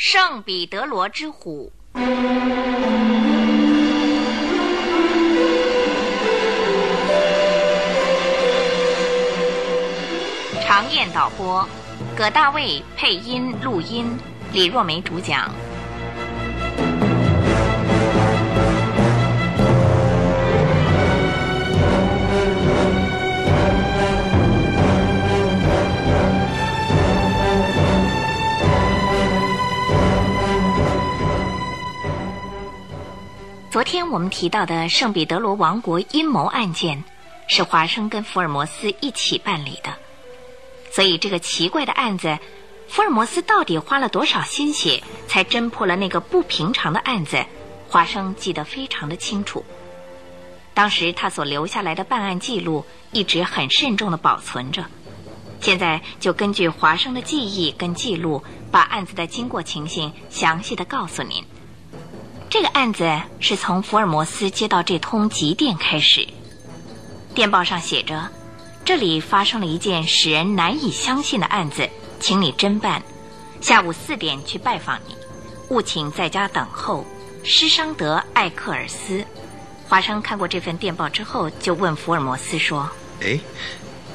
圣彼得罗之虎。长燕导播，葛大卫配音录音，李若梅主讲。昨天我们提到的圣彼得罗王国阴谋案件，是华生跟福尔摩斯一起办理的。所以这个奇怪的案子，福尔摩斯到底花了多少心血才侦破了那个不平常的案子？华生记得非常的清楚。当时他所留下来的办案记录一直很慎重的保存着。现在就根据华生的记忆跟记录，把案子的经过情形详细的告诉您。这个案子是从福尔摩斯接到这通急电开始，电报上写着。这里发生了一件使人难以相信的案子，请你侦办。下午四点去拜访你，务请在家等候。施商德·艾克尔斯。华生看过这份电报之后，就问福尔摩斯说：“哎，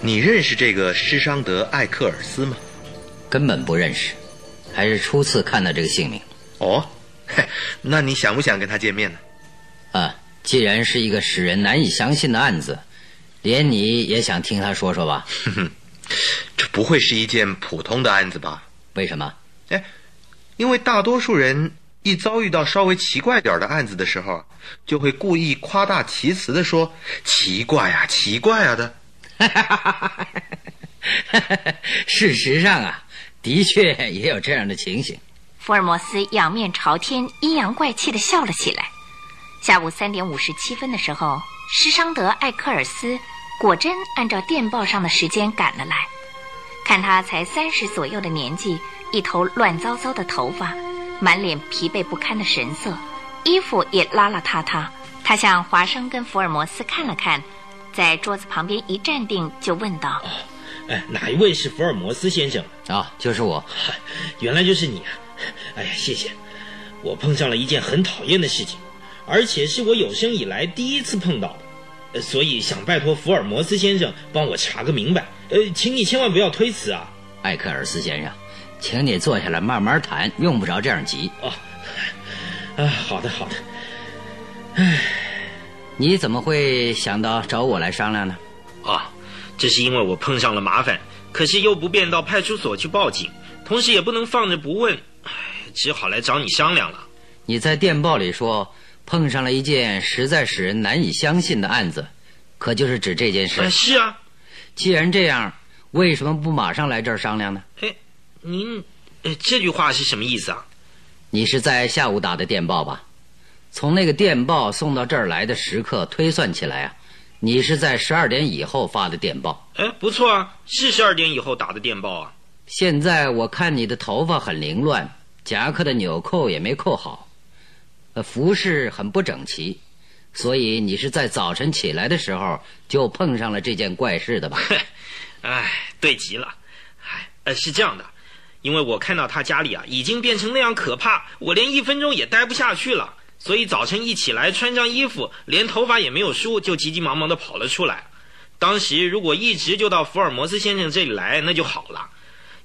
你认识这个施商德·艾克尔斯吗？”“根本不认识，还是初次看到这个姓名。”“哦，那你想不想跟他见面呢？”“啊，既然是一个使人难以相信的案子。”连你也想听他说说吧？哼哼，这不会是一件普通的案子吧？为什么？哎，因为大多数人一遭遇到稍微奇怪点的案子的时候，就会故意夸大其词的说“奇怪啊，奇怪啊”的。事实上啊，的确也有这样的情形。福尔摩斯仰面朝天，阴阳怪气的笑了起来。下午三点五十七分的时候，施商德·艾克尔斯。果真按照电报上的时间赶了来，看他才三十左右的年纪，一头乱糟糟的头发，满脸疲惫不堪的神色，衣服也邋邋遢遢。他向华生跟福尔摩斯看了看，在桌子旁边一站定，就问道：“哎，哪一位是福尔摩斯先生？啊，就是我。原来就是你啊！哎呀，谢谢。我碰上了一件很讨厌的事情，而且是我有生以来第一次碰到的。”所以想拜托福尔摩斯先生帮我查个明白，呃，请你千万不要推辞啊，艾克尔斯先生，请你坐下来慢慢谈，用不着这样急。哦，啊，好的好的。唉，你怎么会想到找我来商量呢？啊，这是因为我碰上了麻烦，可是又不便到派出所去报警，同时也不能放着不问，唉，只好来找你商量了。你在电报里说。碰上了一件实在使人难以相信的案子，可就是指这件事。是啊，既然这样，为什么不马上来这儿商量呢？哎，您，这句话是什么意思啊？你是在下午打的电报吧？从那个电报送到这儿来的时刻推算起来啊，你是在十二点以后发的电报。哎，不错啊，是十二点以后打的电报啊。现在我看你的头发很凌乱，夹克的纽扣也没扣好。呃，服饰很不整齐，所以你是在早晨起来的时候就碰上了这件怪事的吧？哎，对极了。哎，呃，是这样的，因为我看到他家里啊已经变成那样可怕，我连一分钟也待不下去了，所以早晨一起来穿上衣服，连头发也没有梳，就急急忙忙的跑了出来。当时如果一直就到福尔摩斯先生这里来，那就好了，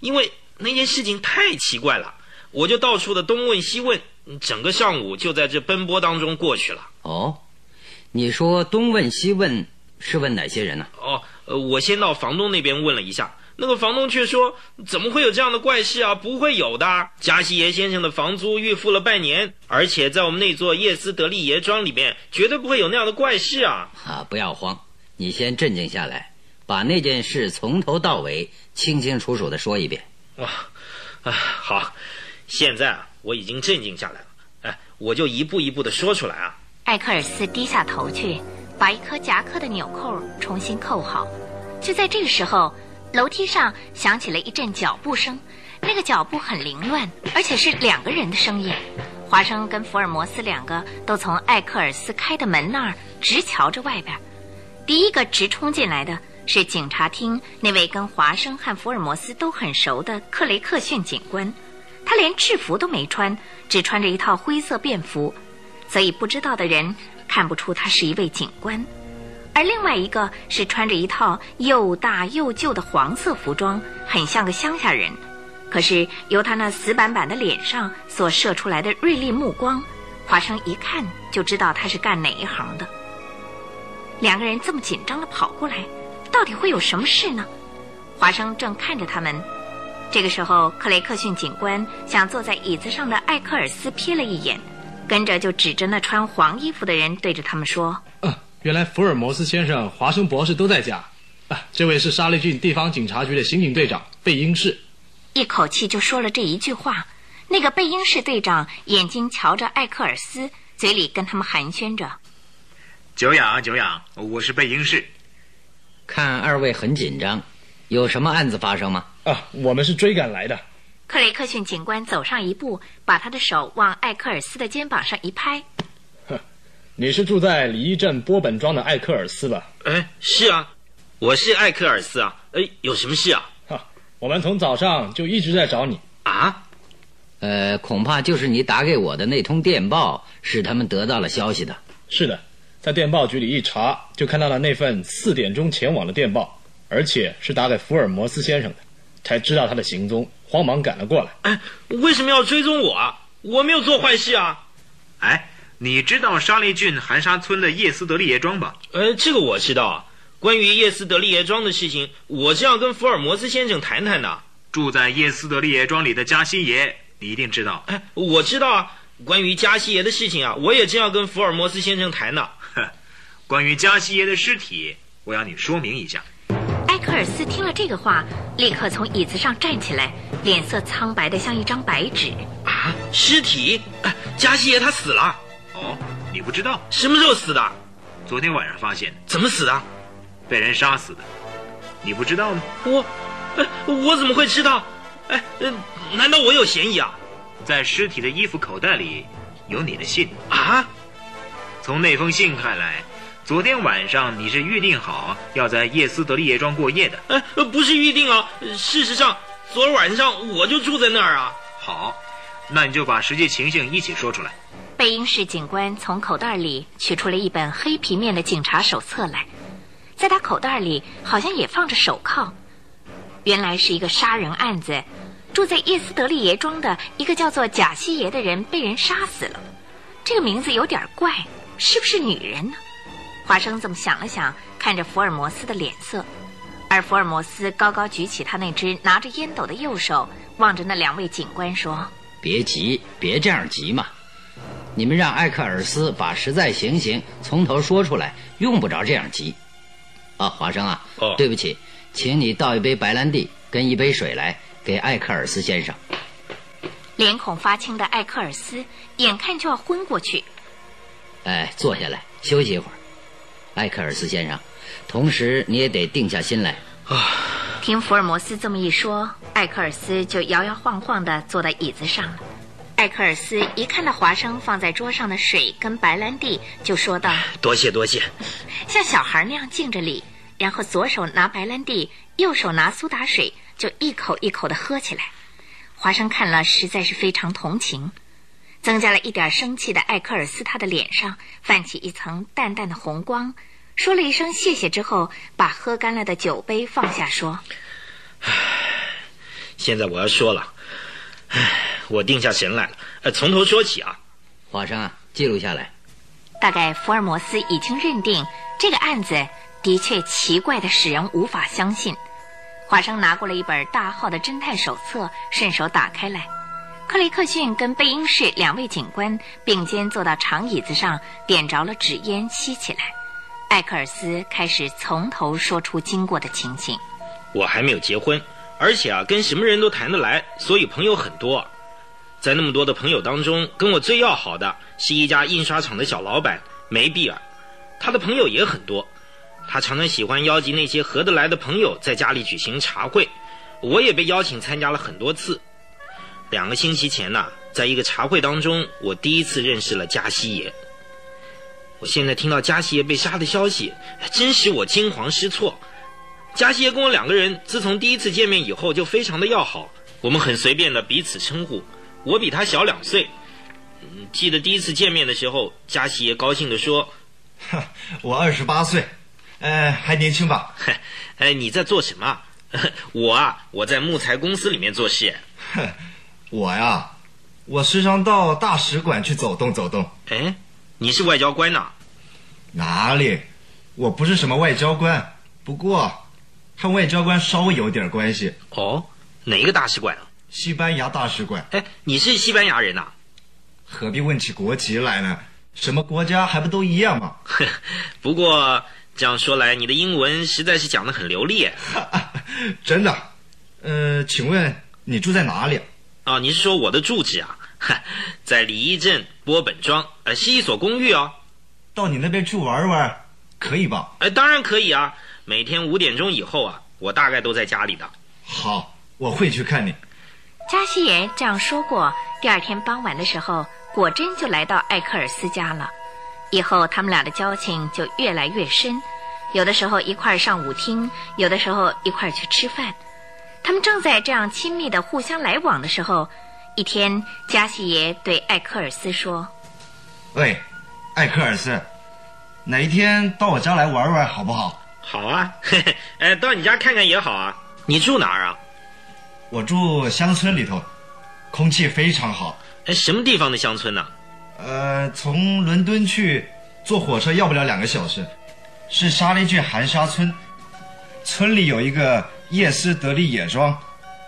因为那件事情太奇怪了，我就到处的东问西问。整个上午就在这奔波当中过去了。哦，你说东问西问是问哪些人呢？哦，呃，我先到房东那边问了一下，那个房东却说：“怎么会有这样的怪事啊？不会有的。加西爷先生的房租预付了半年，而且在我们那座叶斯德利爷庄里面，绝对不会有那样的怪事啊！”啊，不要慌，你先镇静下来，把那件事从头到尾清清楚楚的说一遍。哇，啊，好，现在啊。我已经镇静下来了，哎，我就一步一步的说出来啊。艾克尔斯低下头去，把一颗夹克的纽扣重新扣好。就在这个时候，楼梯上响起了一阵脚步声，那个脚步很凌乱，而且是两个人的声音。华生跟福尔摩斯两个都从艾克尔斯开的门那儿直瞧着外边。第一个直冲进来的是警察厅那位跟华生和福尔摩斯都很熟的克雷克逊警官。他连制服都没穿，只穿着一套灰色便服，所以不知道的人看不出他是一位警官。而另外一个是穿着一套又大又旧的黄色服装，很像个乡下人。可是由他那死板板的脸上所射出来的锐利目光，华生一看就知道他是干哪一行的。两个人这么紧张的跑过来，到底会有什么事呢？华生正看着他们。这个时候，克雷克逊警官向坐在椅子上的艾克尔斯瞥了一眼，跟着就指着那穿黄衣服的人，对着他们说：“嗯，原来福尔摩斯先生、华生博士都在家。啊，这位是沙利郡地方警察局的刑警队长贝英士。”一口气就说了这一句话。那个贝英士队长眼睛瞧着艾克尔斯，嘴里跟他们寒暄着：“久仰久仰，我是贝英士。”看二位很紧张，有什么案子发生吗？啊，我们是追赶来的。克雷克逊警官走上一步，把他的手往艾克尔斯的肩膀上一拍。哼，你是住在里伊镇波本庄的艾克尔斯吧？哎，是啊，我是艾克尔斯啊。哎，有什么事啊？哈，我们从早上就一直在找你啊。呃，恐怕就是你打给我的那通电报，使他们得到了消息的。是的，在电报局里一查，就看到了那份四点钟前往的电报，而且是打给福尔摩斯先生的。才知道他的行踪，慌忙赶了过来。哎，为什么要追踪我啊？我没有做坏事啊！哎，你知道沙利郡寒沙村的叶斯德利爷庄吧？呃，这个我知道。关于叶斯德利爷庄的事情，我是要跟福尔摩斯先生谈谈的。住在叶斯德利爷庄里的加西爷，你一定知道。哎，我知道啊。关于加西爷的事情啊，我也正要跟福尔摩斯先生谈呢。关于加西爷的尸体，我要你说明一下。科尔斯听了这个话，立刻从椅子上站起来，脸色苍白的像一张白纸。啊，尸体？加西耶他死了？哦，你不知道？什么时候死的？昨天晚上发现。怎么死的？被人杀死的。你不知道吗？我，我怎么会知道？哎，难道我有嫌疑啊？在尸体的衣服口袋里有你的信。啊？从那封信看来。昨天晚上你是预定好要在叶斯德利叶庄过夜的？呃，不是预定啊。事实上，昨儿晚上我就住在那儿啊。好，那你就把实际情形一起说出来。贝因士警官从口袋里取出了一本黑皮面的警察手册来，在他口袋里好像也放着手铐。原来是一个杀人案子，住在叶斯德利爷庄的一个叫做贾西爷的人被人杀死了。这个名字有点怪，是不是女人呢？华生这么想了想，看着福尔摩斯的脸色，而福尔摩斯高高举起他那只拿着烟斗的右手，望着那两位警官说：“别急，别这样急嘛！你们让艾克尔斯把实在情形从头说出来，用不着这样急。啊，华生啊，哦，对不起，请你倒一杯白兰地跟一杯水来给艾克尔斯先生。”脸孔发青的艾克尔斯眼看就要昏过去，哎，坐下来休息一会儿。艾克尔斯先生，同时你也得定下心来啊！听福尔摩斯这么一说，艾克尔斯就摇摇晃晃地坐在椅子上了。艾克尔斯一看到华生放在桌上的水跟白兰地，就说道：“多谢多谢。”像小孩那样敬着礼，然后左手拿白兰地，右手拿苏打水，就一口一口地喝起来。华生看了实在是非常同情，增加了一点生气的艾克尔斯，他的脸上泛起一层淡淡的红光。说了一声谢谢之后，把喝干了的酒杯放下，说：“现在我要说了，唉，我定下神来了。呃，从头说起啊，华生啊，记录下来。大概福尔摩斯已经认定这个案子的确奇怪的使人无法相信。华生拿过了一本大号的侦探手册，顺手打开来。克雷克逊跟贝因士两位警官并肩坐到长椅子上，点着了纸烟，吸起来。艾克尔斯开始从头说出经过的情形。我还没有结婚，而且啊，跟什么人都谈得来，所以朋友很多。在那么多的朋友当中，跟我最要好的是一家印刷厂的小老板梅比尔，他的朋友也很多。他常常喜欢邀集那些合得来的朋友在家里举行茶会，我也被邀请参加了很多次。两个星期前呢，在一个茶会当中，我第一次认识了加西爷。我现在听到加西爷被杀的消息，真使我惊慌失措。加西爷跟我两个人自从第一次见面以后就非常的要好，我们很随便的彼此称呼，我比他小两岁。嗯，记得第一次见面的时候，加西爷高兴地说我二十八岁，呃，还年轻吧？：“ 哎，你在做什么？我啊，我在木材公司里面做事。我呀，我时常到大使馆去走动走动。哎，你是外交官呐？哪里？我不是什么外交官，不过和外交官稍微有点关系。哦，哪个大使馆啊？西班牙大使馆，哎，你是西班牙人呐？何必问起国籍来呢？什么国家还不都一样吗？不过这样说来，你的英文实在是讲得很流利。真的？呃，请问你住在哪里？啊，你是说我的住址啊？在李一镇波本庄，呃，是一所公寓哦。到你那边去玩玩，可以吧？哎，当然可以啊。每天五点钟以后啊，我大概都在家里的。好，我会去看你。加西耶这样说过。第二天傍晚的时候，果真就来到艾克尔斯家了。以后他们俩的交情就越来越深，有的时候一块儿上舞厅，有的时候一块儿去吃饭。他们正在这样亲密的互相来往的时候，一天，加西爷对艾克尔斯说喂，艾克尔斯，哪一天到我家来玩玩好不好？好啊，嘿嘿，哎，到你家看看也好啊。你住哪儿啊？我住乡村里头，空气非常好。哎，什么地方的乡村呢、呃，从伦敦去坐火车要不了两个小时，是沙利郡含沙村。村里有一个叶斯德利野庄，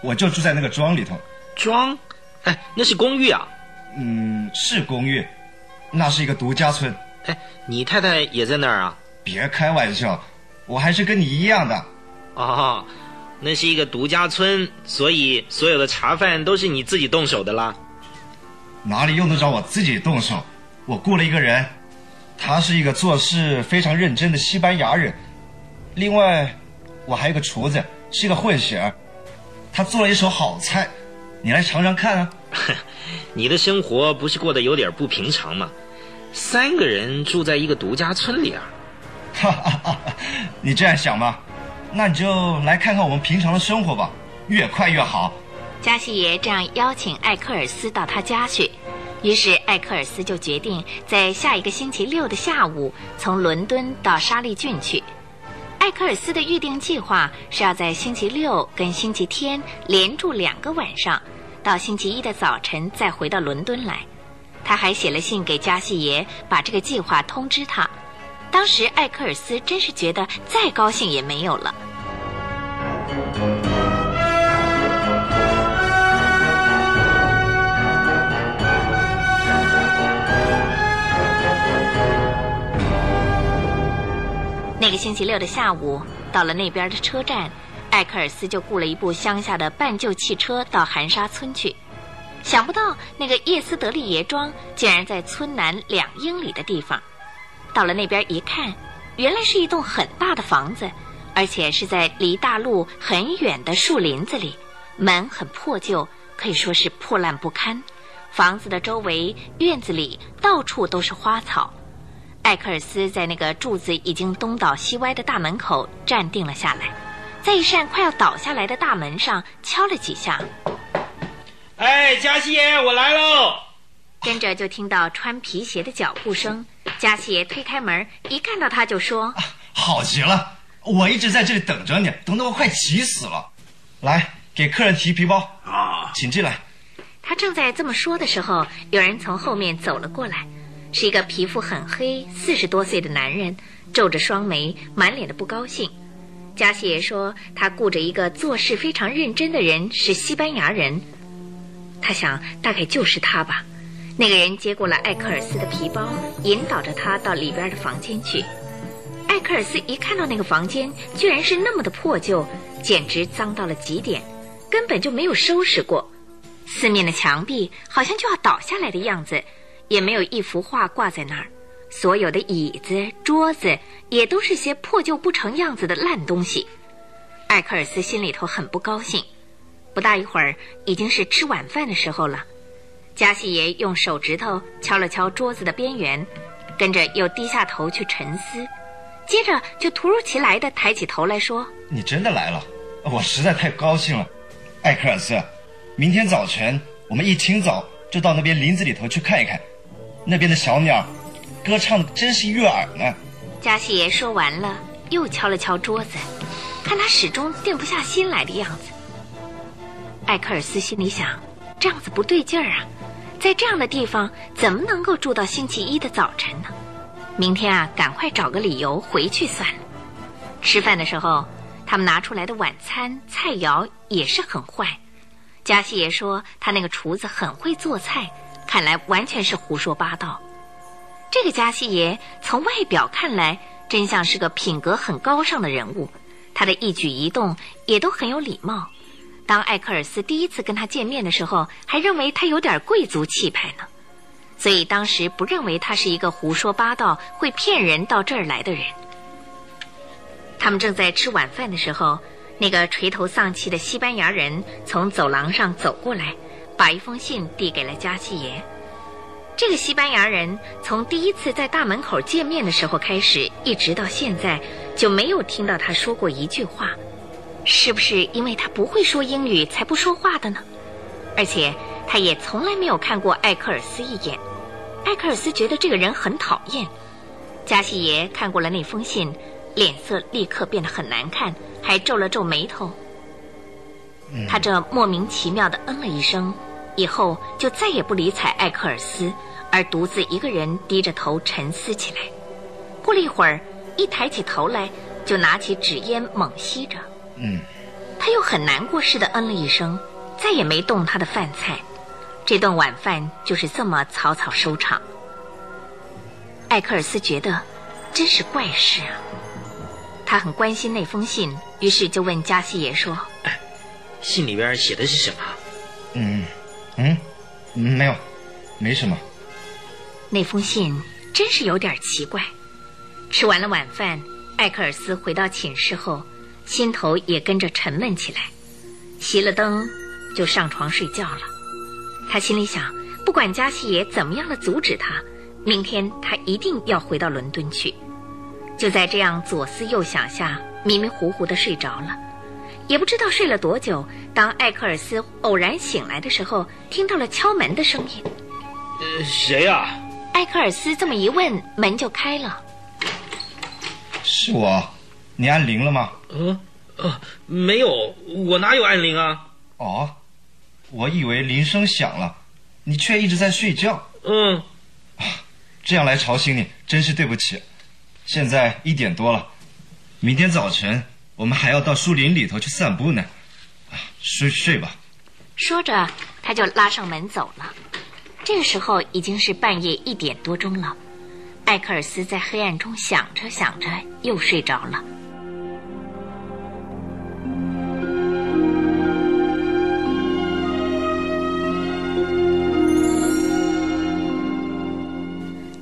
我就住在那个庄里头。庄？哎，那是公寓啊。嗯，是公寓，那是一个独家村。哎，你太太也在那儿啊？别开玩笑，我还是跟你一样的。哦，那是一个独家村，所以所有的茶饭都是你自己动手的啦。哪里用得着我自己动手？我雇了一个人，他是一个做事非常认真的西班牙人。另外，我还有个厨子，是一个混血儿，他做了一手好菜，你来尝尝看啊！你的生活不是过得有点不平常吗？三个人住在一个独家村里啊？哈哈哈哈，你这样想吗？那你就来看看我们平常的生活吧，越快越好。加西爷这样邀请艾克尔斯到他家去，于是艾克尔斯就决定在下一个星期六的下午从伦敦到沙利郡去。艾克尔斯的预定计划是要在星期六跟星期天连住两个晚上，到星期一的早晨再回到伦敦来。他还写了信给加西爷，把这个计划通知他。当时艾克尔斯真是觉得再高兴也没有了。那个星期六的下午，到了那边的车站，艾克尔斯就雇了一部乡下的半旧汽车到含沙村去。想不到那个叶斯德利爷庄竟然在村南两英里的地方。到了那边一看，原来是一栋很大的房子，而且是在离大路很远的树林子里，门很破旧，可以说是破烂不堪。房子的周围、院子里到处都是花草。艾克尔斯在那个柱子已经东倒西歪的大门口站定了下来，在一扇快要倒下来的大门上敲了几下，哎，加西耶，我来喽！跟着就听到穿皮鞋的脚步声。加西耶推开门，一看到他就说好极了，我一直在这里等着你，等得我快急死了。来，给客人提皮包啊，请进来。他正在这么说的时候，有人从后面走了过来，是一个皮肤很黑、四十多岁的男人，皱着双眉，满脸的不高兴。加西耶说，他雇着一个做事非常认真的人，是西班牙人。他想，大概就是他吧。那个人接过了艾克尔斯的皮包，引导着他到里边的房间去。艾克尔斯一看到那个房间，居然是那么的破旧，简直脏到了极点，根本就没有收拾过。四面的墙壁好像就要倒下来的样子，也没有一幅画挂在那儿。所有的椅子、桌子也都是些破旧不成样子的烂东西。艾克尔斯心里头很不高兴。不大一会儿，已经是吃晚饭的时候了。加西爷用手指头敲了敲桌子的边缘，跟着又低下头去沉思，接着就突如其来的抬起头来说你真的来了，我实在太高兴了。艾克尔斯，明天早晨我们一清早就到那边林子里头去看一看，那边的小鸟，歌唱的真是悦耳呢。加西爷说完了，又敲了敲桌子，看他始终定不下心来的样子。艾克尔斯心里想，这样子不对劲儿啊，在这样的地方怎么能够住到星期一的早晨呢？明天啊，赶快找个理由回去算了。吃饭的时候，他们拿出来的晚餐菜肴也是很坏。加西爷说他那个厨子很会做菜，看来完全是胡说八道。这个加西爷从外表看来，真像是个品格很高尚的人物，他的一举一动也都很有礼貌。当艾克尔斯第一次跟他见面的时候，还认为他有点贵族气派呢，所以当时不认为他是一个胡说八道、会骗人到这儿来的人。他们正在吃晚饭的时候，那个垂头丧气的西班牙人从走廊上走过来，把一封信递给了加西爷。这个西班牙人从第一次在大门口见面的时候开始，一直到现在就没有听到他说过一句话。是不是因为他不会说英语才不说话的呢？而且他也从来没有看过艾克尔斯一眼。艾克尔斯觉得这个人很讨厌。加西爷看过了那封信。脸色立刻变得很难看，还皱了皱眉头。他这莫名其妙的嗯了一声，以后就再也不理睬艾克尔斯，而独自一个人低着头沉思起来。过了一会儿，一抬起头来，就拿起纸烟猛吸着。嗯，他又很难过似的嗯了一声，再也没动他的饭菜。这顿晚饭就是这么草草收场。艾克尔斯觉得，真是怪事啊。他很关心那封信，于是就问加西爷说：“信里边写的是什么？”“嗯，嗯，没有，没什么。”那封信真是有点奇怪。吃完了晚饭，艾克尔斯回到寝室后，心头也跟着沉闷起来。熄了灯，就上床睡觉了。他心里想，不管加西爷怎么样的阻止他，明天他一定要回到伦敦去。就在这样左思右想下，迷迷糊糊的睡着了，也不知道睡了多久。当艾克尔斯偶然醒来的时候，听到了敲门的声音。呃，谁呀？艾克尔斯这么一问，门就开了。是我，你按铃了吗？呃，呃，没有，我哪有按铃啊？哦，我以为铃声响了，你却一直在睡觉。嗯，啊，这样来吵醒你，真是对不起。现在一点多了，明天早晨我们还要到树林里头去散步呢。睡睡吧。说着，他就拉上门走了。这个时候已经是半夜一点多钟了。艾克尔斯在黑暗中想着想着，又睡着了。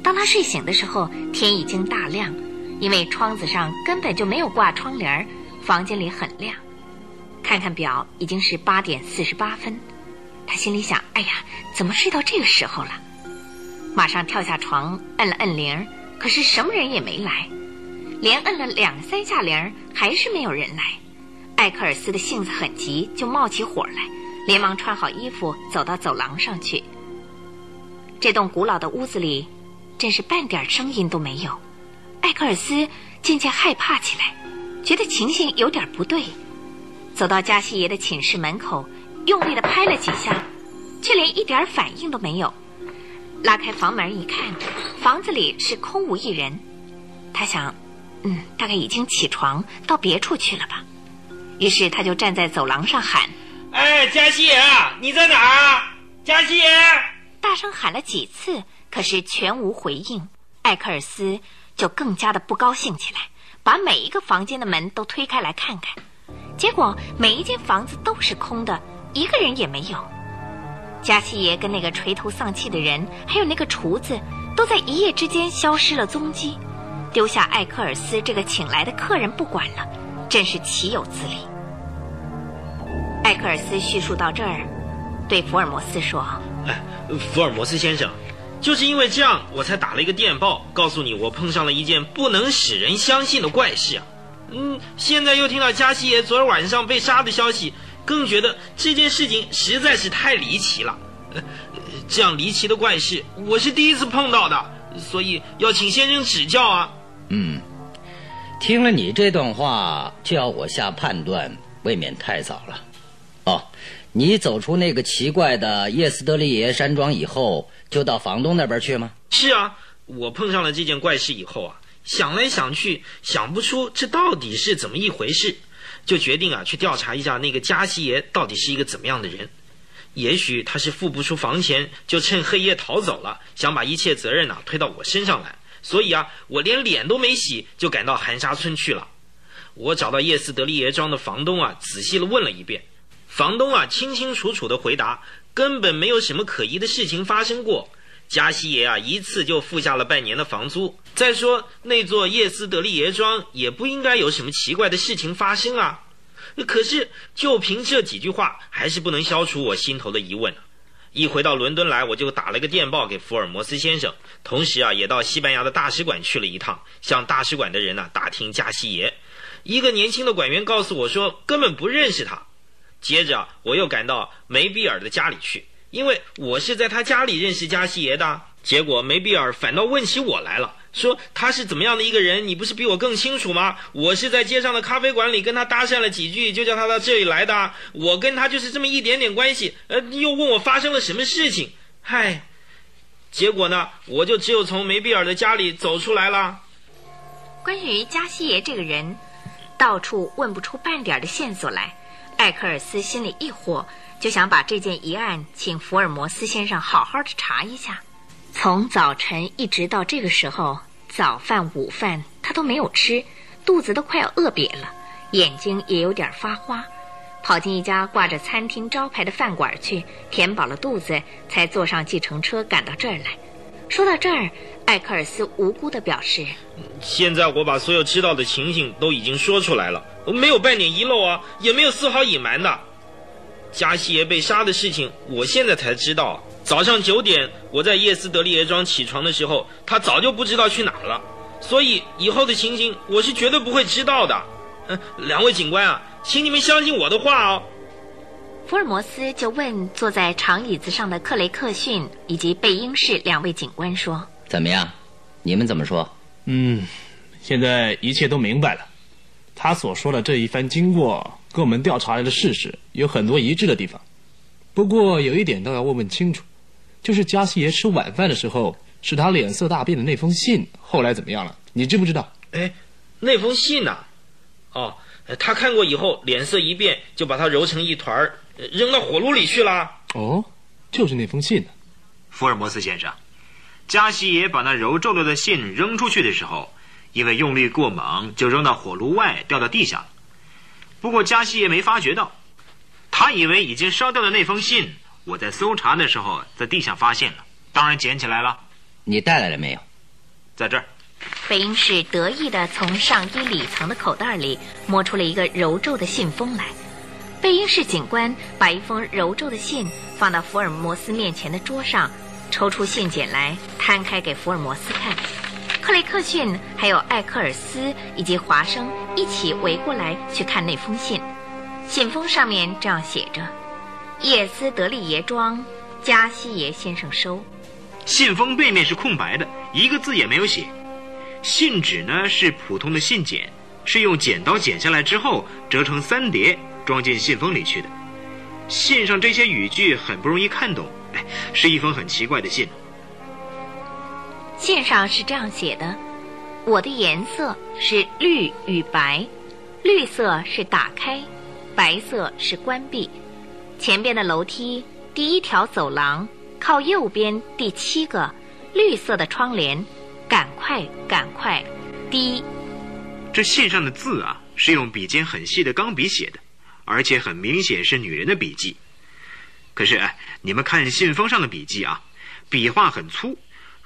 当他睡醒的时候，天已经大亮，因为窗子上根本就没有挂窗帘房间里很亮。看看表，已经是八点四十八分。他心里想：“哎呀，怎么睡到这个时候了？”马上跳下床，摁了摁铃，可是什么人也没来。连摁了两三下铃，还是没有人来。艾克尔斯的性子很急，就冒起火来，连忙穿好衣服，走到走廊上去。这栋古老的屋子里。真是半点声音都没有，艾克尔斯渐渐害怕起来，觉得情形有点不对。走到加西爷的寝室门口，用力的拍了几下，却连一点反应都没有。拉开房门一看，房子里是空无一人。他想，嗯，大概已经起床到别处去了吧。于是他就站在走廊上喊：“哎，加西爷，你在哪儿？加西爷！”大声喊了几次。可是全无回应，艾克尔斯就更加的不高兴起来，把每一个房间的门都推开来看看，结果每一间房子都是空的，一个人也没有。加西爷跟那个垂头丧气的人，还有那个厨子，都在一夜之间消失了踪迹，丢下艾克尔斯这个请来的客人不管了，真是岂有此理！艾克尔斯叙述到这儿，对福尔摩斯说：“哎，福尔摩斯先生。”就是因为这样，我才打了一个电报，告诉你我碰上了一件不能使人相信的怪事啊！嗯，现在又听到加西爷昨晚上被杀的消息，更觉得这件事情实在是太离奇了。这样离奇的怪事，我是第一次碰到的，所以要请先生指教啊。嗯，听了你这段话，就要我下判断，未免太早了。你走出那个奇怪的叶斯德利耶山庄以后，就到房东那边去吗？是啊，我碰上了这件怪事以后啊，想来想去，想不出这到底是怎么一回事，就决定啊去调查一下那个加西爷到底是一个怎么样的人。也许他是付不出房钱，就趁黑夜逃走了，想把一切责任呢推到我身上来。所以啊，我连脸都没洗就赶到寒沙村去了。我找到叶斯德利耶庄的房东啊，仔细的问了一遍。房东啊，清清楚楚的回答，根本没有什么可疑的事情发生过。加西爷啊，一次就付下了半年的房租。再说那座叶斯德利耶庄也不应该有什么奇怪的事情发生啊。可是，就凭这几句话，还是不能消除我心头的疑问。一回到伦敦来，我就打了个电报给福尔摩斯先生，同时啊，也到西班牙的大使馆去了一趟，向大使馆的人呢打听加西耶。一个年轻的馆员告诉我说，根本不认识他。接着，我又赶到梅比尔的家里去，因为我是在他家里认识加西耶的。结果梅比尔反倒问起我来了。说他是怎么样的一个人，你不是比我更清楚吗？我是在街上的咖啡馆里跟他搭讪了几句，就叫他到这里来的。我跟他就是这么一点点关系，呃，又问我发生了什么事情，嗨，结果呢，我就只有从梅比尔的家里走出来了。关于加西耶这个人，到处问不出半点的线索来，艾克尔斯心里一火，就想把这件疑案请福尔摩斯先生好好的查一下。从早晨一直到这个时候，早饭、午饭他都没有吃，肚子都快要饿瘪了，眼睛也有点发花，跑进一家挂着餐厅招牌的饭馆去，填饱了肚子，才坐上计程车赶到这儿来。说到这儿，艾克尔斯无辜地表示：“现在我把所有知道的情形都已经说出来了，没有半点遗漏啊，也没有丝毫隐瞒的。加西耶被杀的事情，我现在才知道。”早上九点，我在叶斯德利耶庄起床的时候，他早就不知道去哪了，所以以后的情形我是绝对不会知道的。嗯，两位警官啊，请你们相信我的话哦。福尔摩斯就问坐在长椅子上的克雷克逊以及贝英士两位警官说：“怎么样？你们怎么说？”嗯，现在一切都明白了。他所说的这一番经过，跟我们调查来的事实有很多一致的地方。不过有一点倒要问问清楚。就是加西爷吃晚饭的时候，使他脸色大变的那封信，后来怎么样了？你知不知道？哎，那封信呐，哦，他看过以后，脸色一变，就把它揉成一团儿，扔到火炉里去了。哦，就是那封信。福尔摩斯先生，加西爷把那揉皱了的信扔出去的时候，因为用力过猛，就扔到火炉外，掉到地下了。不过加西也没发觉到，他以为已经烧掉的那封信。我在搜查的时候，在地上发现了，当然捡起来了。你带来了没有？在这儿。贝因士得意地从上衣里层的口袋里摸出了一个揉皱的信封来。贝因士警官把一封揉皱的信放到福尔摩斯面前的桌上，抽出信笺来摊开给福尔摩斯看。克雷克逊还有艾克尔斯以及华生一起围过来去看那封信。信封上面这样写着。叶斯德利爷庄，加西爷先生收。信封背面是空白的，一个字也没有写。信纸呢是普通的信笺，是用剪刀剪下来之后折成三叠，装进信封里去的。信上这些语句很不容易看懂，哎，是一封很奇怪的信。信上是这样写的：我的颜色是绿与白，绿色是打开，白色是关闭。前边的楼梯，第一条走廊靠右边第七个绿色的窗帘，赶快，赶快，滴。这信上的字啊，是用笔尖很细的钢笔写的，而且很明显是女人的笔迹。可是，你们看信封上的笔迹啊，笔画很粗，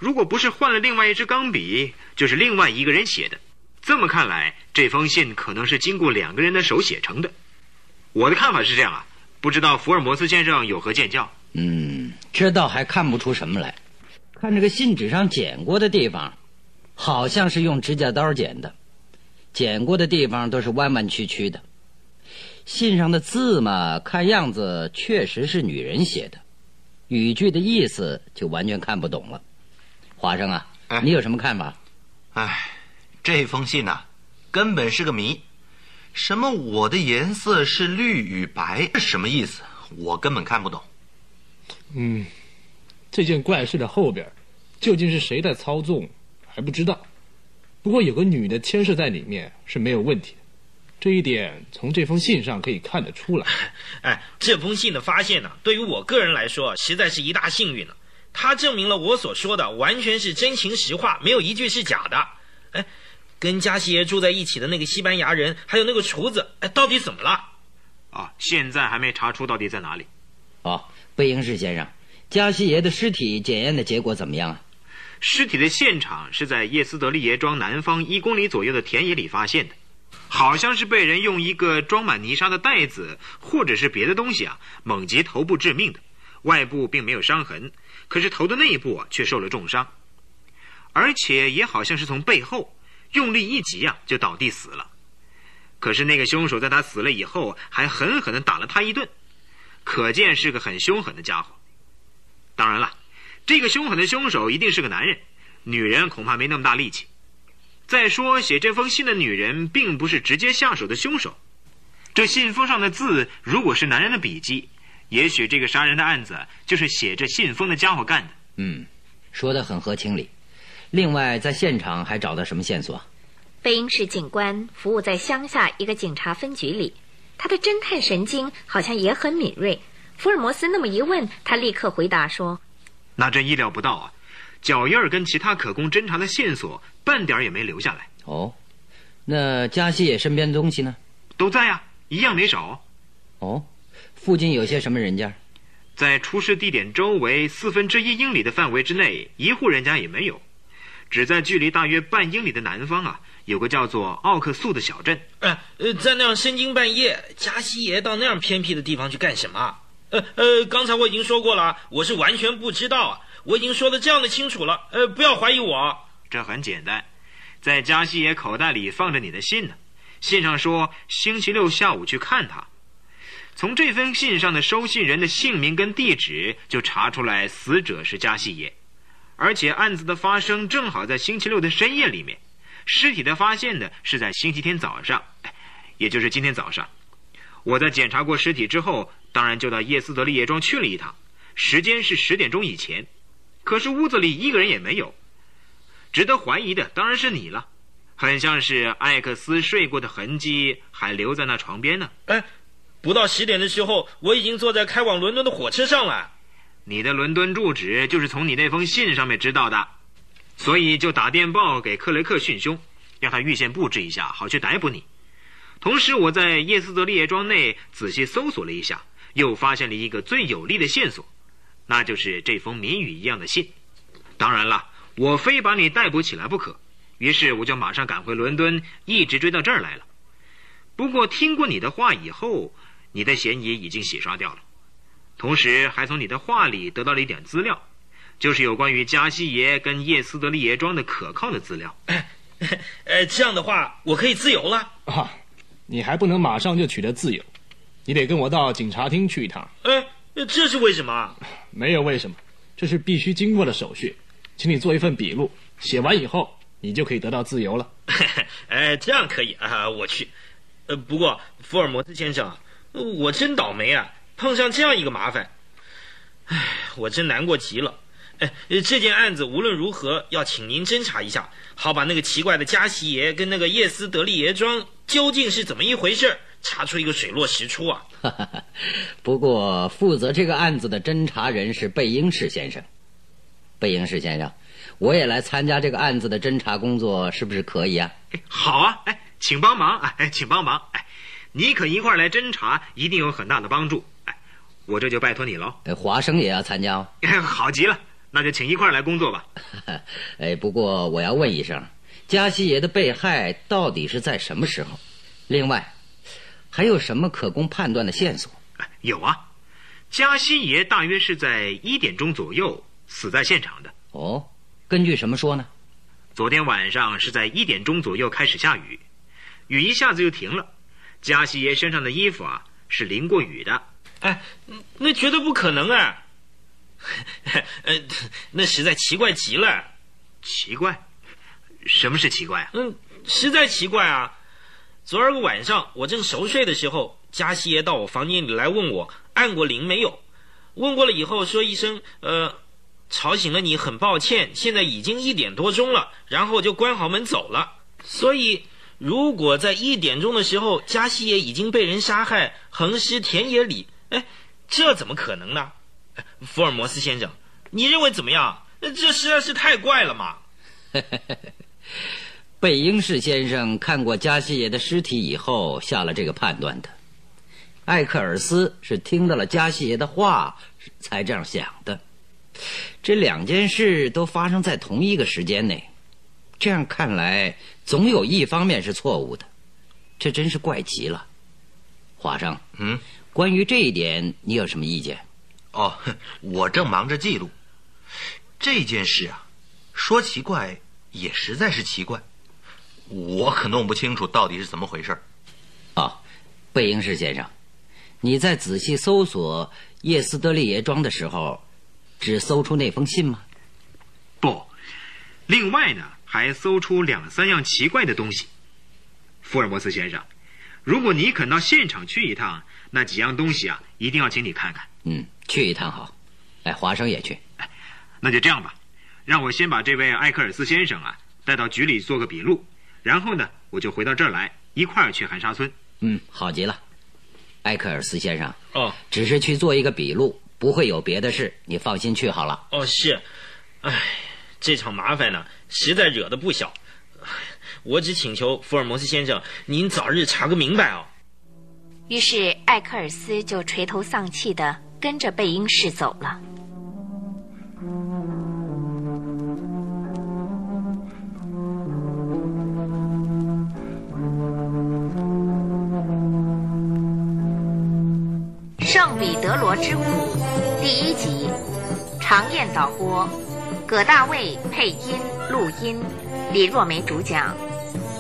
如果不是换了另外一支钢笔，就是另外一个人写的。这么看来，这封信可能是经过两个人的手写成的。我的看法是这样啊。不知道福尔摩斯先生有何见教？嗯，这倒还看不出什么来。看这个信纸上剪过的地方，好像是用指甲刀剪的，剪过的地方都是弯弯曲曲的。信上的字嘛，看样子确实是女人写的，语句的意思就完全看不懂了。华生啊，哎你有什么看法？哎，这封信呐、根本是个谜。什么我的颜色是绿与白是什么意思？我根本看不懂。嗯，这件怪事的后边，究竟是谁在操纵，还不知道。不过有个女的牵涉在里面是没有问题的，这一点从这封信上可以看得出来。哎，这封信的发现呢、对于我个人来说，实在是一大幸运了。它证明了我所说的完全是真情实话，没有一句是假的。哎，跟加西爷住在一起的那个西班牙人，还有那个厨子，哎，到底怎么了？啊，现在还没查出到底在哪里。哦，贝英士先生，加西爷的尸体检验的结果怎么样啊？尸体的现场是在叶斯德利耶庄南方一公里左右的田野里发现的，好像是被人用一个装满泥沙的袋子或者是别的东西啊猛击头部致命的，外部并没有伤痕，可是头的内部啊却受了重伤，而且也好像是从背后用力一击啊就倒地死了。可是那个凶手在他死了以后还狠狠地打了他一顿，可见是个很凶狠的家伙。当然了。这个凶狠的凶手一定是个男人，女人恐怕没那么大力气。再说，写这封信的女人并不是直接下手的凶手。这信封上的字如果是男人的笔迹，也许这个杀人的案子就是写着信封的家伙干的。嗯，说的很合情理。另外，在现场还找到什么线索？贝因士警官服务在乡下一个警察分局里，他的侦探神经好像也很敏锐。福尔摩斯那么一问，他立刻回答说。那真意料不到啊！脚印儿跟其他可供侦查的线索半点儿也没留下来。哦，那加西野身边的东西呢？都在呀、一样没少。哦，附近有些什么人家？在出事地点周围四分之一英里的范围之内，一户人家也没有。只在距离大约半英里的南方啊，有个叫做奥克素的小镇。呃，呃，在那样深更半夜，加西爷到那样偏僻的地方去干什么？呃呃，刚才我已经说过了，我是完全不知道啊！我已经说的这样的清楚了，呃，不要怀疑我。这很简单，在加西爷口袋里放着你的信呢。信上说星期六下午去看他。从这封信上的收信人的姓名跟地址就查出来，死者是加西耶，而且案子的发生正好在星期六的深夜里面，尸体的发现呢是在星期天早上，也就是今天早上。我在检查过尸体之后，当然就到叶斯德利叶庄去了一趟，时间是十点钟以前。可是屋子里一个人也没有，值得怀疑的当然是你了，很像是艾克斯睡过的痕迹还留在那床边呢。哎，不到十点的时候，我已经坐在开往伦敦的火车上了。你的伦敦住址就是从你那封信上面知道的，所以就打电报给克雷克讯凶，让他预先布置一下，好去逮捕你。同时，我在叶斯德利叶庄内仔细搜索了一下，又发现了一个最有力的线索，那就是这封谜语一样的信。当然了，我非把你逮捕起来不可，于是我就马上赶回伦敦，一直追到这儿来了。不过听过你的话以后，你的嫌疑已经洗刷掉了，同时还从你的话里得到了一点资料，就是有关于加西耶跟叶斯德利耶庄的可靠的资料。呃，这样的话，我可以自由了。啊，你还不能马上就取得自由，你得跟我到警察厅去一趟。哎，这是为什么？没有为什么，这是必须经过的手续，请你做一份笔录，写完以后你就可以得到自由了。哎，这样可以啊，我去。呃，不过福尔摩斯先生，我真倒霉啊，碰上这样一个麻烦。哎，我真难过极了。哎，这件案子无论如何要请您侦查一下，好把那个奇怪的加西爷跟那个叶斯德利爷庄究竟是怎么一回事，查出一个水落石出啊。不过负责这个案子的侦查人是贝英士先生。贝英士先生，我也来参加这个案子的侦查工作，是不是可以啊？哎，好啊，哎，请帮忙，哎，请帮忙，哎，你肯一块儿来侦查，一定有很大的帮助，哎，我这就拜托你喽。呃华生也要参加哦。哎，好极了，那就请一块儿来工作吧。哎，不过我要问一声，加西爷的被害到底是在什么时候？另外，还有什么可供判断的线索？哎，有啊，加西爷大约是在一点钟左右死在现场的。哦，根据什么说呢？昨天晚上是在一点钟左右开始下雨，雨一下子就停了。加西爷身上的衣服啊是淋过雨的。哎，那绝对不可能啊！呃，那实在奇怪极了。奇怪？什么是奇怪啊？嗯，实在奇怪啊！昨儿个晚上我正熟睡的时候，加西爷到我房间里来问我按过铃没有。问过了以后说一声呃，吵醒了你，很抱歉，现在已经一点多钟了，然后就关好门走了。所以，如果在一点钟的时候，加西爷已经被人杀害，横尸田野里，哎，这怎么可能呢？福尔摩斯先生，你认为怎么样？这实在是太怪了嘛！贝英士先生看过加西耶的尸体以后，下了这个判断的。艾克尔斯是听到了加西耶的话才这样想的。这两件事都发生在同一个时间内，这样看来，总有一方面是错误的。这真是怪极了。华生，嗯，关于这一点，你有什么意见？哦，我正忙着记录这件事啊。说奇怪，也实在是奇怪，我可弄不清楚到底是怎么回事。啊，贝英士先生，你在仔细搜索叶斯德利耶庄的时候，只搜出那封信吗？不，另外呢，还搜出两三样奇怪的东西。福尔摩斯先生，如果你肯到现场去一趟，那几样东西啊，一定要请你看看。嗯，去一趟好。哎，华生也去。哎，那就这样吧。让我先把这位艾克尔斯先生啊带到局里做个笔录，然后呢，我就回到这儿来，一块儿去寒沙村。嗯，好极了，艾克尔斯先生。哦，只是去做一个笔录，不会有别的事，你放心去好了。哦，是。唉，这场麻烦呢，实在惹得不小。我只请求福尔摩斯先生，您早日查个明白哦。于是艾克尔斯就垂头丧气的跟着贝因士走了。圣彼得罗之虎第一集，常燕导播，葛大卫配音录音，李若梅主讲。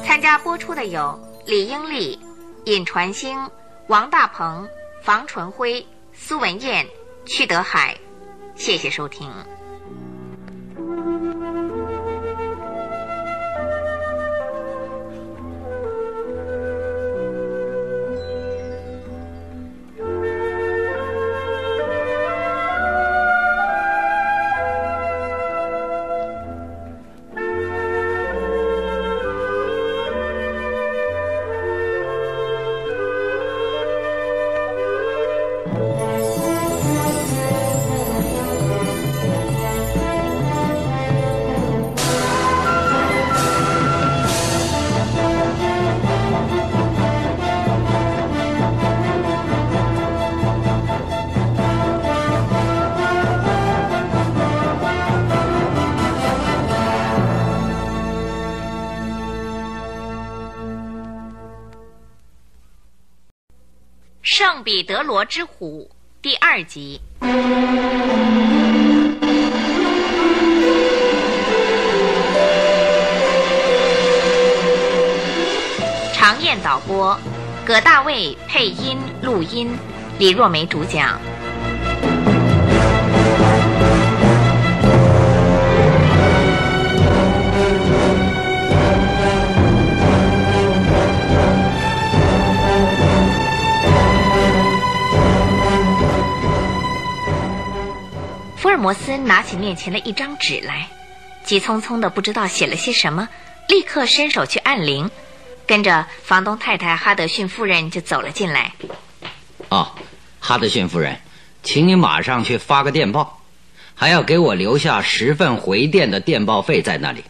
参加播出的有李英丽、尹传星、王大鹏、房纯辉、苏文燕、屈德海。谢谢收听。德罗之虎第二集。常燕导播，葛大卫配音录音，李若梅主讲。摩斯拿起面前的一张纸来，急匆匆的不知道写了些什么，立刻伸手去按铃，跟着房东太太哈德逊夫人就走了进来。哦，哈德逊夫人，请你马上去发个电报，还要给我留下十份回电的电报费在那里。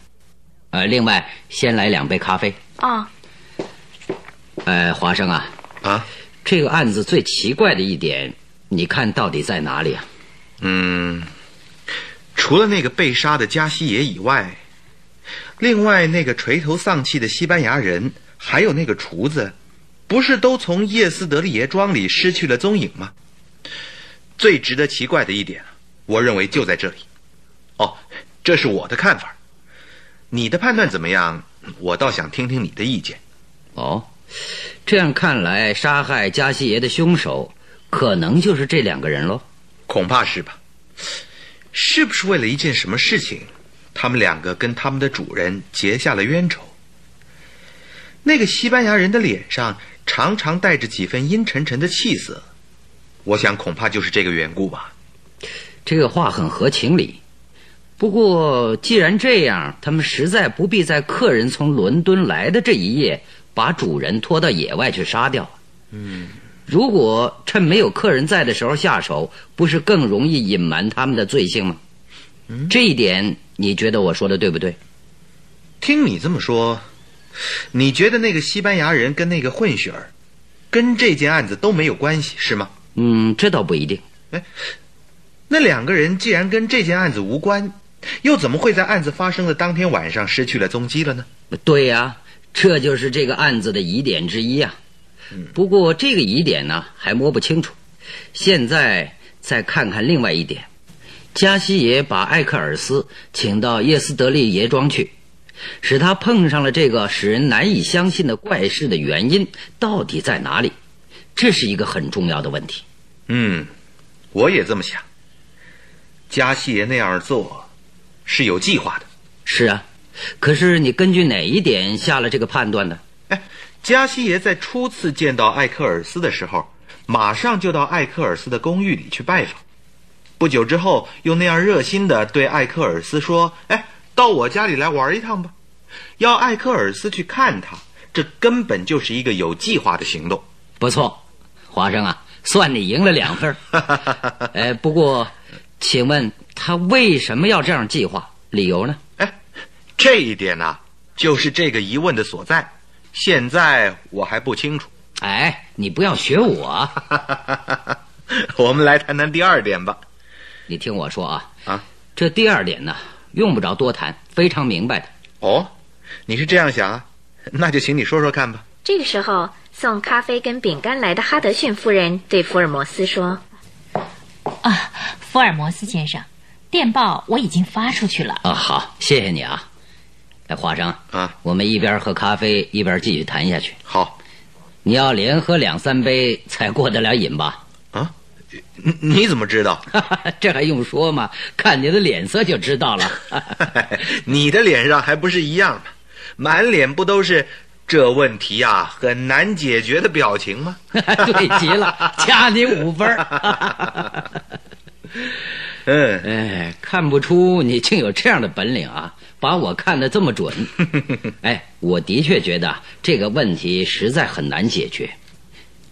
呃，另外先来两杯咖啡。哦，呃，华生啊，啊，这个案子最奇怪的一点，你看到底在哪里啊？嗯，除了那个被杀的加西耶以外，另外那个垂头丧气的西班牙人，还有那个厨子，不是都从叶斯德利耶庄里失去了踪影吗？最值得奇怪的一点，我认为就在这里。哦，这是我的看法，你的判断怎么样？我倒想听听你的意见。哦，这样看来，杀害加西耶的凶手可能就是这两个人喽。恐怕是吧，是不是为了一件什么事情，他们两个跟他们的主人结下了冤仇？那个西班牙人的脸上常常带着几分阴沉沉的气色，我想恐怕就是这个缘故吧。这个话很合情理。不过既然这样，他们实在不必在客人从伦敦来的这一夜把主人拖到野外去杀掉。嗯，如果趁没有客人在的时候下手，不是更容易隐瞒他们的罪行吗？嗯，这一点你觉得我说的对不对？听你这么说，你觉得那个西班牙人跟那个混血儿，跟这件案子都没有关系是吗？嗯，这倒不一定。哎，那两个人既然跟这件案子无关，又怎么会在案子发生的当天晚上失去了踪迹了呢？对呀，这就是这个案子的疑点之一呀。不过这个疑点呢还摸不清楚，现在再看看另外一点，加西爷把艾克尔斯请到叶斯德利爷庄去，使他碰上了这个使人难以相信的怪事的原因到底在哪里？这是一个很重要的问题。嗯，我也这么想。加西爷那样做是有计划的。是啊，可是你根据哪一点下了这个判断呢？哎。加西爷在初次见到艾克尔斯的时候，马上就到艾克尔斯的公寓里去拜访。不久之后，又那样热心的对艾克尔斯说：“哎，到我家里来玩一趟吧。”要艾克尔斯去看他，这根本就是一个有计划的行动。不错，华生啊，算你赢了两分。哎，不过，请问他为什么要这样计划？理由呢？哎，这一点呢，就是这个疑问的所在。现在我还不清楚。哎，你不要学我。我们来谈谈第二点吧。你听我说啊啊，这第二点呢，用不着多谈，非常明白的。哦，你是这样想啊？那就请你说说看吧。这个时候，送咖啡跟饼干来的哈德逊夫人对福尔摩斯说：“啊，福尔摩斯先生，电报我已经发出去了。啊，好，谢谢你啊。”哎，华生啊，我们一边喝咖啡一边继续谈下去。好，你要连喝两三杯才过得了瘾吧？啊，你你怎么知道？这还用说吗？看你的脸色就知道了。你的脸上还不是一样吗？满脸不都是这问题呀很难解决的表情吗？对极了，加你五分。嗯，哎，看不出你竟有这样的本领啊！把我看得这么准，哎，我的确觉得这个问题实在很难解决。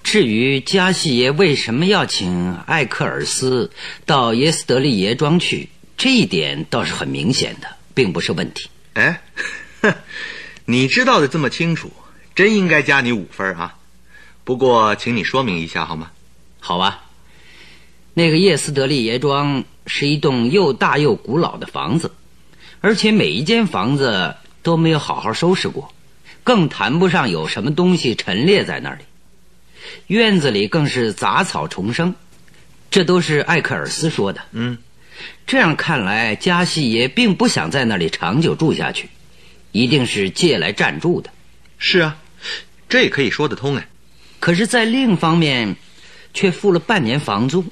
至于加西爷为什么要请艾克尔斯到耶斯德利爷庄去，这一点倒是很明显的，并不是问题。哎，你知道的这么清楚，真应该加你五分啊！不过，请你说明一下好吗？好吧。那个叶斯德利爷庄是一栋又大又古老的房子。而且每一间房子都没有好好收拾过，更谈不上有什么东西陈列在那里。院子里更是杂草丛生，这都是艾克尔斯说的。嗯，这样看来，加西爷并不想在那里长久住下去，一定是借来暂住的。是啊，这也可以说得通哎。可是，在另一方面，却付了半年房租，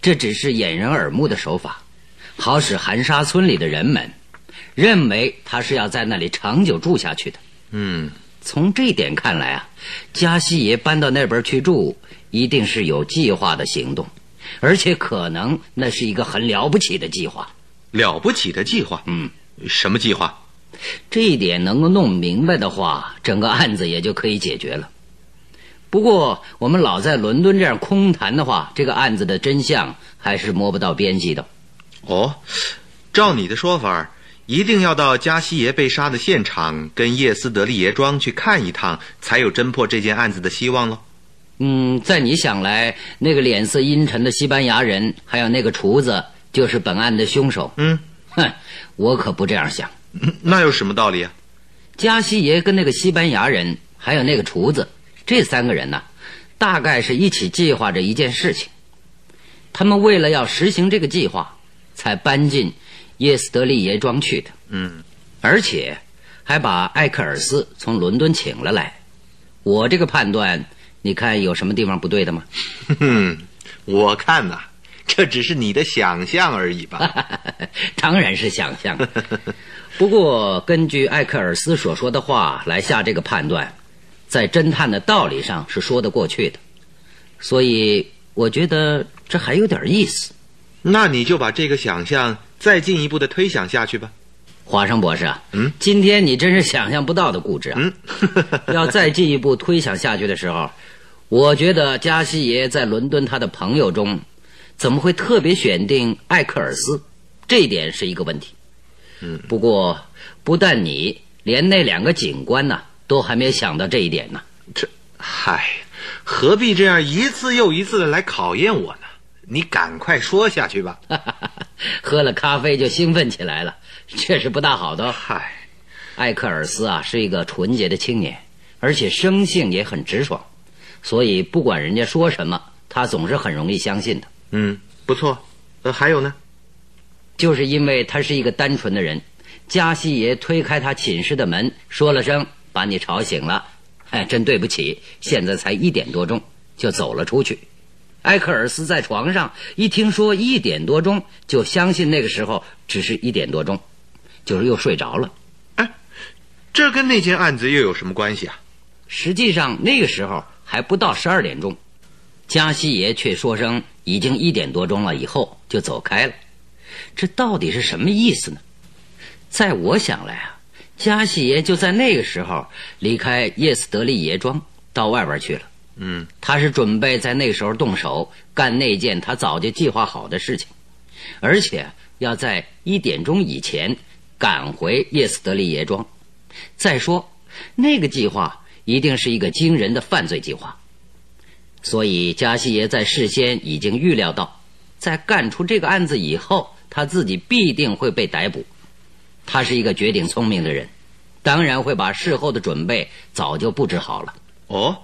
这只是掩人耳目的手法，好使寒沙村里的人们。认为他是要在那里长久住下去的。嗯，从这点看来啊，加西爷搬到那边去住，一定是有计划的行动，而且可能那是一个很了不起的计划。了不起的计划？嗯，什么计划？这一点能够弄明白的话，整个案子也就可以解决了。不过，我们老在伦敦这样空谈的话，这个案子的真相还是摸不到边际的。哦，照你的说法。一定要到加西爷被杀的现场，跟叶斯德利爷庄去看一趟，才有侦破这件案子的希望喽。嗯，在你想来，那个脸色阴沉的西班牙人，还有那个厨子，就是本案的凶手。嗯，哼，我可不这样想。那有什么道理啊？加西爷跟那个西班牙人，还有那个厨子，这三个人呢，大概是一起计划着一件事情。他们为了要实行这个计划，才搬进。耶斯德利爷庄去的，嗯，而且还把艾克尔斯从伦敦请了来。我这个判断，你看有什么地方不对的吗？哼，我看呐，这只是你的想象而已吧？当然是想象。不过，根据艾克尔斯所说的话来下这个判断，在侦探的道理上是说得过去的。所以，我觉得这还有点意思。那你就把这个想象再进一步的推想下去吧。华生博士啊，嗯，今天你真是想象不到的固执啊。嗯，要再进一步推想下去的时候，我觉得加西爷在伦敦他的朋友中，怎么会特别选定艾克尔斯？这一点是一个问题。嗯，不过不但你，连那两个警官呢，都还没有想到这一点呢。这，嗨，何必这样一次又一次的来考验我呢？你赶快说下去吧。喝了咖啡就兴奋起来了，确实不大好的。嗨，艾克尔斯啊，是一个纯洁的青年，而且生性也很直爽，所以不管人家说什么，他总是很容易相信的。嗯，不错。呃，还有呢？就是因为他是一个单纯的人，加西爷推开他寝室的门，说了声“把你吵醒了”，哎，真对不起，现在才一点多钟，就走了出去。埃克尔斯在床上一听说一点多钟，就相信那个时候只是一点多钟，就是又睡着了。哎，这跟那件案子又有什么关系啊？实际上那个时候还不到十二点钟，加西爷却说声已经一点多钟了，以后就走开了。这到底是什么意思呢？在我想来啊，加西爷就在那个时候离开叶斯德利爷庄到外边去了。嗯，他是准备在那时候动手干那件他早就计划好的事情，而且要在一点钟以前赶回叶斯德利爷庄。再说，那个计划一定是一个惊人的犯罪计划，所以加西爷在事先已经预料到，在干出这个案子以后，他自己必定会被逮捕。他是一个绝顶聪明的人，当然会把事后的准备早就布置好了。哦。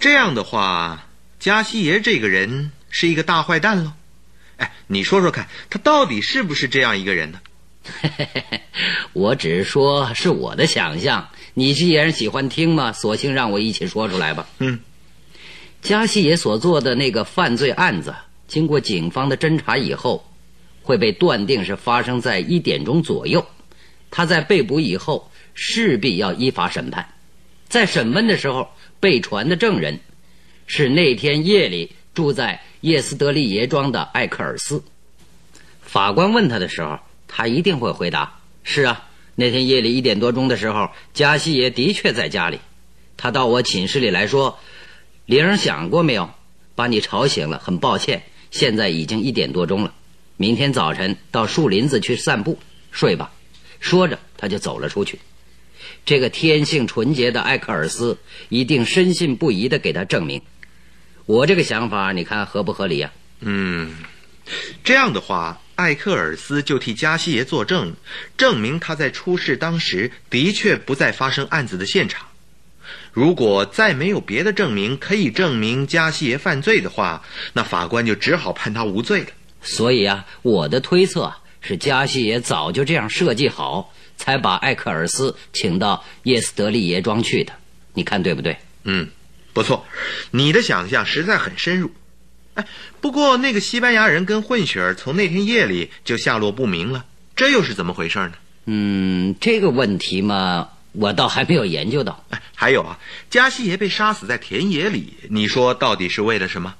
这样的话，加西爷这个人是一个大坏蛋喽。哎，你说说看，他到底是不是这样一个人呢？我只是说是我的想象，你既然喜欢听嘛，索性让我一起说出来吧。嗯，加西爷所做的那个犯罪案子，经过警方的侦查以后，会被断定是发生在一点钟左右。他在被捕以后，势必要依法审判。在审问的时候。被传的证人是那天夜里住在叶斯德利爷庄的艾克尔斯。法官问他的时候，他一定会回答：“是啊，那天夜里一点多钟的时候，加西爷的确在家里。他到我寝室里来说：‘铃响过没有？把你吵醒了，很抱歉，现在已经一点多钟了。明天早晨到树林子去散步，睡吧。’说着，他就走了出去。”这个天性纯洁的艾克尔斯一定深信不疑的给他证明，我这个想法你看合不合理呀？嗯，这样的话，艾克尔斯就替加西爷作证，证明他在出事当时的确不在发生案子的现场。如果再没有别的证明可以证明加西爷犯罪的话，那法官就只好判他无罪了。所以啊，我的推测是加西爷早就这样设计好。才把艾克尔斯请到叶斯德利爷庄去的，你看对不对？嗯，不错，你的想象实在很深入。哎，不过那个西班牙人跟混血儿从那天夜里就下落不明了，这又是怎么回事呢？嗯，这个问题嘛，我倒还没有研究到。哎，还有啊，加西爷被杀死在田野里，你说到底是为了什么？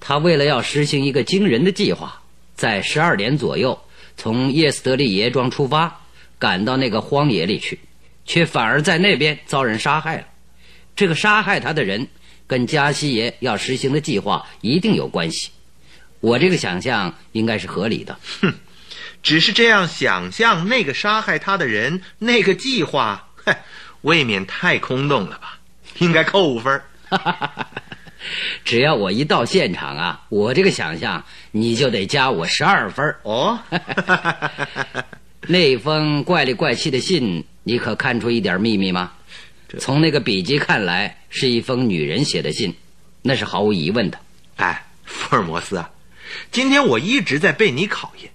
他为了要实行一个惊人的计划，在十二点左右从叶斯德利爷庄出发。赶到那个荒野里去，却反而在那边遭人杀害了。这个杀害他的人跟加西爷要实行的计划一定有关系。我这个想象应该是合理的。哼，只是这样想象那个杀害他的人那个计划，哼，未免太空洞了吧？应该扣五分。只要我一到现场啊，我这个想象你就得加我十二分。哦。那封怪里怪气的信，你可看出一点秘密吗？从那个笔迹看来，是一封女人写的信，那是毫无疑问的。哎，福尔摩斯啊，今天我一直在被你考验，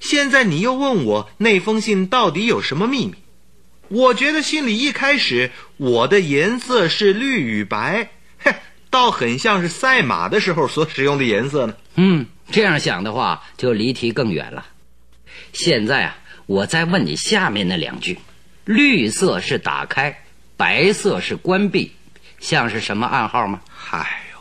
现在你又问我那封信到底有什么秘密？我觉得信里一开始我的颜色是绿与白，嘿，倒很像是赛马的时候所使用的颜色呢。嗯，这样想的话，就离题更远了。现在啊，我再问你下面那两句：绿色是打开，白色是关闭，像是什么暗号吗？哎呦，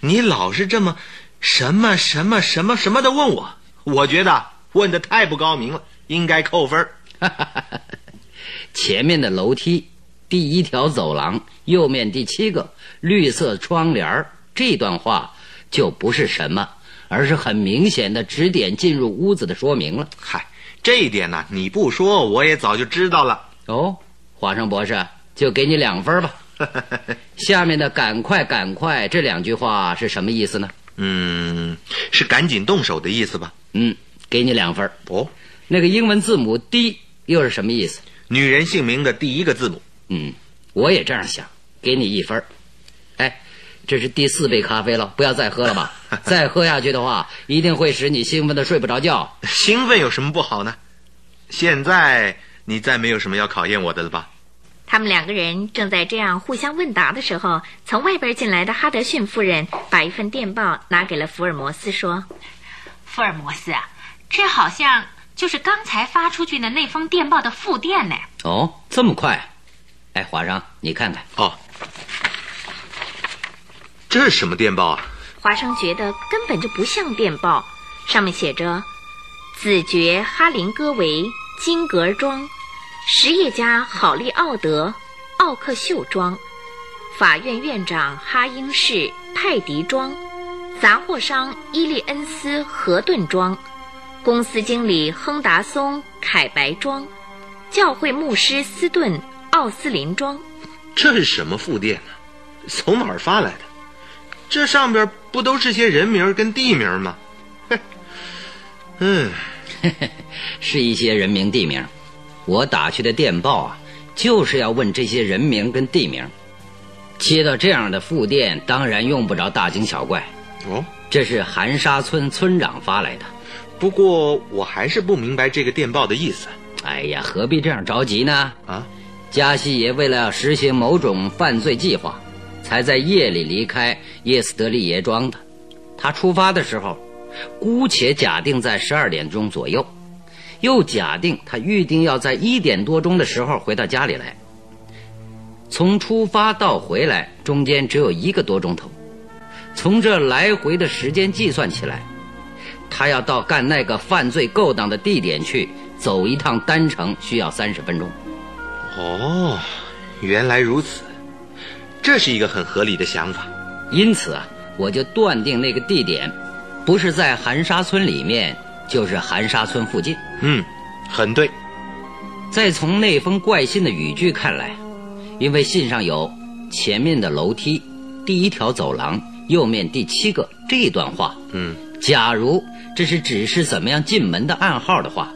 你老是这么什么什么什么什么的问我，我觉得问的太不高明了，应该扣分儿。前面的楼梯，第一条走廊，右面第七个绿色窗帘儿这段话就不是什么，而是很明显的指点进入屋子的说明了。嗨，这一点呢，你不说我也早就知道了。哦，华生博士，就给你两分吧。下面的“赶快，赶快”这两句话是什么意思呢？嗯，是赶紧动手的意思吧？嗯，给你两分。哦，那个英文字母 D 又是什么意思？女人姓名的第一个字母。嗯，我也这样想，给你一分。哎，这是第四杯咖啡了，不要再喝了吧？再喝下去的话，一定会使你兴奋的睡不着觉。兴奋有什么不好呢？现在你再没有什么要考验我的了吧？他们两个人正在这样互相问答的时候，从外边进来的哈德逊夫人把一份电报拿给了福尔摩斯，说：“福尔摩斯啊，这好像就是刚才发出去的那封电报的复电呢。”哦，这么快？哎，华生，你看看。哦，这是什么电报啊？华生觉得根本就不像电报，上面写着：“子爵哈林戈维金格庄。”实业家郝利奥德奥克秀庄，法院院长哈英士泰迪庄，杂货商伊利恩斯河顿庄，公司经理亨达松凯白庄，教会牧师斯顿奥斯林庄。这是什么副店呢？从哪儿发来的？这上边不都是些人名跟地名吗？嘿，嗯，是一些人名地名。我打去的电报啊，就是要问这些人名跟地名。接到这样的复电，当然用不着大惊小怪。哦，这是寒沙村村长发来的。不过我还是不明白这个电报的意思。哎呀，何必这样着急呢？啊，加西爷为了实行某种犯罪计划，才在夜里离开叶斯德利爷庄的。他出发的时候，姑且假定在十二点钟左右。又假定他预定要在一点多钟的时候回到家里来。从出发到回来中间只有一个多钟头，从这来回的时间计算起来，他要到干那个犯罪勾当的地点去走一趟单程需要三十分钟。哦，原来如此，这是一个很合理的想法。因此啊，我就断定那个地点不是在寒沙村里面。就是寒沙村附近。嗯，很对。再从那封怪信的语句看来，因为信上有“前面的楼梯，第一条走廊，右面第七个”这一段话。嗯，假如这是指示怎么样进门的暗号的话，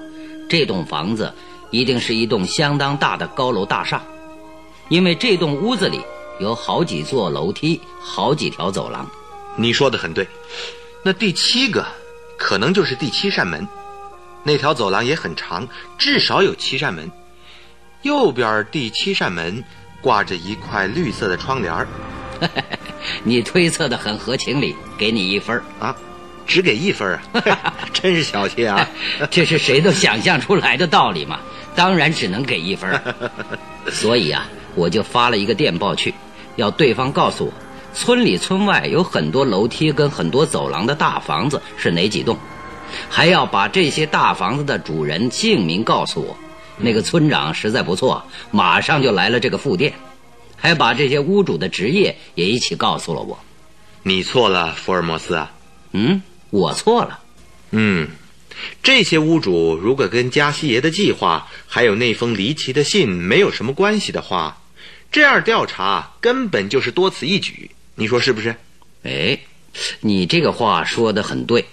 这栋房子一定是一栋相当大的高楼大厦，因为这栋屋子里有好几座楼梯，好几条走廊。你说的很对。那第七个？可能就是第七扇门，那条走廊也很长，至少有七扇门。右边第七扇门挂着一块绿色的窗帘儿。你推测的很合情理，给你一分啊，只给一分啊，真是小气啊！这是谁都想象出来的道理嘛，当然只能给一分。所以啊，我就发了一个电报去，要对方告诉我。村里村外有很多楼梯跟很多走廊的大房子是哪几栋？还要把这些大房子的主人姓名告诉我。那个村长实在不错，马上就来了这个副店，还把这些屋主的职业也一起告诉了我。你错了，福尔摩斯啊！嗯，我错了。嗯，这些屋主如果跟加西爷的计划还有那封离奇的信没有什么关系的话，这样调查根本就是多此一举。你说是不是？哎，你这个话说的很对，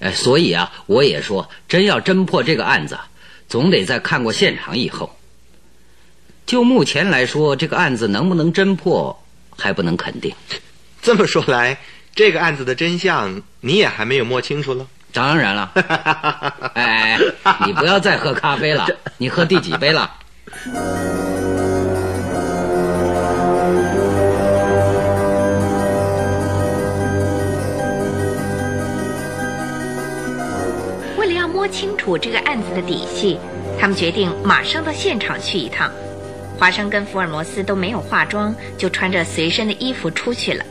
哎，所以啊，我也说，真要侦破这个案子，总得在看过现场以后。就目前来说，这个案子能不能侦破，还不能肯定。这么说来，这个案子的真相你也还没有摸清楚了。当然了，哎，你不要再喝咖啡了，你喝第几杯了？为了要摸清楚这个案子的底细，他们决定马上到现场去一趟。华生跟福尔摩斯都没有化妆，就穿着随身的衣服出去了。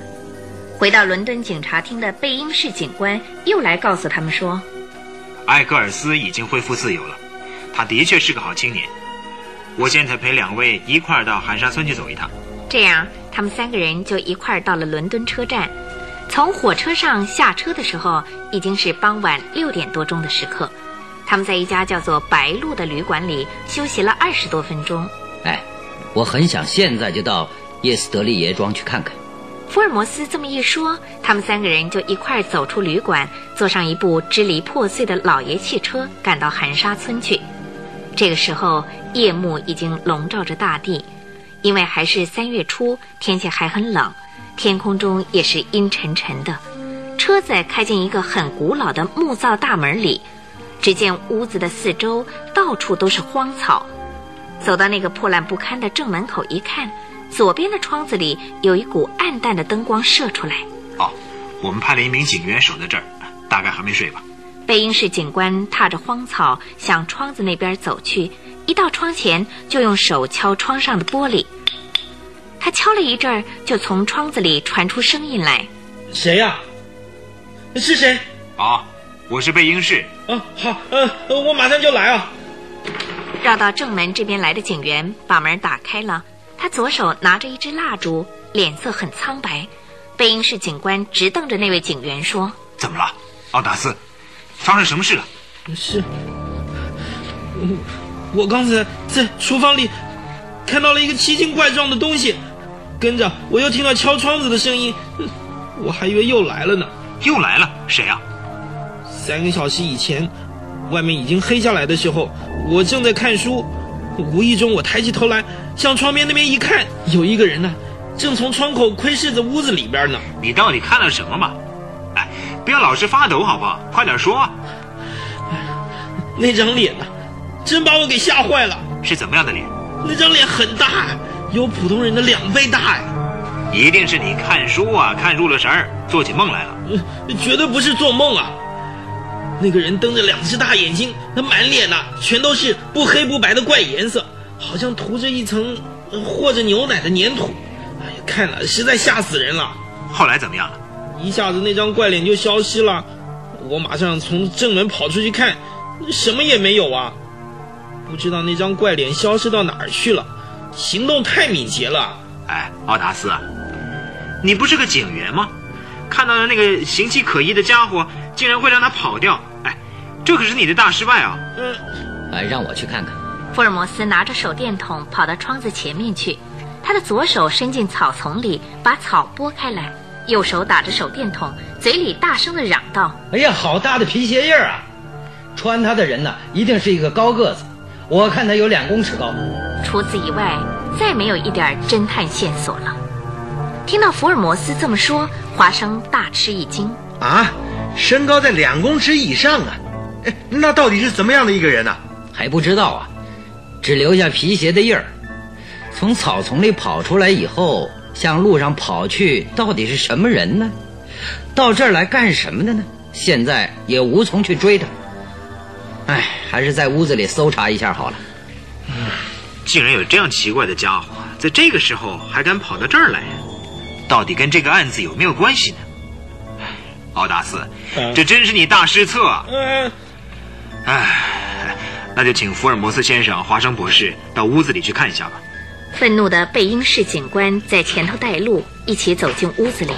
回到伦敦警察厅的贝因士警官又来告诉他们说，艾格尔斯已经恢复自由了，他的确是个好青年。我现在陪两位一块儿到寒沙村去走一趟。这样，他们三个人就一块儿到了伦敦车站。从火车上下车的时候，已经是傍晚六点多钟的时刻。他们在一家叫做“白鹿”的旅馆里休息了二十多分钟。哎，我很想现在就到叶斯德利爷庄去看看。福尔摩斯这么一说，他们三个人就一块走出旅馆，坐上一部支离破碎的老爷汽车，赶到寒沙村去。这个时候，夜幕已经笼罩着大地，因为还是三月初，天气还很冷。天空中也是阴沉沉的，车子开进一个很古老的木造大门里，只见屋子的四周到处都是荒草。走到那个破烂不堪的正门口一看，左边的窗子里有一股暗淡的灯光射出来。哦，我们派了一名警员守在这儿，大概还没睡吧。贝因士警官踏着荒草向窗子那边走去，一到窗前就用手敲窗上的玻璃。他敲了一阵儿，就从窗子里传出声音来：“谁呀？是谁？”“啊，我是贝英士。”“啊，好，呃，我马上就来啊。”绕到正门这边来的警员把门打开了，他左手拿着一支蜡烛，脸色很苍白。贝英士警官直瞪着那位警员说：“怎么了，奥达斯？发生什么事了？”“是，我刚才在厨房里看到了一个奇形怪状的东西。”跟着我又听到敲窗子的声音，我还以为又来了呢。又来了？谁啊？三个小时以前，外面已经黑下来的时候，我正在看书，无意中我抬起头来，向窗边那边一看，有一个人呢，正从窗口窥视着屋子里边呢。你到底看了什么嘛？哎，不要老是发抖好不好？快点说。那张脸呢，真把我给吓坏了。是怎么样的脸？那张脸很大。有普通人的两倍大呀！一定是你看书啊，看入了神儿，做起梦来了。绝对不是做梦啊！那个人瞪着两只大眼睛，那满脸呐全都是不黑不白的怪颜色，好像涂着一层和着牛奶的粘土。哎呀，看了实在吓死人了。后来怎么样了？一下子那张怪脸就消失了。我马上从正门跑出去看，什么也没有啊！不知道那张怪脸消失到哪儿去了。行动太敏捷了，哎，奥达斯，你不是个警员吗？看到了那个形迹可疑的家伙，竟然会让他跑掉，哎，这可是你的大失败啊！嗯，哎，让我去看看。福尔摩斯拿着手电筒跑到窗子前面去，他的左手伸进草丛里，把草拨开来，右手打着手电筒，嘴里大声的嚷道：“哎呀，好大的皮鞋印啊！穿它的人呢，一定是一个高个子。”我看他有两公尺高。除此以外，再没有一点侦探线索了。听到福尔摩斯这么说，华生大吃一惊。啊，身高在两公尺以上啊！哎，那到底是怎么样的一个人呢？还不知道啊，只留下皮鞋的印儿。从草丛里跑出来以后，向路上跑去，到底是什么人呢？到这儿来干什么的呢？现在也无从去追他。哎，还是在屋子里搜查一下好了。嗯，竟然有这样奇怪的家伙，在这个时候还敢跑到这儿来，到底跟这个案子有没有关系呢？奥达斯，这真是你大失策。嗯。哎，那就请福尔摩斯先生、华生博士到屋子里去看一下吧。愤怒的贝因士警官在前头带路，一起走进屋子里。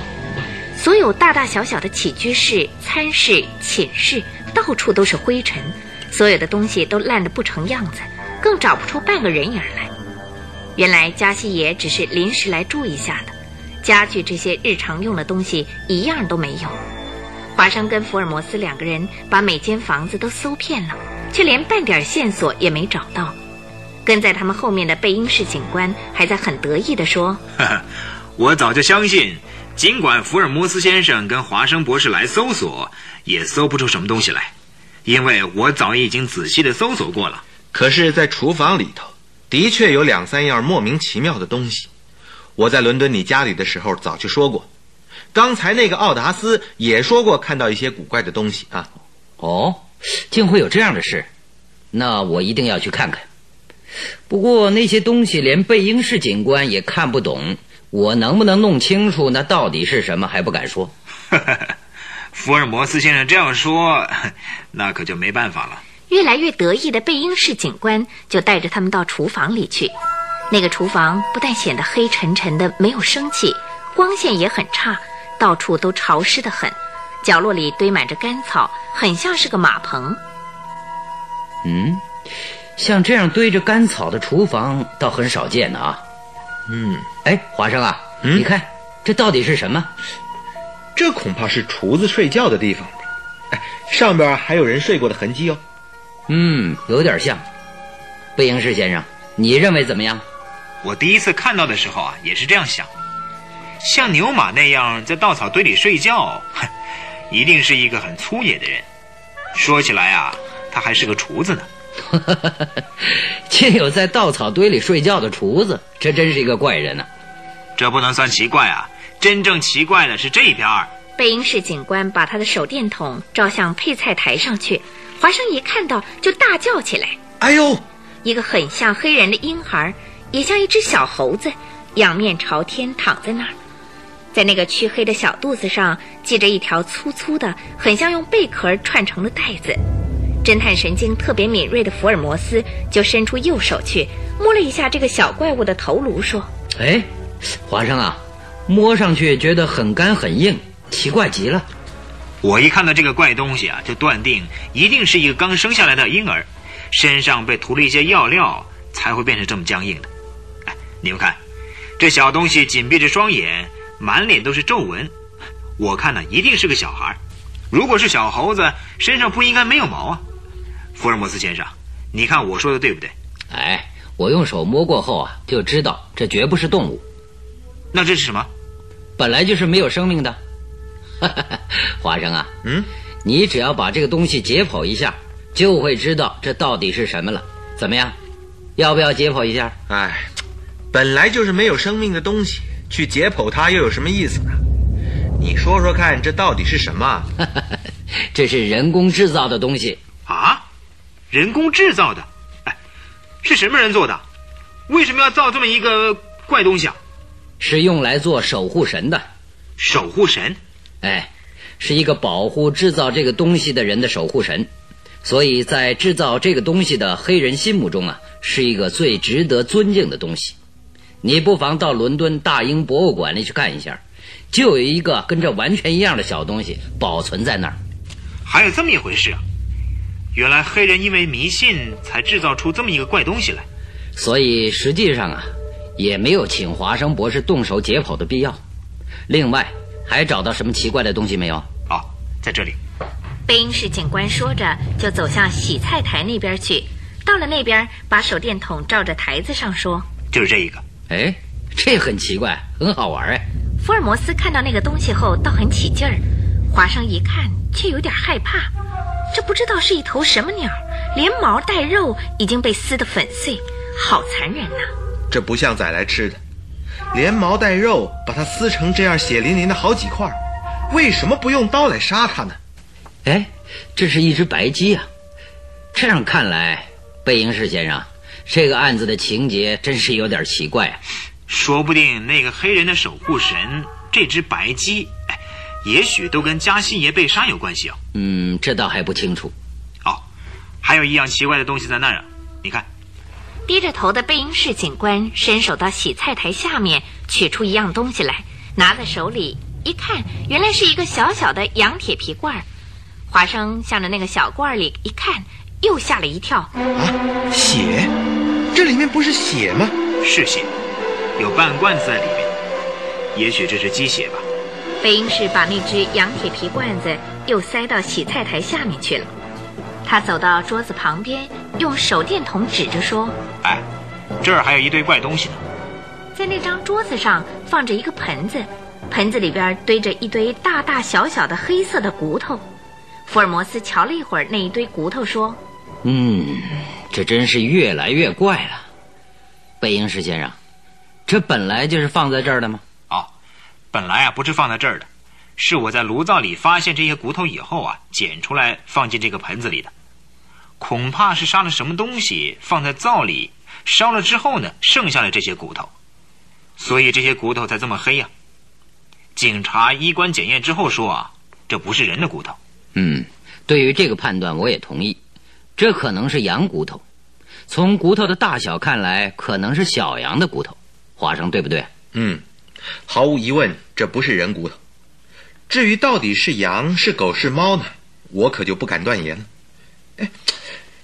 所有大大小小的起居室、餐室、寝室，到处都是灰尘。所有的东西都烂得不成样子，更找不出半个人影来。原来加西爷只是临时来住一下的，家具这些日常用的东西一样都没有。华生跟福尔摩斯两个人把每间房子都搜遍了，却连半点线索也没找到。跟在他们后面的贝因士警官还在很得意地说：“我早就相信，尽管福尔摩斯先生跟华生博士来搜索，也搜不出什么东西来。”因为我早已经仔细的搜索过了，可是，在厨房里头，的确有两三样莫名其妙的东西。我在伦敦你家里的时候早就说过，刚才那个奥达斯也说过看到一些古怪的东西啊。哦，竟会有这样的事，那我一定要去看看。不过那些东西连贝英士警官也看不懂，我能不能弄清楚那到底是什么还不敢说。福尔摩斯先生这样说，那可就没办法了。越来越得意的贝英士警官就带着他们到厨房里去。那个厨房不但显得黑沉沉的，没有生气，光线也很差，到处都潮湿的很，角落里堆满着干草，很像是个马棚。嗯，像这样堆着干草的厨房倒很少见的啊。嗯，哎，华生啊，嗯你看这到底是什么？这恐怕是厨子睡觉的地方吧？哎，上边还有人睡过的痕迹哦。嗯，有点像。贝英士先生，你认为怎么样？我第一次看到的时候啊，也是这样想。像牛马那样在稻草堆里睡觉，哼，一定是一个很粗野的人。说起来啊，他还是个厨子呢。竟有在稻草堆里睡觉的厨子，这真是一个怪人呐、这不能算奇怪啊，真正奇怪的是这边儿。贝英士警官把他的手电筒照向配菜台上去，华生一看到就大叫起来。哎呦，一个很像黑人的婴孩，也像一只小猴子，仰面朝天躺在那儿，在那个黢黑的小肚子上系着一条粗粗的、很像用贝壳串成的带子。侦探神经特别敏锐的福尔摩斯就伸出右手去摸了一下这个小怪物的头颅，说哎，华生啊，摸上去觉得很干很硬，奇怪极了。我一看到这个怪东西啊，就断定一定是一个刚生下来的婴儿，身上被涂了一些药料，才会变成这么僵硬的。哎，你们看，这小东西紧闭着双眼，满脸都是皱纹，我看呢，一定是个小孩儿。如果是小猴子，身上不应该没有毛啊。福尔摩斯先生，你看我说的对不对？哎，我用手摸过后啊，就知道这绝不是动物，那这是什么？本来就是没有生命的。华生啊，嗯，你只要把这个东西解剖一下，就会知道这到底是什么了。怎么样？要不要解剖一下？哎，本来就是没有生命的东西，去解剖它又有什么意思呢？你说说看，这到底是什么？这是人工制造的东西。啊，人工制造的？哎，是什么人做的？为什么要造这么一个怪东西啊？是用来做守护神的，守护神？哎，是一个保护制造这个东西的人的守护神，所以在制造这个东西的黑人心目中啊，是一个最值得尊敬的东西。你不妨到伦敦大英博物馆里去看一下，就有一个跟这完全一样的小东西保存在那儿。还有这么一回事啊！原来黑人因为迷信才制造出这么一个怪东西来。所以实际上啊，也没有请华生博士动手解剖的必要。另外，还找到什么奇怪的东西没有？哦，在这里。贝英士警官说着，就走向洗菜台那边去。到了那边，把手电筒照着台子上说就是这一个。哎，这很奇怪，很好玩哎。：“福尔摩斯看到那个东西后，倒很起劲儿。华生一看，却有点害怕。这不知道是一头什么鸟，连毛带肉已经被撕得粉碎，好残忍呐、这不像宰来吃的，连毛带肉把它撕成这样血淋淋的好几块，为什么不用刀来杀它呢？哎，这是一只白鸡啊！这样看来，贝英士先生，这个案子的情节真是有点奇怪啊。说不定那个黑人的守护神这只白鸡，哎，也许都跟加西爷被杀有关系啊。嗯，这倒还不清楚。哦，还有一样奇怪的东西在那儿啊！你看，低着头的贝因士警官伸手到洗菜台下面，取出一样东西来，拿在手里一看，原来是一个小小的羊铁皮罐儿。华生向着那个小罐儿里一看，又吓了一跳。啊，血，这里面不是血吗？是血，有半罐子在里面，也许这是鸡血吧。贝英士把那只羊铁皮罐子又塞到洗菜台下面去了。他走到桌子旁边，用手电筒指着说哎，这儿还有一堆怪东西呢。：“在那张桌子上放着一个盆子，盆子里边堆着一堆大大小小的黑色的骨头。”福尔摩斯瞧了一会儿那一堆骨头，说嗯，这真是越来越怪了。贝英石先生，这本来就是放在这儿的吗？哦，本来啊不是放在这儿的，是我在炉灶里发现这些骨头以后啊，捡出来放进这个盆子里的。恐怕是杀了什么东西放在灶里烧了之后呢，剩下了这些骨头，所以这些骨头才这么黑呀。警察衣冠检验之后说啊，这不是人的骨头。嗯，对于这个判断我也同意，这可能是羊骨头。从骨头的大小看来，可能是小羊的骨头。华生，对不对？嗯，毫无疑问，这不是人骨头。至于到底是羊、是狗、是猫呢，我可就不敢断言了。哎，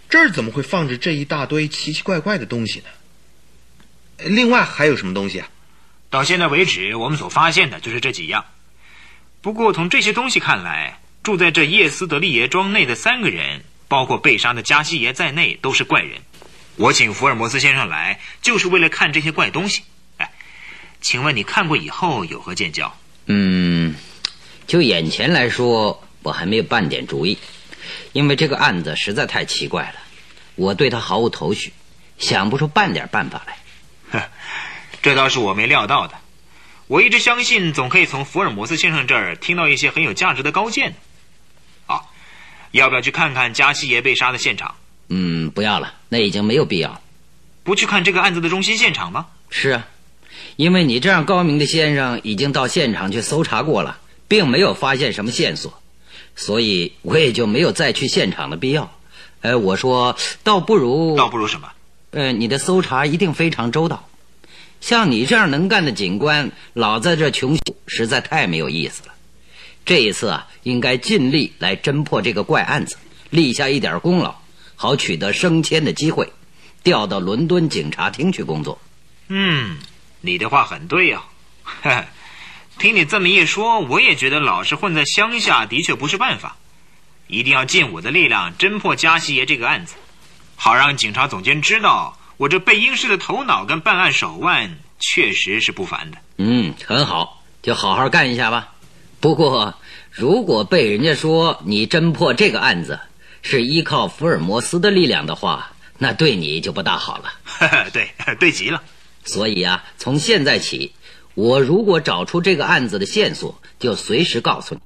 这儿怎么会放着这一大堆奇奇怪怪的东西呢？另外还有什么东西啊？到现在为止，我们所发现的就是这几样。不过从这些东西看来，住在这叶斯德利爷庄内的三个人，包括被杀的加西爷在内，都是怪人。我请福尔摩斯先生来，就是为了看这些怪东西。哎，请问你看过以后有何见教？嗯。就眼前来说，我还没有半点主意，因为这个案子实在太奇怪了，我对他毫无头绪，想不出半点办法来。呵，这倒是我没料到的。我一直相信，总可以从福尔摩斯先生这儿听到一些很有价值的高见。好，要不要去看看加西爷被杀的现场？嗯，不要了，那已经没有必要。不去看这个案子的中心现场吗？是啊，因为你这样高明的先生已经到现场去搜查过了。并没有发现什么线索，所以我也就没有再去现场的必要。呃，我说，倒不如，倒不如什么？呃，你的搜查一定非常周到。像你这样能干的警官，老在这穷实在太没有意思了。这一次啊，应该尽力来侦破这个怪案子，立下一点功劳，好取得升迁的机会，调到伦敦警察厅去工作。嗯，你的话很对呀。听你这么一说，我也觉得老是混在乡下的确不是办法，一定要尽我的力量侦破加西爷这个案子，好让警察总监知道我这贝因氏的头脑跟办案手腕确实是不凡的。嗯，很好，就好好干一下吧。不过，如果被人家说你侦破这个案子是依靠福尔摩斯的力量的话，那对你就不大好了。对，对极了。所以啊，从现在起。我如果找出这个案子的线索，就随时告诉你。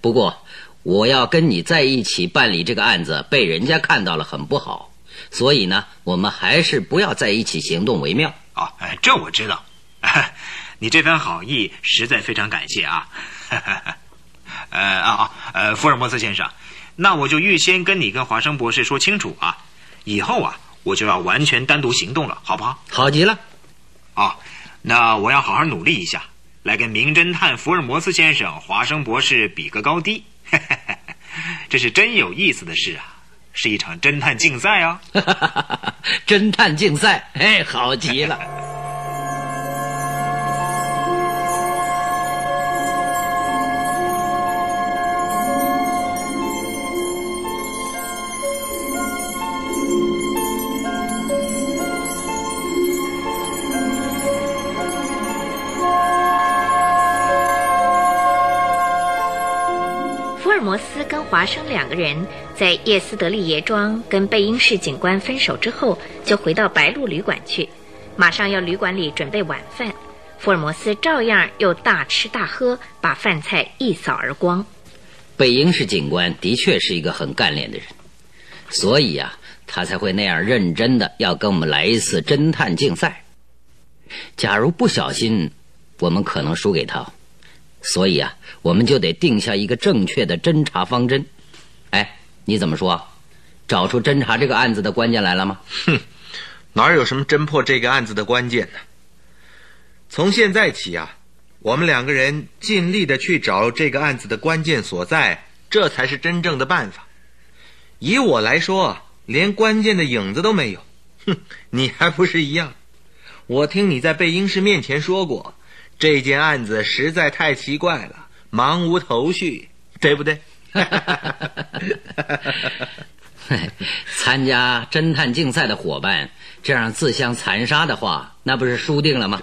不过，我要跟你在一起办理这个案子，被人家看到了很不好。所以呢，我们还是不要在一起行动为妙。哦，这我知道。你这番好意，实在非常感谢啊。呃啊啊呃，福尔摩斯先生，那我就预先跟你跟华生博士说清楚啊，以后啊，我就要完全单独行动了，好不好？好极了。啊。那我要好好努力一下，来跟名侦探福尔摩斯先生、华生博士比个高低。这是真有意思的事啊，是一场侦探竞赛啊！侦探竞赛，哎，好极了。华生两个人在叶斯德利爷庄跟贝因士警官分手之后，就回到白鹿旅馆去，马上要旅馆里准备晚饭。福尔摩斯照样又大吃大喝，把饭菜一扫而光。贝因士警官的确是一个很干练的人，所以呀，他才会那样认真的要跟我们来一次侦探竞赛。假如不小心，我们可能输给他。所以啊，我们就得定下一个正确的侦查方针。哎，你怎么说？找出侦查这个案子的关键来了吗？哼，哪有什么侦破这个案子的关键呢？从现在起啊，我们两个人尽力的去找这个案子的关键所在，这才是真正的办法。以我来说，连关键的影子都没有。哼，你还不是一样？我听你在贝英士面前说过。这件案子实在太奇怪了，茫无头绪，对不对？参加侦探竞赛的伙伴这样自相残杀的话，那不是输定了吗？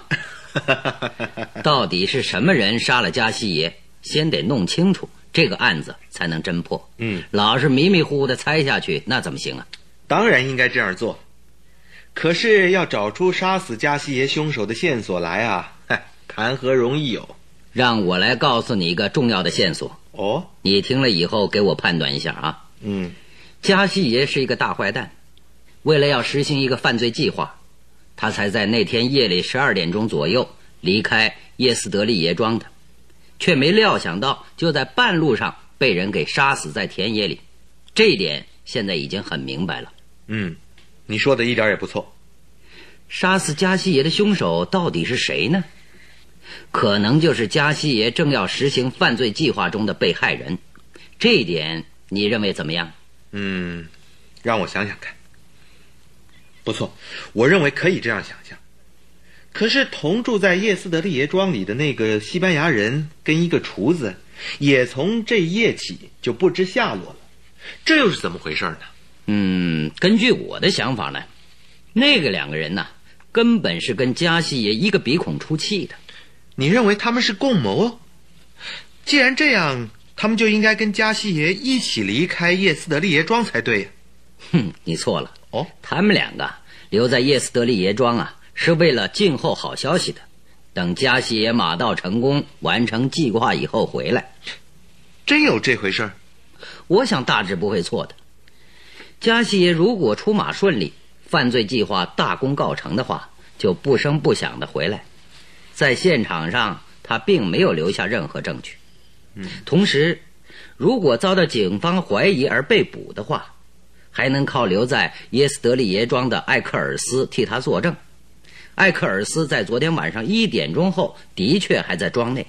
到底是什么人杀了加西爷？先得弄清楚这个案子，才能侦破。嗯，老是迷迷糊糊的猜下去，那怎么行啊？当然应该这样做，可是要找出杀死加西爷凶手的线索来啊！谈何容易有？让我来告诉你一个重要的线索。哦，你听了以后给我判断一下啊。嗯，加西爷是一个大坏蛋，为了要实行一个犯罪计划，他才在那天夜里十二点钟左右离开耶斯德利爷庄的，却没料想到就在半路上被人给杀死在田野里。这一点现在已经很明白了。嗯，你说的一点也不错。杀死加西爷的凶手到底是谁呢？可能就是加西爷正要实行犯罪计划中的被害人。这一点你认为怎么样？嗯，让我想想看。不错，我认为可以这样想象。可是同住在叶斯德利爷庄里的那个西班牙人跟一个厨子，也从这夜起就不知下落了。这又是怎么回事呢？嗯，根据我的想法呢，那个两个人呢，根本是跟加西爷一个鼻孔出气的。你认为他们是共谋？既然这样，他们就应该跟加西爷一起离开叶斯德利爷庄才对呀。哼，你错了。哦，他们两个留在叶斯德利爷庄啊，是为了静候好消息的。等加西爷马到成功，完成计划以后回来。真有这回事儿？我想大致不会错的。加西爷如果出马顺利，犯罪计划大功告成的话，就不声不响的回来。在现场上，他并没有留下任何证据。嗯，同时，如果遭到警方怀疑而被捕的话，还能靠留在耶斯德利耶庄的艾克尔斯替他作证。艾克尔斯在昨天晚上一点钟后的确还在庄内，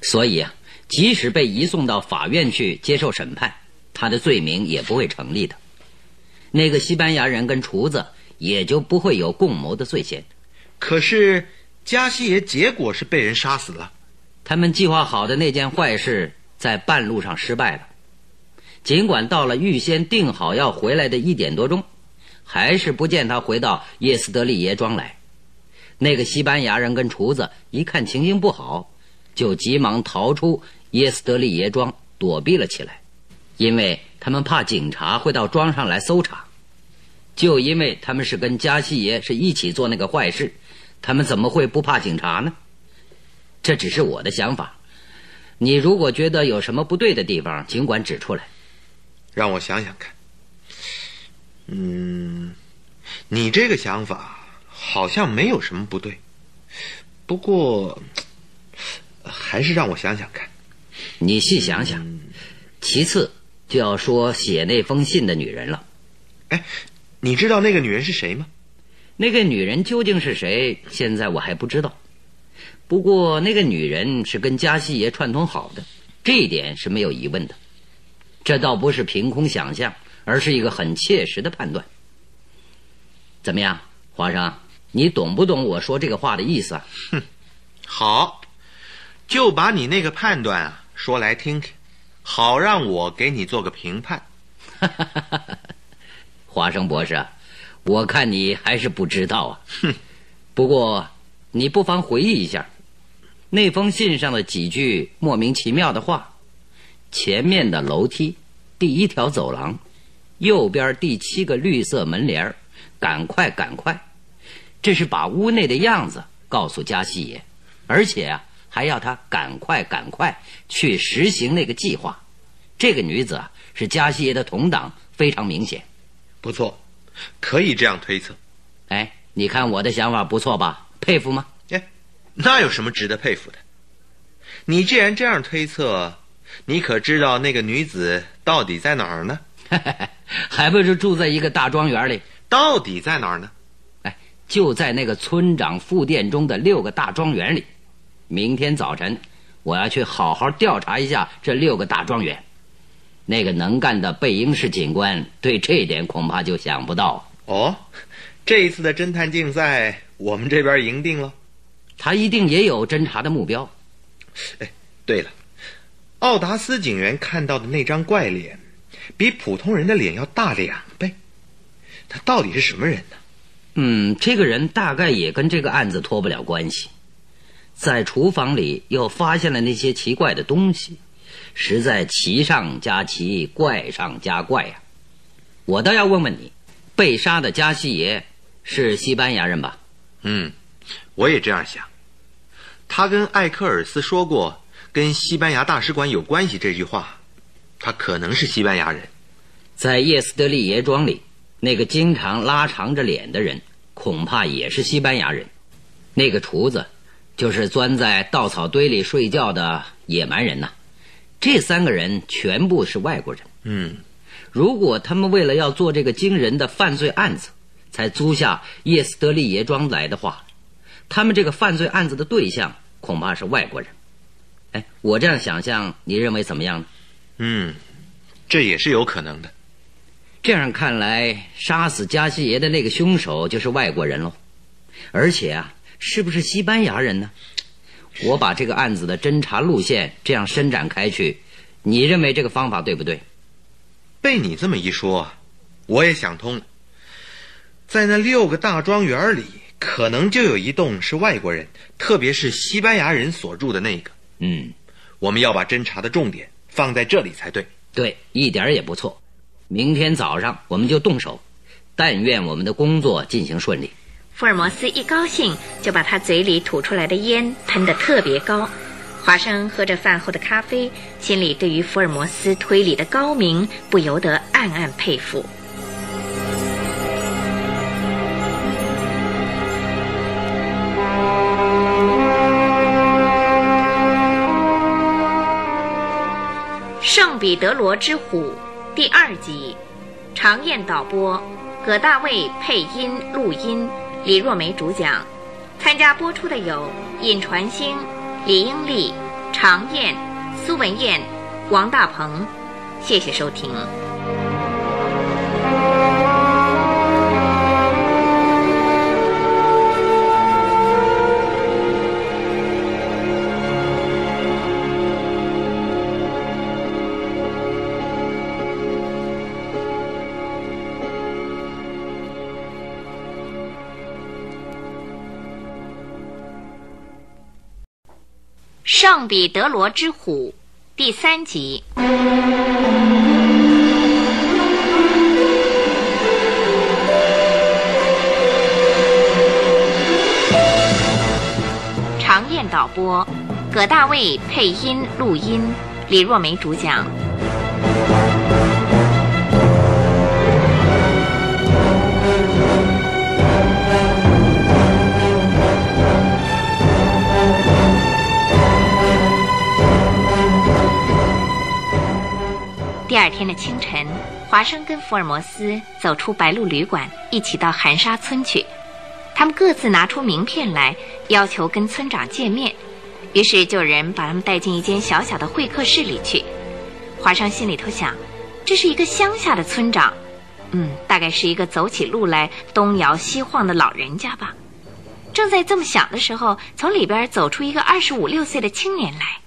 所以啊，即使被移送到法院去接受审判，他的罪名也不会成立的。那个西班牙人跟厨子也就不会有共谋的罪嫌。可是加西爷结果是被人杀死了，他们计划好的那件坏事在半路上失败了。尽管到了预先定好要回来的一点多钟，还是不见他回到叶斯德利爷庄来。那个西班牙人跟厨子一看情形不好，就急忙逃出耶斯德利爷庄躲避了起来，因为他们怕警察会到庄上来搜查。就因为他们是跟加西爷是一起做那个坏事，他们怎么会不怕警察呢？这只是我的想法。你如果觉得有什么不对的地方，尽管指出来。让我想想看。嗯，你这个想法好像没有什么不对，不过还是让我想想看。你细想想。其次就要说写那封信的女人了。哎，你知道那个女人是谁吗？那个女人究竟是谁？现在我还不知道。不过那个女人是跟加西爷串通好的，这一点是没有疑问的。这倒不是凭空想象，而是一个很切实的判断。怎么样，华生，你懂不懂我说这个话的意思啊？哼，好，就把你那个判断啊说来听听，好让我给你做个评判。华生博士，我看你还是不知道啊。哼，不过你不妨回忆一下那封信上的几句莫名其妙的话。前面的楼梯，第一条走廊，右边第七个绿色门帘，赶快赶快！这是把屋内的样子告诉加西爷，而且啊，还要他赶快赶快去实行那个计划。这个女子啊，是加西爷的同党，非常明显。不错，可以这样推测。哎，你看我的想法不错吧？佩服吗？哎，那有什么值得佩服的？你既然这样推测。你可知道那个女子到底在哪儿呢？还不是住在一个大庄园里？到底在哪儿呢？哎，就在那个村长副店中的六个大庄园里。明天早晨，我要去好好调查一下这六个大庄园。那个能干的贝英士警官对这点恐怕就想不到。哦，这一次的侦探竞赛，我们这边赢定了。他一定也有侦查的目标。哎，对了。奥达斯警员看到的那张怪脸，比普通人的脸要大两倍。他到底是什么人呢？嗯，这个人大概也跟这个案子脱不了关系。在厨房里又发现了那些奇怪的东西，实在奇上加奇，怪上加怪呀！我倒要问问你，被杀的加西爷是西班牙人吧？嗯，我也这样想。他跟艾克尔斯说过“跟西班牙大使馆有关系”这句话，他可能是西班牙人。在叶斯德利爷庄里，那个经常拉长着脸的人，恐怕也是西班牙人。那个厨子，就是钻在稻草堆里睡觉的野蛮人呐。这三个人全部是外国人。嗯，如果他们为了要做这个惊人的犯罪案子，才租下叶斯德利爷庄来的话，他们这个犯罪案子的对象恐怕是外国人。哎，我这样想象，你认为怎么样呢？嗯，这也是有可能的。这样看来，杀死加西耶的那个凶手就是外国人喽。而且啊，是不是西班牙人呢？我把这个案子的侦查路线这样伸展开去，你认为这个方法对不对？被你这么一说，我也想通了。在那六个大庄园里，可能就有一栋是外国人，特别是西班牙人所住的那个。嗯，我们要把侦查的重点放在这里才对。对，一点也不错。明天早上我们就动手，但愿我们的工作进行顺利。福尔摩斯一高兴，就把他嘴里吐出来的烟喷得特别高。华生喝着饭后的咖啡，心里对于福尔摩斯推理的高明不由得暗暗佩服。《圣彼得罗之虎》第二集，常燕导播，葛大卫配音录音。李若梅主讲，参加播出的有尹传星、李英丽、常燕、苏文燕、王大鹏。谢谢收听。《圣彼得罗之虎》第三集。常燕导播，葛大卫配音录音，李若梅主讲。第二天的清晨，华生跟福尔摩斯走出白鹿旅馆，一起到寒沙村去。他们各自拿出名片来，要求跟村长见面。于是就有人把他们带进一间小小的会客室里去。华生心里头想，这是一个乡下的村长，嗯，大概是一个走起路来东摇西晃的老人家吧。正在这么想的时候，从里边走出一个二十五六岁的青年来。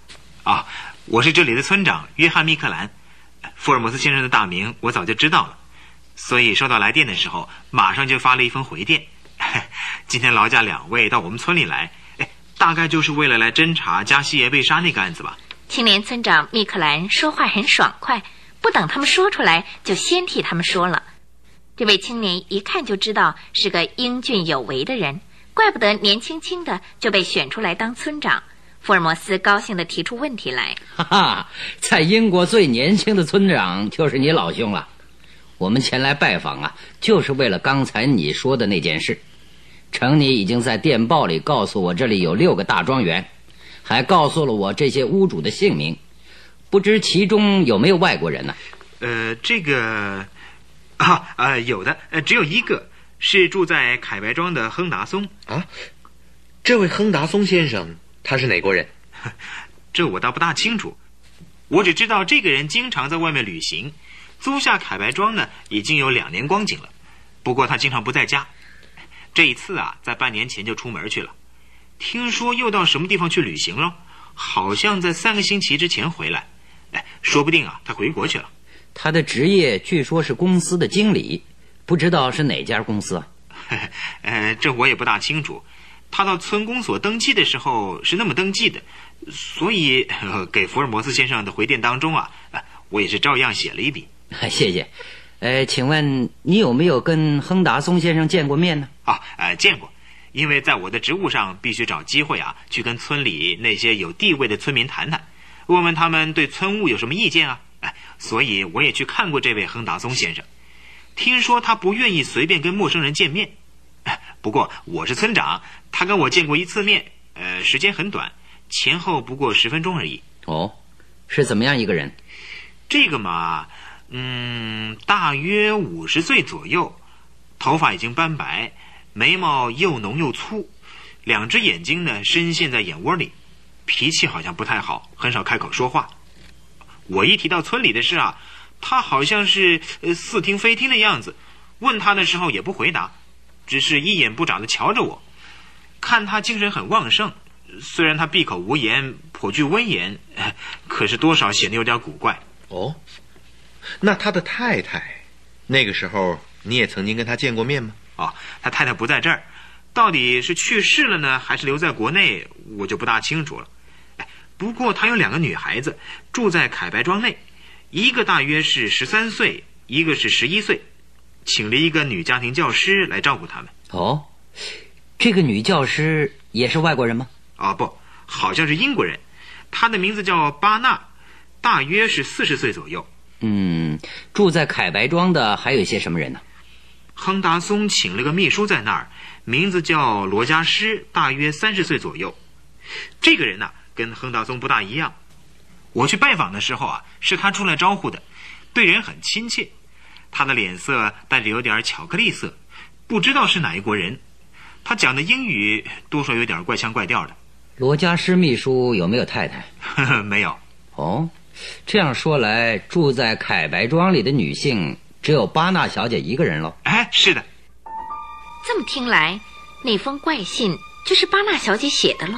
啊，我是这里的村长约翰·密克兰。福尔摩斯先生的大名我早就知道了，所以收到来电的时候，马上就发了一封回电。今天劳驾两位到我们村里来，哎，大概就是为了来侦查加西耶被杀那个案子吧。青年村长密克兰说话很爽快，不等他们说出来，就先替他们说了。这位青年一看就知道是个英俊有为的人，怪不得年轻轻的就被选出来当村长。福尔摩斯高兴地提出问题来：“哈哈，在英国最年轻的村长就是你老兄了。我们前来拜访啊，就是为了刚才你说的那件事。程你已经在电报里告诉我，这里有六个大庄园，还告诉了我这些屋主的姓名。不知其中有没有外国人呢？呃，这个啊啊，有的，呃，只有一个，是住在凯白庄的亨达松啊。这位亨达松先生。”他是哪国人？这我倒不大清楚。我只知道这个人经常在外面旅行，租下凯白庄呢已经有两年光景了。不过他经常不在家。这一次啊，在半年前就出门去了。听说又到什么地方去旅行了？好像在三个星期之前回来。哎，说不定啊，他回国去了。他的职业据说是公司的经理，不知道是哪家公司啊？呃，这我也不大清楚。他到村公所登记的时候是那么登记的，所以给福尔摩斯先生的回电当中啊，我也是照样写了一笔。谢谢。呃，请问你有没有跟亨达松先生见过面呢？啊，呃，见过。因为在我的职务上，必须找机会啊，去跟村里那些有地位的村民谈谈，问问他们对村务有什么意见啊。哎，所以我也去看过这位亨达松先生。听说他不愿意随便跟陌生人见面。不过我是村长，他跟我见过一次面，呃，时间很短，前后不过十分钟而已。哦，是怎么样一个人？这个嘛，嗯，大约五十岁左右，头发已经斑白，眉毛又浓又粗，两只眼睛呢深陷在眼窝里，脾气好像不太好，很少开口说话。我一提到村里的事啊，他好像是呃似听非听的样子，问他的时候也不回答，只是一眼不眨的瞧着我。看他精神很旺盛，虽然他闭口无言，颇具威严，可是多少显得有点古怪。哦，那他的太太，那个时候你也曾经跟他见过面吗？哦，他太太不在这儿，到底是去世了呢，还是留在国内，我就不大清楚了。哎，不过他有两个女孩子住在凯白庄内，一个大约是十三岁，一个是十一岁，请了一个女家庭教师来照顾他们。哦，这个女教师也是外国人吗？啊，不，好像是英国人，她的名字叫巴纳，大约是四十岁左右。嗯，住在凯白庄的还有一些什么人呢？亨达松请了个秘书在那儿，名字叫罗加师，大约三十岁左右。这个人呢、跟亨达松不大一样。我去拜访的时候啊，是他出来招呼的，对人很亲切。他的脸色带着有点巧克力色，不知道是哪一国人。他讲的英语多少有点怪腔怪调的。罗家师秘书有没有太太？呵呵，没有。哦，这样说来，住在凯白庄里的女性只有巴纳小姐一个人喽。哎，是的，这么听来，那封怪信就是巴纳小姐写的喽？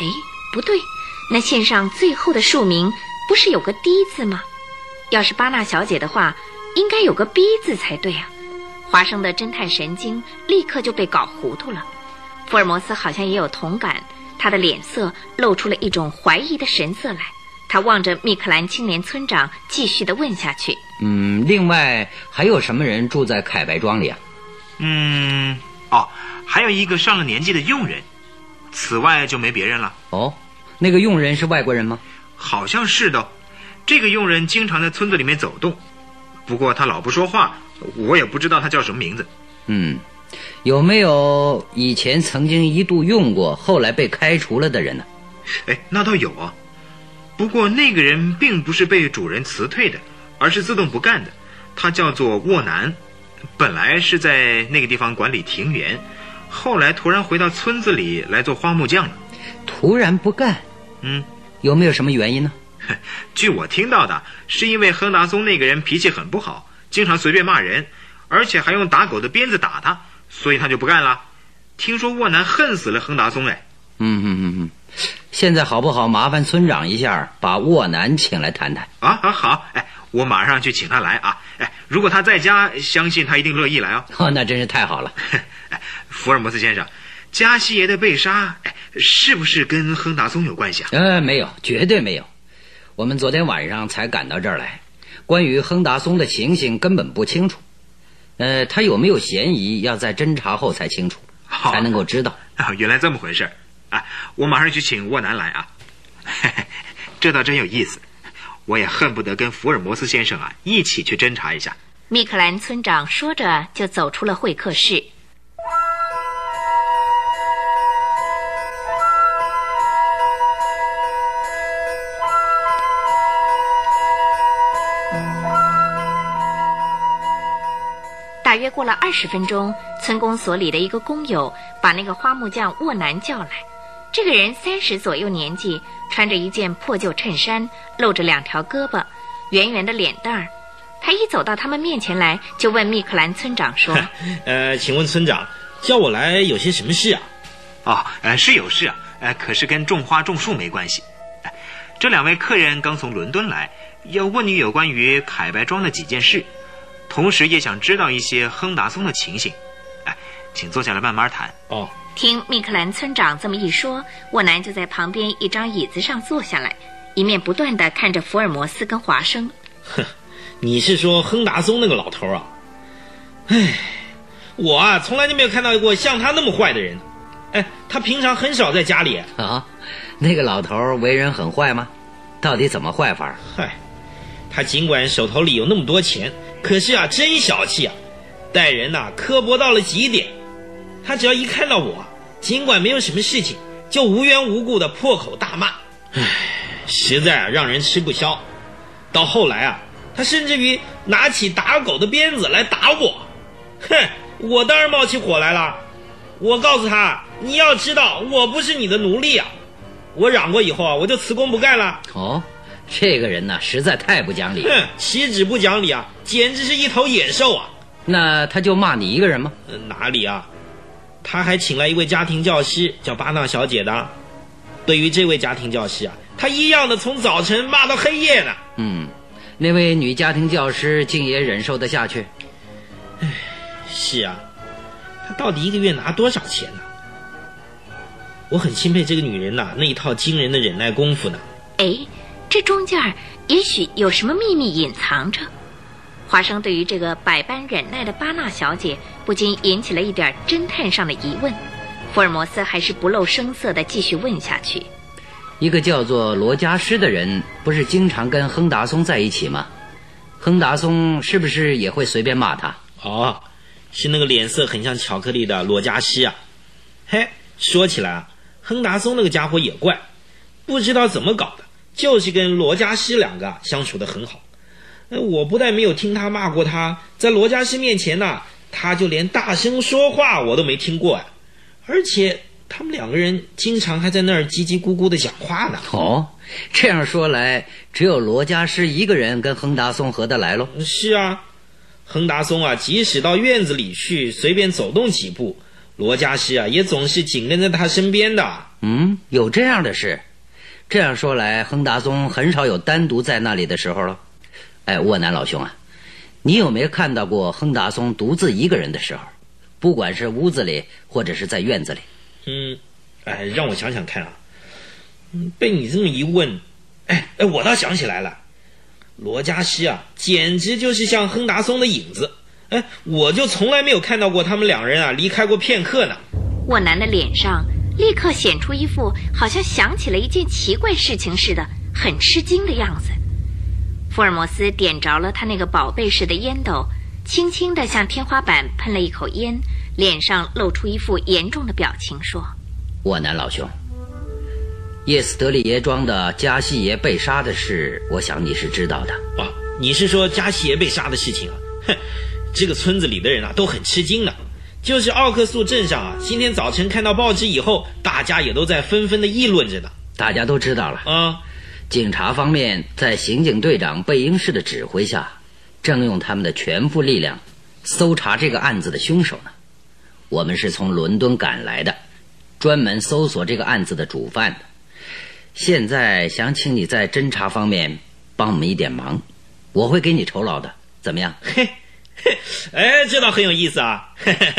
哎，不对，那信上最后的署名不是有个 “D” 字吗？要是巴纳小姐的话，应该有个 “B” 字才对啊！华生的侦探神经立刻就被搞糊涂了。福尔摩斯好像也有同感，他的脸色露出了一种怀疑的神色来。他望着密克兰青年村长，继续的问下去。嗯，另外还有什么人住在凯白庄里啊？嗯，哦，还有一个上了年纪的佣人，此外就没别人了。哦，那个佣人是外国人吗？好像是的，这个佣人经常在村子里面走动，不过他老不说话，我也不知道他叫什么名字。嗯，有没有以前曾经一度用过，后来被开除了的人呢？哎，那倒有啊，不过那个人并不是被主人辞退的，而是自动不干的。他叫做沃南，本来是在那个地方管理庭园，后来突然回到村子里来做花木匠了。突然不干，嗯，有没有什么原因呢？据我听到的，是因为亨达松那个人脾气很不好，经常随便骂人，而且还用打狗的鞭子打他，所以他就不干了。听说沃南恨死了亨达松嘞。嗯嗯嗯嗯，现在好不好？麻烦村长一下，把沃南请来谈谈。啊啊好，哎，我马上去请他来啊！哎，如果他在家，相信他一定乐意来哦。哦，那真是太好了。哎，福尔摩斯先生，加西爷的被杀，哎，是不是跟亨达松有关系啊？呃，没有，绝对没有。我们昨天晚上才赶到这儿来，关于亨达松的情形根本不清楚。呃，他有没有嫌疑，要在侦查后才清楚，好才能够知道。啊，原来这么回事儿啊！我马上去请沃南来啊。嘿嘿，这倒真有意思，我也恨不得跟福尔摩斯先生啊一起去侦查一下。密克兰村长说着，就走出了会客室。大约过了二十分钟，村公所里的一个工友把那个花木匠沃南叫来。这个人三十左右年纪，穿着一件破旧衬衫，露着两条胳膊，圆圆的脸蛋儿。他一走到他们面前来，就问密克兰村长说 呃，请问村长，叫我来有些什么事啊？哦，呃，是有事啊，呃，可是跟种花种树没关系。哎这两位客人刚从伦敦来，要问你有关于凯白庄的几件事，同时也想知道一些亨达松的情形。哎，请坐下来慢慢谈。哦，：“听密克兰村长这么一说，沃南就在旁边一张椅子上坐下来，一面不断的看着福尔摩斯跟华生。哼你是说亨达松那个老头啊？唉，我啊，从来就没有看到过像他那么坏的人。哎，他平常很少在家里。啊，那个老头为人很坏吗？到底怎么坏法？嗨，他尽管手头里有那么多钱，可是啊，真小气啊，待人呐、刻薄到了极点。他只要一看到我，尽管没有什么事情，就无缘无故的破口大骂。唉，实在啊，让人吃不消。到后来啊，他甚至于拿起打狗的鞭子来打我。哼，我当然冒起火来了。我告诉他，你要知道，我不是你的奴隶啊！我嚷过以后啊，我就辞工不干了。哦，这个人呢，实在太不讲理。哼，岂止不讲理啊，简直是一头野兽啊！那他就骂你一个人吗？呃哪里啊？他还请来一位家庭教师，叫巴纳小姐的。对于这位家庭教师啊，他一样的从早晨骂到黑夜呢。嗯，那位女家庭教师竟也忍受得下去。是啊，他到底一个月拿多少钱呢？我很钦佩这个女人呐、那一套惊人的忍耐功夫呢。哎，这中间儿也许有什么秘密隐藏着。华生对于这个百般忍耐的巴纳小姐，不禁引起了一点侦探上的疑问。福尔摩斯还是不露声色地继续问下去。一个叫做罗加斯的人，不是经常跟亨达松在一起吗？亨达松是不是也会随便骂他？哦，是那个脸色很像巧克力的罗加西啊。嘿，说起来啊，亨达松那个家伙也怪，不知道怎么搞的，就是跟罗家师两个啊相处的很好。呃我不但没有听他骂过他，在罗家师面前呢，他就连大声说话我都没听过呀。而且他们两个人经常还在那儿叽叽咕咕的讲话呢。哦，这样说来，只有罗家师一个人跟亨达松合得来喽。是啊，亨达松啊，即使到院子里去随便走动几步，罗家师啊也总是紧跟在他身边的。嗯，有这样的事。这样说来，亨达松很少有单独在那里的时候了。哎，沃南老兄啊，你有没有看到过亨达松独自一个人的时候？不管是屋子里，或者是在院子里。嗯，哎，让我想想看啊。嗯，被你这么一问，哎哎，我倒想起来了，罗家师啊，简直就是像亨达松的影子。哎，我就从来没有看到过他们两人啊离开过片刻呢。沃南的脸上立刻显出一副好像想起了一件奇怪事情似的，很吃惊的样子。福尔摩斯点着了他那个宝贝似的烟斗，轻轻地向天花板喷了一口烟，脸上露出一副严重的表情，说沃南老兄，叶斯德里耶庄的加西爷被杀的事，我想你是知道的。哦，你是说加西爷被杀的事情啊？哼，这个村子里的人啊都很吃惊的。就是奥克素镇上啊，今天早晨看到报纸以后，大家也都在纷纷的议论着呢。大家都知道了。啊，警察方面在刑警队长贝英士的指挥下，正用他们的全部力量搜查这个案子的凶手呢。我们是从伦敦赶来的，专门搜索这个案子的主犯的。现在想请你在侦查方面帮我们一点忙，我会给你酬劳的，怎么样？嘿，哎，这倒很有意思啊！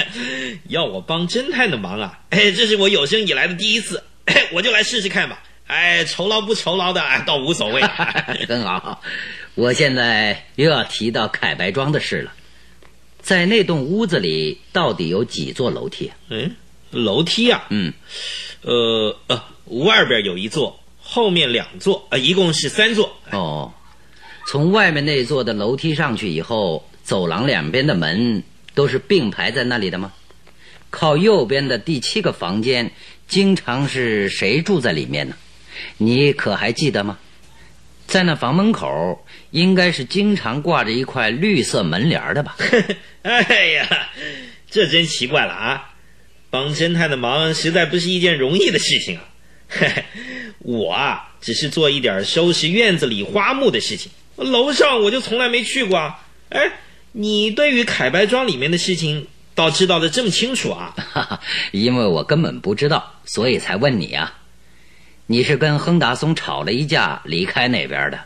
要我帮侦探的忙啊？哎，这是我有生以来的第一次，哎，我就来试试看吧。哎，酬劳不酬劳的，哎，倒无所谓。很好，我现在又要提到凯白庄的事了。在那栋屋子里，到底有几座楼梯啊？嗯，楼梯啊，嗯，呃呃，外边有一座，后面两座，呃，一共是三座。哦，从外面那座的楼梯上去以后，走廊两边的门都是并排在那里的吗？靠右边的第七个房间，经常是谁住在里面呢？你可还记得吗？在那房门口，应该是经常挂着一块绿色门帘的吧？哎呀，这真奇怪了啊！帮侦探的忙实在不是一件容易的事情啊。嘿嘿，我啊，只是做一点收拾院子里花木的事情，楼上我就从来没去过啊。哎，你对于凯白庄里面的事情倒知道的这么清楚啊？哈哈，因为我根本不知道，所以才问你啊。你是跟亨达松吵了一架，离开那边的。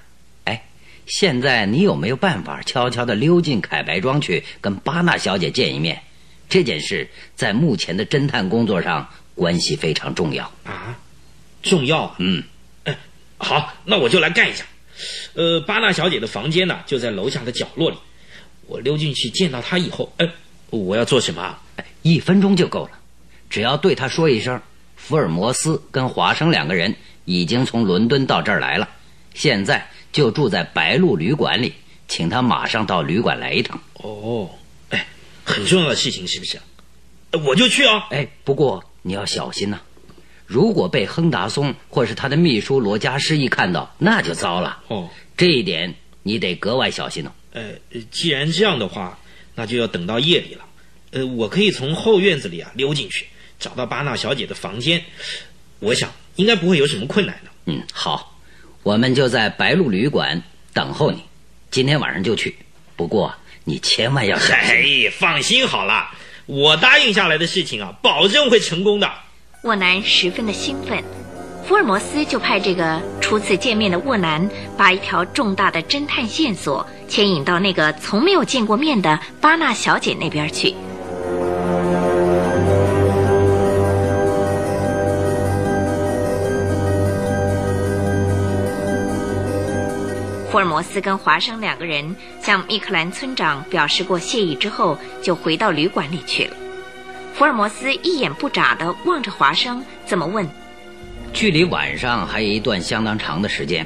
哎，现在你有没有办法悄悄的溜进凯白庄去跟巴纳小姐见一面？这件事在目前的侦探工作上关系非常重要。啊，重要啊！嗯，哎，好，那我就来干一下。呃，巴纳小姐的房间呢，就在楼下的角落里。我溜进去见到他以后，哎，我要做什么？一分钟就够了，只要对他说一声，福尔摩斯跟华生两个人已经从伦敦到这儿来了，现在就住在白鹿旅馆里，请他马上到旅馆来一趟。哦，哎，很重要的事情是不是？我就去啊。哎，不过你要小心呐、如果被亨达松或是他的秘书罗加施一看到，那就糟了。哦，这一点你得格外小心哦。呃，既然这样的话，那就要等到夜里了。呃，我可以从后院子里啊溜进去，找到巴纳小姐的房间。我想应该不会有什么困难的。嗯，好，我们就在白鹿旅馆等候你，今天晚上就去。不过你千万要小心。哎，放心好了，我答应下来的事情啊，保证会成功的。沃南十分的兴奋，福尔摩斯就派这个初次见面的沃南，把一条重大的侦探线索牵引到那个从没有见过面的巴纳小姐那边去。福尔摩斯跟华生两个人向密克兰村长表示过谢意之后，就回到旅馆里去了。福尔摩斯一眼不眨地望着华生，这么问距离晚上还有一段相当长的时间，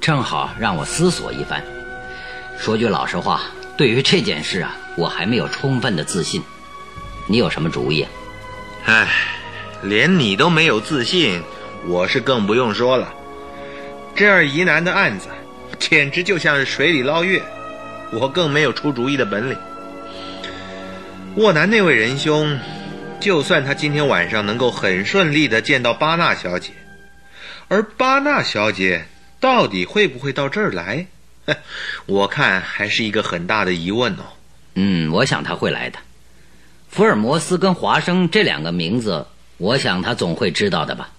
正好让我思索一番。说句老实话，对于这件事啊，我还没有充分的自信。你有什么主意啊？唉，连你都没有自信，我是更不用说了。这样疑难的案子，简直就像是水里捞月，我更没有出主意的本领。沃南那位仁兄，就算他今天晚上能够很顺利的见到巴纳小姐，而巴纳小姐到底会不会到这儿来，我看还是一个很大的疑问哦。嗯，我想他会来的。福尔摩斯跟华生这两个名字，我想他总会知道的吧。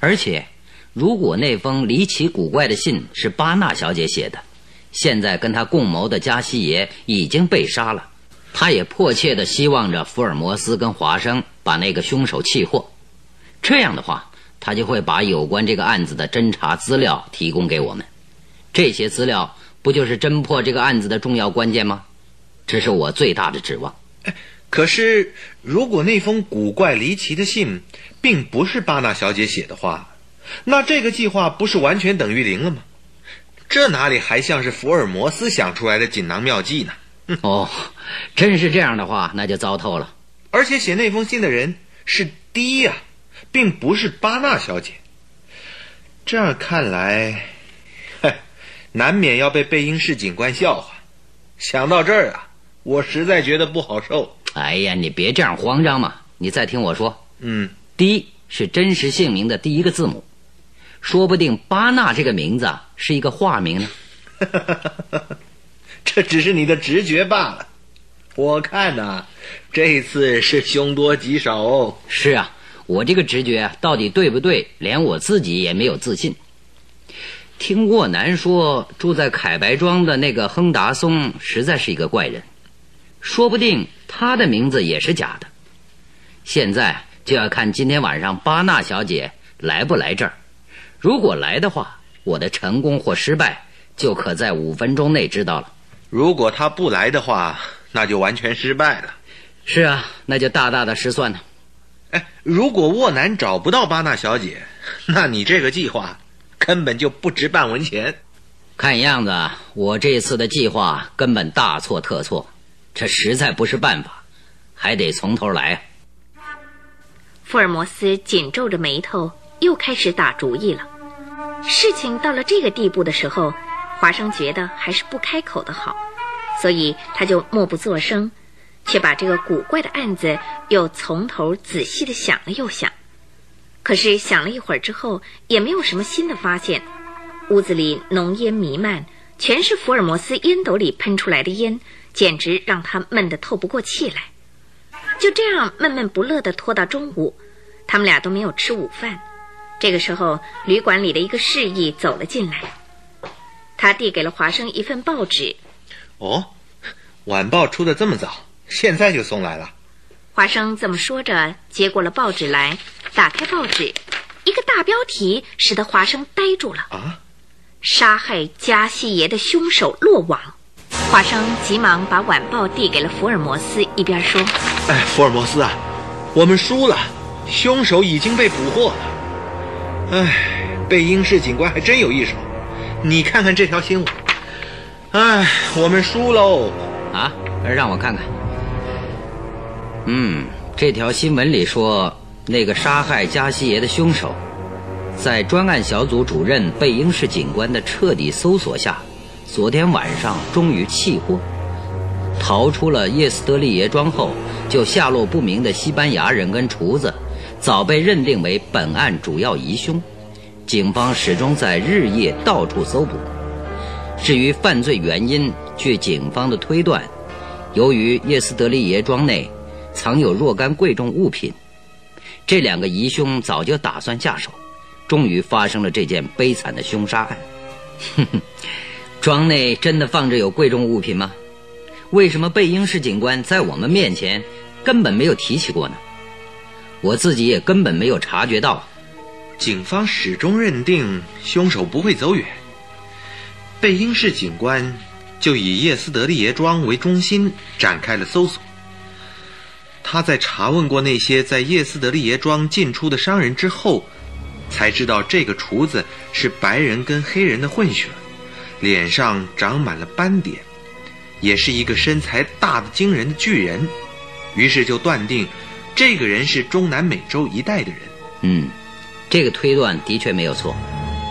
而且，如果那封离奇古怪的信是巴纳小姐写的，现在跟他共谋的加西耶已经被杀了，他也迫切的希望着福尔摩斯跟华生把那个凶手气获。这样的话，他就会把有关这个案子的侦查资料提供给我们。这些资料不就是侦破这个案子的重要关键吗？这是我最大的指望。可是，如果那封古怪离奇的信并不是巴纳小姐写的话，那这个计划不是完全等于零了吗？这哪里还像是福尔摩斯想出来的锦囊妙计呢？哦，真是这样的话，那就糟透了。而且写那封信的人是迪呀、并不是巴纳小姐。这样看来，嗨，难免要被贝因士警官笑话。想到这儿啊，我实在觉得不好受。哎呀，你别这样慌张嘛！你再听我说嗯，，D 是真实姓名的第一个字母，说不定巴纳这个名字啊是一个化名呢。这只是你的直觉罢了。我看呐、这次是凶多吉少。是啊，我这个直觉到底对不对，连我自己也没有自信。听沃南说，住在凯白庄的那个亨达松实在是一个怪人，说不定他的名字也是假的。现在就要看今天晚上巴纳小姐来不来这儿。如果来的话，我的成功或失败就可在五分钟内知道了。如果他不来的话，那就完全失败了。是啊，那就大大的失算了。哎，如果沃南找不到巴纳小姐，那你这个计划根本就不值半文钱。看样子啊我这次的计划根本大错特错，这实在不是办法，还得从头来啊。福尔摩斯紧皱着眉头，又开始打主意了。事情到了这个地步的时候，华生觉得还是不开口的好，所以他就默不作声，却把这个古怪的案子又从头仔细的想了又想。可是想了一会儿之后，也没有什么新的发现。屋子里浓烟弥漫，全是福尔摩斯烟斗里喷出来的烟，简直让他闷得透不过气来。就这样闷闷不乐地拖到中午，他们俩都没有吃午饭。这个时候，旅馆里的一个侍役走了进来，他递给了华生一份报纸。哦，晚报出的这么早，现在就送来了。华生这么说着，接过了报纸来，打开报纸，一个大标题使得华生呆住了：啊，杀害加西耶的凶手落网。华生急忙把晚报递给了福尔摩斯，一边说：“哎，福尔摩斯啊，我们输了，凶手已经被捕获了。哎，贝英士警官还真有一手，你看看这条新闻。哎，我们输喽！啊，让我看看。嗯，这条新闻里说，那个杀害加西爷的凶手，在专案小组主任贝英士警官的彻底搜索下。”昨天晚上终于弃获，逃出了叶斯德利耶庄后，就下落不明的西班牙人跟厨子，早被认定为本案主要疑凶。警方始终在日夜到处搜捕。至于犯罪原因，据警方的推断，由于叶斯德利耶庄内藏有若干贵重物品，这两个疑凶早就打算下手，终于发生了这件悲惨的凶杀案。哼哼。庄内真的放着有贵重物品吗？为什么贝英士警官在我们面前根本没有提起过呢？我自己也根本没有察觉到。警方始终认定凶手不会走远。贝英士警官就以叶斯德利耶庄为中心展开了搜索。他在查问过那些在叶斯德利耶庄进出的商人之后，才知道这个厨子是白人跟黑人的混血。脸上长满了斑点，也是一个身材大的惊人的巨人，于是就断定，这个人是中南美洲一带的人。嗯，这个推断的确没有错。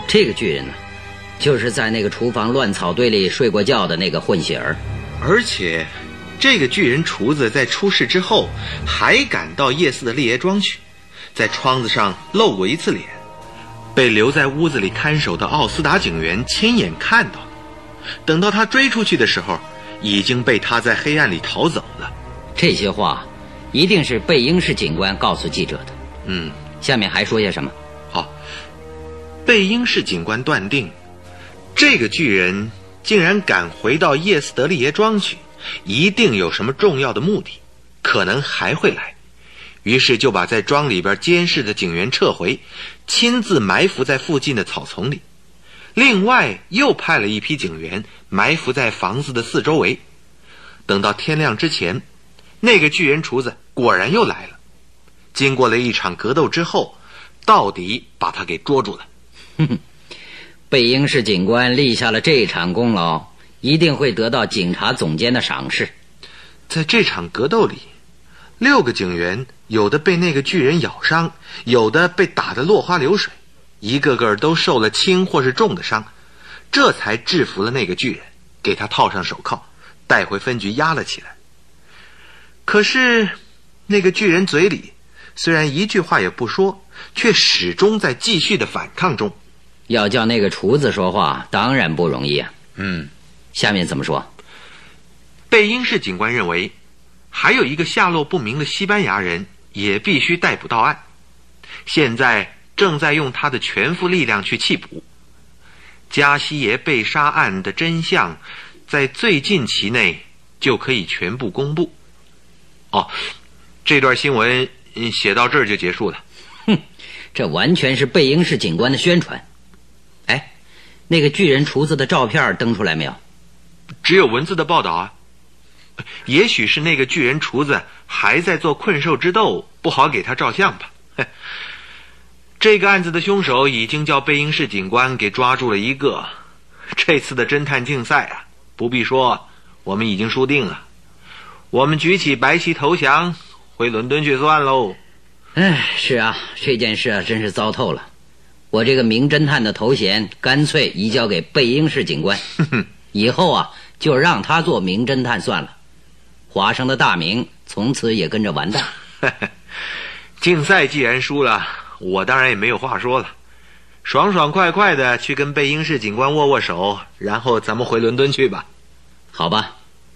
这个巨人呢，就是在那个厨房乱草堆里睡过觉的那个混血儿。而且，这个巨人厨子在出事之后，还赶到夜市的立爷庄去，在窗子上露过一次脸。被留在屋子里看守的奥斯达警员亲眼看到，等到他追出去的时候，已经被他在黑暗里逃走了。这些话，一定是贝英士警官告诉记者的。嗯，下面还说些什么？好，贝英士警官断定，这个巨人竟然敢回到叶斯德利耶庄去，一定有什么重要的目的，可能还会来。于是就把在庄里边监视的警员撤回，亲自埋伏在附近的草丛里。另外又派了一批警员埋伏在房子的四周围。等到天亮之前，那个巨人厨子果然又来了。经过了一场格斗之后，到底把他给捉住了。哼哼贝英士警官立下了这场功劳，一定会得到警察总监的赏识。在这场格斗里，六个警员。有的被那个巨人咬伤，有的被打得落花流水，一个个都受了轻或是重的伤，这才制服了那个巨人，给他套上手铐，带回分局压了起来。可是，那个巨人嘴里虽然一句话也不说，却始终在继续的反抗中。要叫那个厨子说话，当然不容易啊。嗯，下面怎么说？贝英士警官认为，还有一个下落不明的西班牙人。也必须逮捕到案，现在正在用他的全副力量去缉捕。加西耶被杀案的真相，在最近期内就可以全部公布。哦，这段新闻写到这儿就结束了。哼，这完全是贝英士警官的宣传。哎，那个巨人厨子的照片登出来没有？只有文字的报道啊。也许是那个巨人厨子还在做困兽之斗，不好给他照相吧。这个案子的凶手已经叫贝英士警官给抓住了一个。这次的侦探竞赛啊，不必说，我们已经输定了。我们举起白旗投降，回伦敦去算喽。哎，是啊，这件事啊，真是糟透了。我这个名侦探的头衔，干脆移交给贝英士警官。以后啊，就让他做名侦探算了。华生的大名从此也跟着完蛋。竞赛既然输了，我当然也没有话说了，爽爽快快的去跟贝英士警官握握手，然后咱们回伦敦去吧。好吧。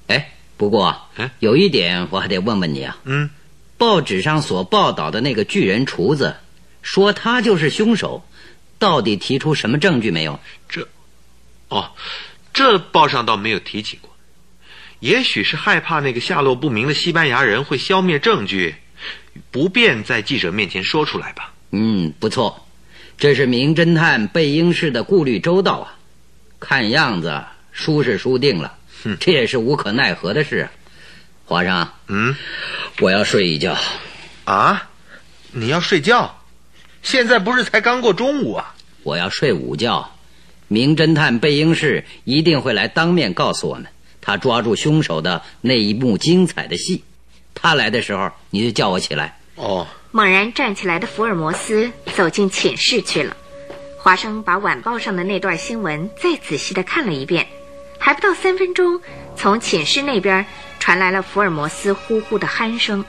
哎，不过有一点我还得问问你啊。嗯。报纸上所报道的那个巨人厨子，说他就是凶手，到底提出什么证据没有？这，哦，这报上倒没有提起过。也许是害怕那个下落不明的西班牙人会消灭证据，不便在记者面前说出来吧。嗯，不错，这是名侦探贝英士的顾虑周到啊。看样子输是输定了，这也是无可奈何的事。皇上，嗯，我要睡一觉。啊，你要睡觉？现在不是才刚过中午啊？我要睡午觉。名侦探贝英士一定会来当面告诉我们他抓住凶手的那一幕精彩的戏。他来的时候，你就叫我起来。哦。猛然站起来的福尔摩斯走进寝室去了。华生把晚报上的那段新闻再仔细的看了一遍，还不到三分钟，从寝室那边传来了福尔摩斯呼呼的鼾声。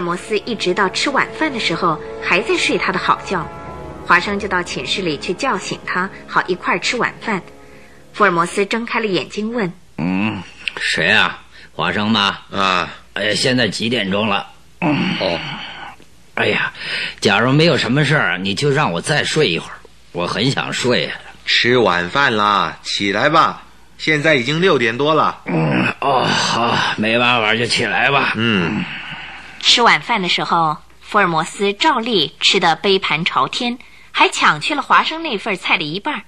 尔摩斯一直到吃晚饭的时候还在睡他的好觉，华生就到寝室里去叫醒他，好一块儿吃晚饭。福尔摩斯睁开了眼睛问：“嗯，谁啊？华生吗？啊，哎呀，现在几点钟了？哦，哎呀，假如没有什么事儿，你就让我再睡一会儿，我很想睡啊。吃晚饭啦，起来吧，现在已经六点多了。嗯，哦，好，没办法就起来吧。嗯。吃晚饭的时候，福尔摩斯照例吃得杯盘朝天，还抢去了华生那份菜的一半。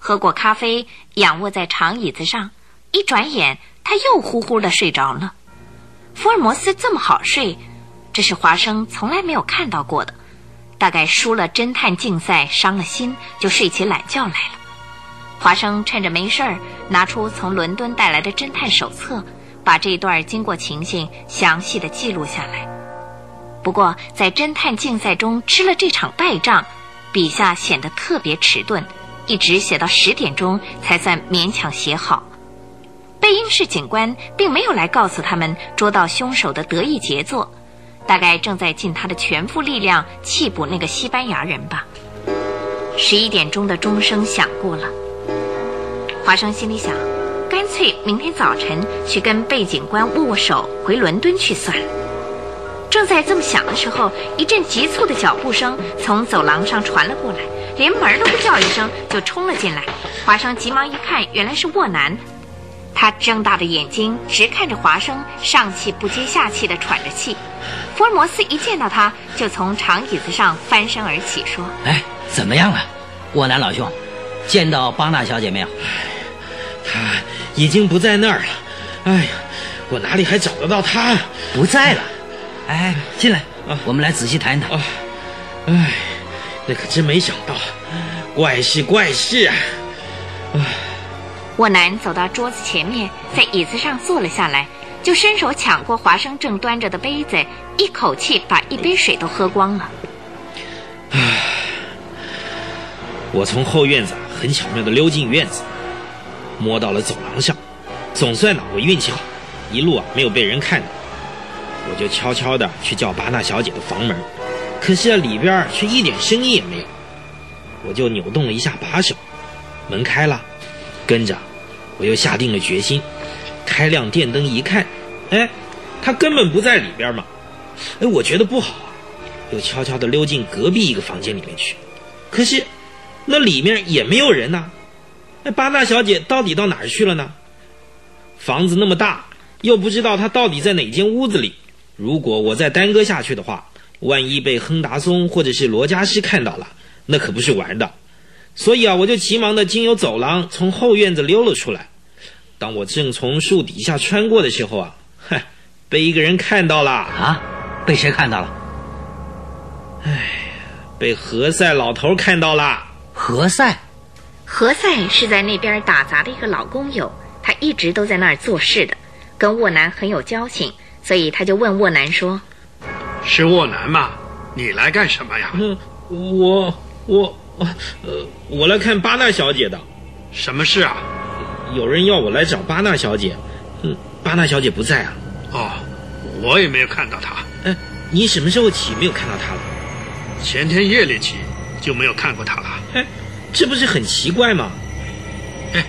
喝过咖啡，仰卧在长椅子上，一转眼他又呼呼的睡着了。福尔摩斯这么好睡，这是华生从来没有看到过的。大概输了侦探竞赛，伤了心，就睡起懒觉来了。华生趁着没事儿，拿出从伦敦带来的侦探手册。把这段经过情形详细的记录下来。不过，在侦探竞赛中吃了这场败仗，笔下显得特别迟钝，一直写到十点钟才算勉强写好。贝因士警官并没有来告诉他们捉到凶手的得意杰作，大概正在尽他的全副力量缉捕那个西班牙人吧。十一点钟的钟声响过了，华生心里想。干脆明天早晨去跟贝警官握握手，回伦敦去算了。正在这么想的时候，一阵急促的脚步声从走廊上传了过来，连门都不叫一声就冲了进来。华生急忙一看，原来是沃南。他睁大着眼睛直看着华生，上气不接下气地喘着气。福尔摩斯一见到他，就从长椅子上翻身而起，说：“哎，怎么样了，沃南老兄？见到邦娜小姐没有？”他。已经不在那儿了，哎呀，我哪里还找得到他？不在了，哎，进来，我们来仔细谈一谈。哎，那可真没想到，怪事怪事啊！沃南走到桌子前面，在椅子上坐了下来，就伸手抢过华生正端着的杯子，一口气把一杯水都喝光了。唉，我从后院子很巧妙的溜进院子。摸到了走廊上，总算呢，我运气好，一路啊没有被人看到。我就悄悄的去叫巴纳小姐的房门，可是啊里边却一点声音也没有。我就扭动了一下把手，门开了。跟着，我又下定了决心，开亮电灯一看，哎，他根本不在里边嘛。哎，我觉得不好啊，又悄悄的溜进隔壁一个房间里面去。可是，那里面也没有人呐。那八大小姐到底到哪儿去了呢？房子那么大，又不知道她到底在哪间屋子里。如果我再耽搁下去的话，万一被亨达松或者是罗加斯看到了，那可不是玩的。所以啊，我就急忙的经由走廊从后院子溜了出来。当我正从树底下穿过的时候啊，嗨，被一个人看到了啊！被谁看到了？哎，被何塞老头看到了。何塞。何塞是在那边打杂的一个老工友，他一直都在那儿做事的。跟沃南很有交情，所以他就问沃南说是沃南吗？你来干什么呀？嗯，我我呃，我来看巴纳小姐的。什么事啊？有人要我来找巴纳小姐。嗯，巴纳小姐不在啊。哦，我也没有看到她。哎，你什么时候起没有看到她了？前天夜里起就没有看过她了。哎，这不是很奇怪吗？哎，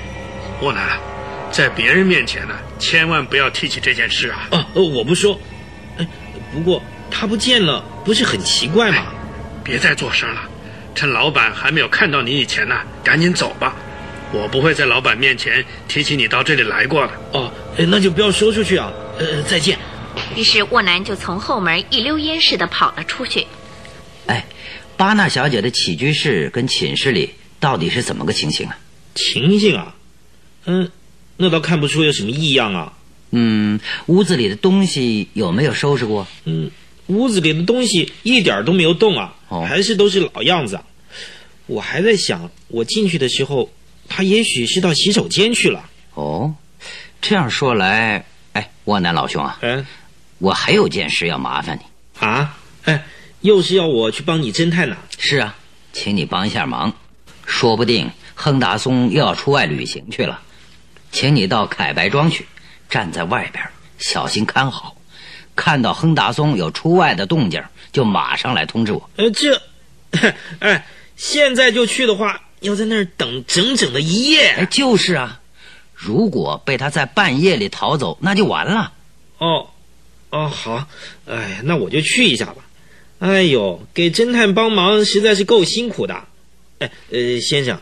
沃南，在别人面前呢，千万不要提起这件事啊。哦，呃，我不说。哎，不过他不见了，不是很奇怪吗？别再做声了，趁老板还没有看到你以前呢，赶紧走吧。我不会在老板面前提起你到这里来过的。哦，那就不要说出去啊。呃，再见。于是沃南就从后门一溜烟似的跑了出去。哎，巴纳小姐的起居室跟寝室里到底是怎么个情形啊？情形啊，嗯，那倒看不出有什么异样啊。嗯，屋子里的东西有没有收拾过？嗯，屋子里的东西一点都没有动啊，哦还是都是老样子。我还在想，我进去的时候，他也许是到洗手间去了。哦，这样说来，哎，沃南老兄啊，嗯我还有件事要麻烦你。啊，哎，又是要我去帮你侦探呢？是啊，请你帮一下忙，说不定亨达松又要出外旅行去了，请你到凯白庄去，站在外边，小心看好，看到亨达松有出外的动静，就马上来通知我。呃，这，哎，现在就去的话，要在那儿等整整的一哎，夜。就是啊，如果被他在半夜里逃走，那就完了。哦，哦，好，哎，那我就去一下吧。哎呦，给侦探帮忙实在是够辛苦的。哎，呃，先生，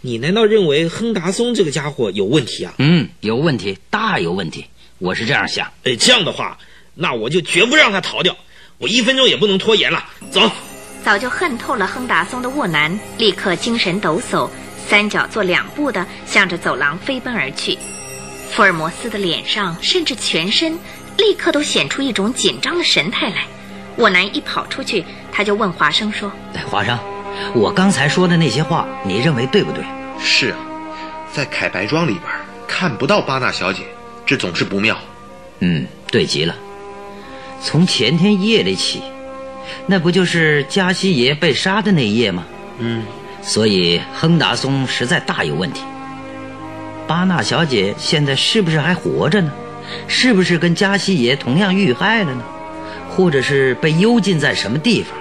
你难道认为亨达松这个家伙有问题啊？嗯，有问题，大有问题，我是这样想。哎，这样的话，那我就绝不让他逃掉，我一分钟也不能拖延了。走。早就恨透了亨达松的沃南，立刻精神抖擞，三脚做两步的向着走廊飞奔而去。福尔摩斯的脸上甚至全身立刻都显出一种紧张的神态来。沃南一跑出去，他就问华生说哎，华生，我刚才说的那些话，你认为对不对？是啊，在凯白庄里边看不到巴纳小姐，这总是不妙。嗯，对极了。从前天夜里起，那不就是加西爷被杀的那一夜吗？嗯，所以亨达松实在大有问题。巴纳小姐现在是不是还活着呢？是不是跟加西爷同样遇害了呢？或者是被幽禁在什么地方？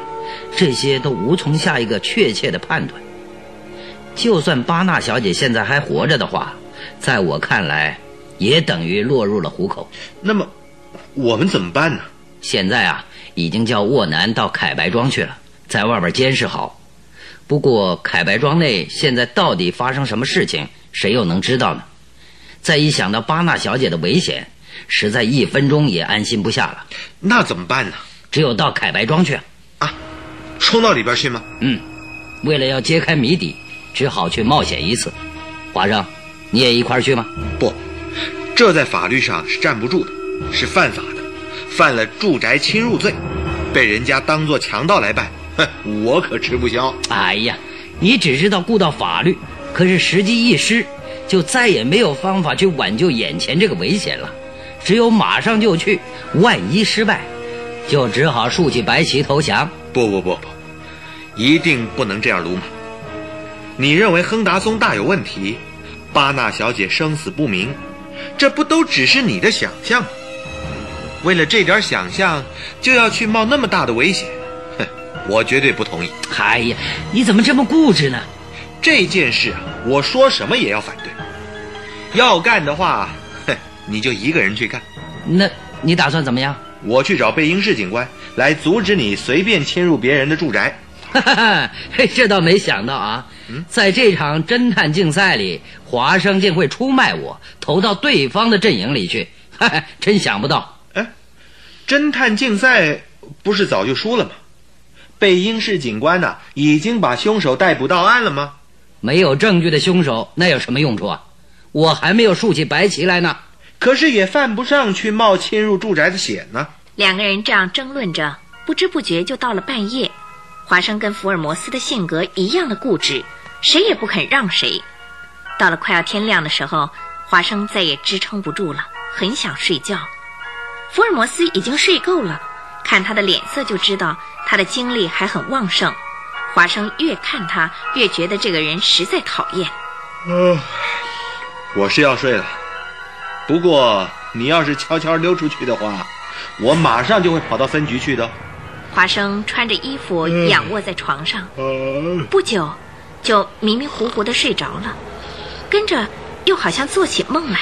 这些都无从下一个确切的判断。就算巴纳小姐现在还活着的话，在我看来，也等于落入了虎口。那么，我们怎么办呢？现在啊，已经叫沃南到凯白庄去了，在外边监视好。不过凯白庄内现在到底发生什么事情，谁又能知道呢？再一想到巴纳小姐的危险，实在一分钟也安心不下了。那怎么办呢？只有到凯白庄去。啊，冲到里边去吗？嗯，为了要揭开谜底，只好去冒险一次。华生，你也一块儿去吗？不，这在法律上是站不住的，是犯法的，犯了住宅侵入罪，被人家当做强盗来办，哼，我可吃不消。哎呀，你只知道顾到法律，可是时机一失，就再也没有方法去挽救眼前这个危险了。只有马上就去，万一失败，就只好竖起白旗投降。不不不不，一定不能这样鲁莽。你认为亨达松大有问题，巴纳小姐生死不明，这不都只是你的想象吗？为了这点想象，就要去冒那么大的危险，哼，我绝对不同意。哎呀，你怎么这么固执呢？这件事啊，我说什么也要反对。要干的话，哼，你就一个人去干。那你打算怎么样？我去找贝因士警官来阻止你随便侵入别人的住宅。哈 哈这倒没想到啊，在这场侦探竞赛里，华生竟会出卖我，投到对方的阵营里去，哈哈，真想不到。哎，侦探竞赛不是早就输了吗？贝英士警官呐、已经把凶手逮捕到案了吗？没有证据的凶手，那有什么用处啊？我还没有竖起白旗来呢。可是也犯不上去冒侵入住宅的险呢。两个人这样争论着，不知不觉就到了半夜。华生跟福尔摩斯的性格一样的固执，谁也不肯让谁。到了快要天亮的时候，华生再也支撑不住了，很想睡觉。福尔摩斯已经睡够了，看他的脸色就知道他的精力还很旺盛。华生越看他越觉得这个人实在讨厌。呃，我是要睡了，不过你要是悄悄溜出去的话，我马上就会跑到分局去的。华生穿着衣服仰卧在床上，不久就迷迷糊糊的睡着了，跟着又好像做起梦来，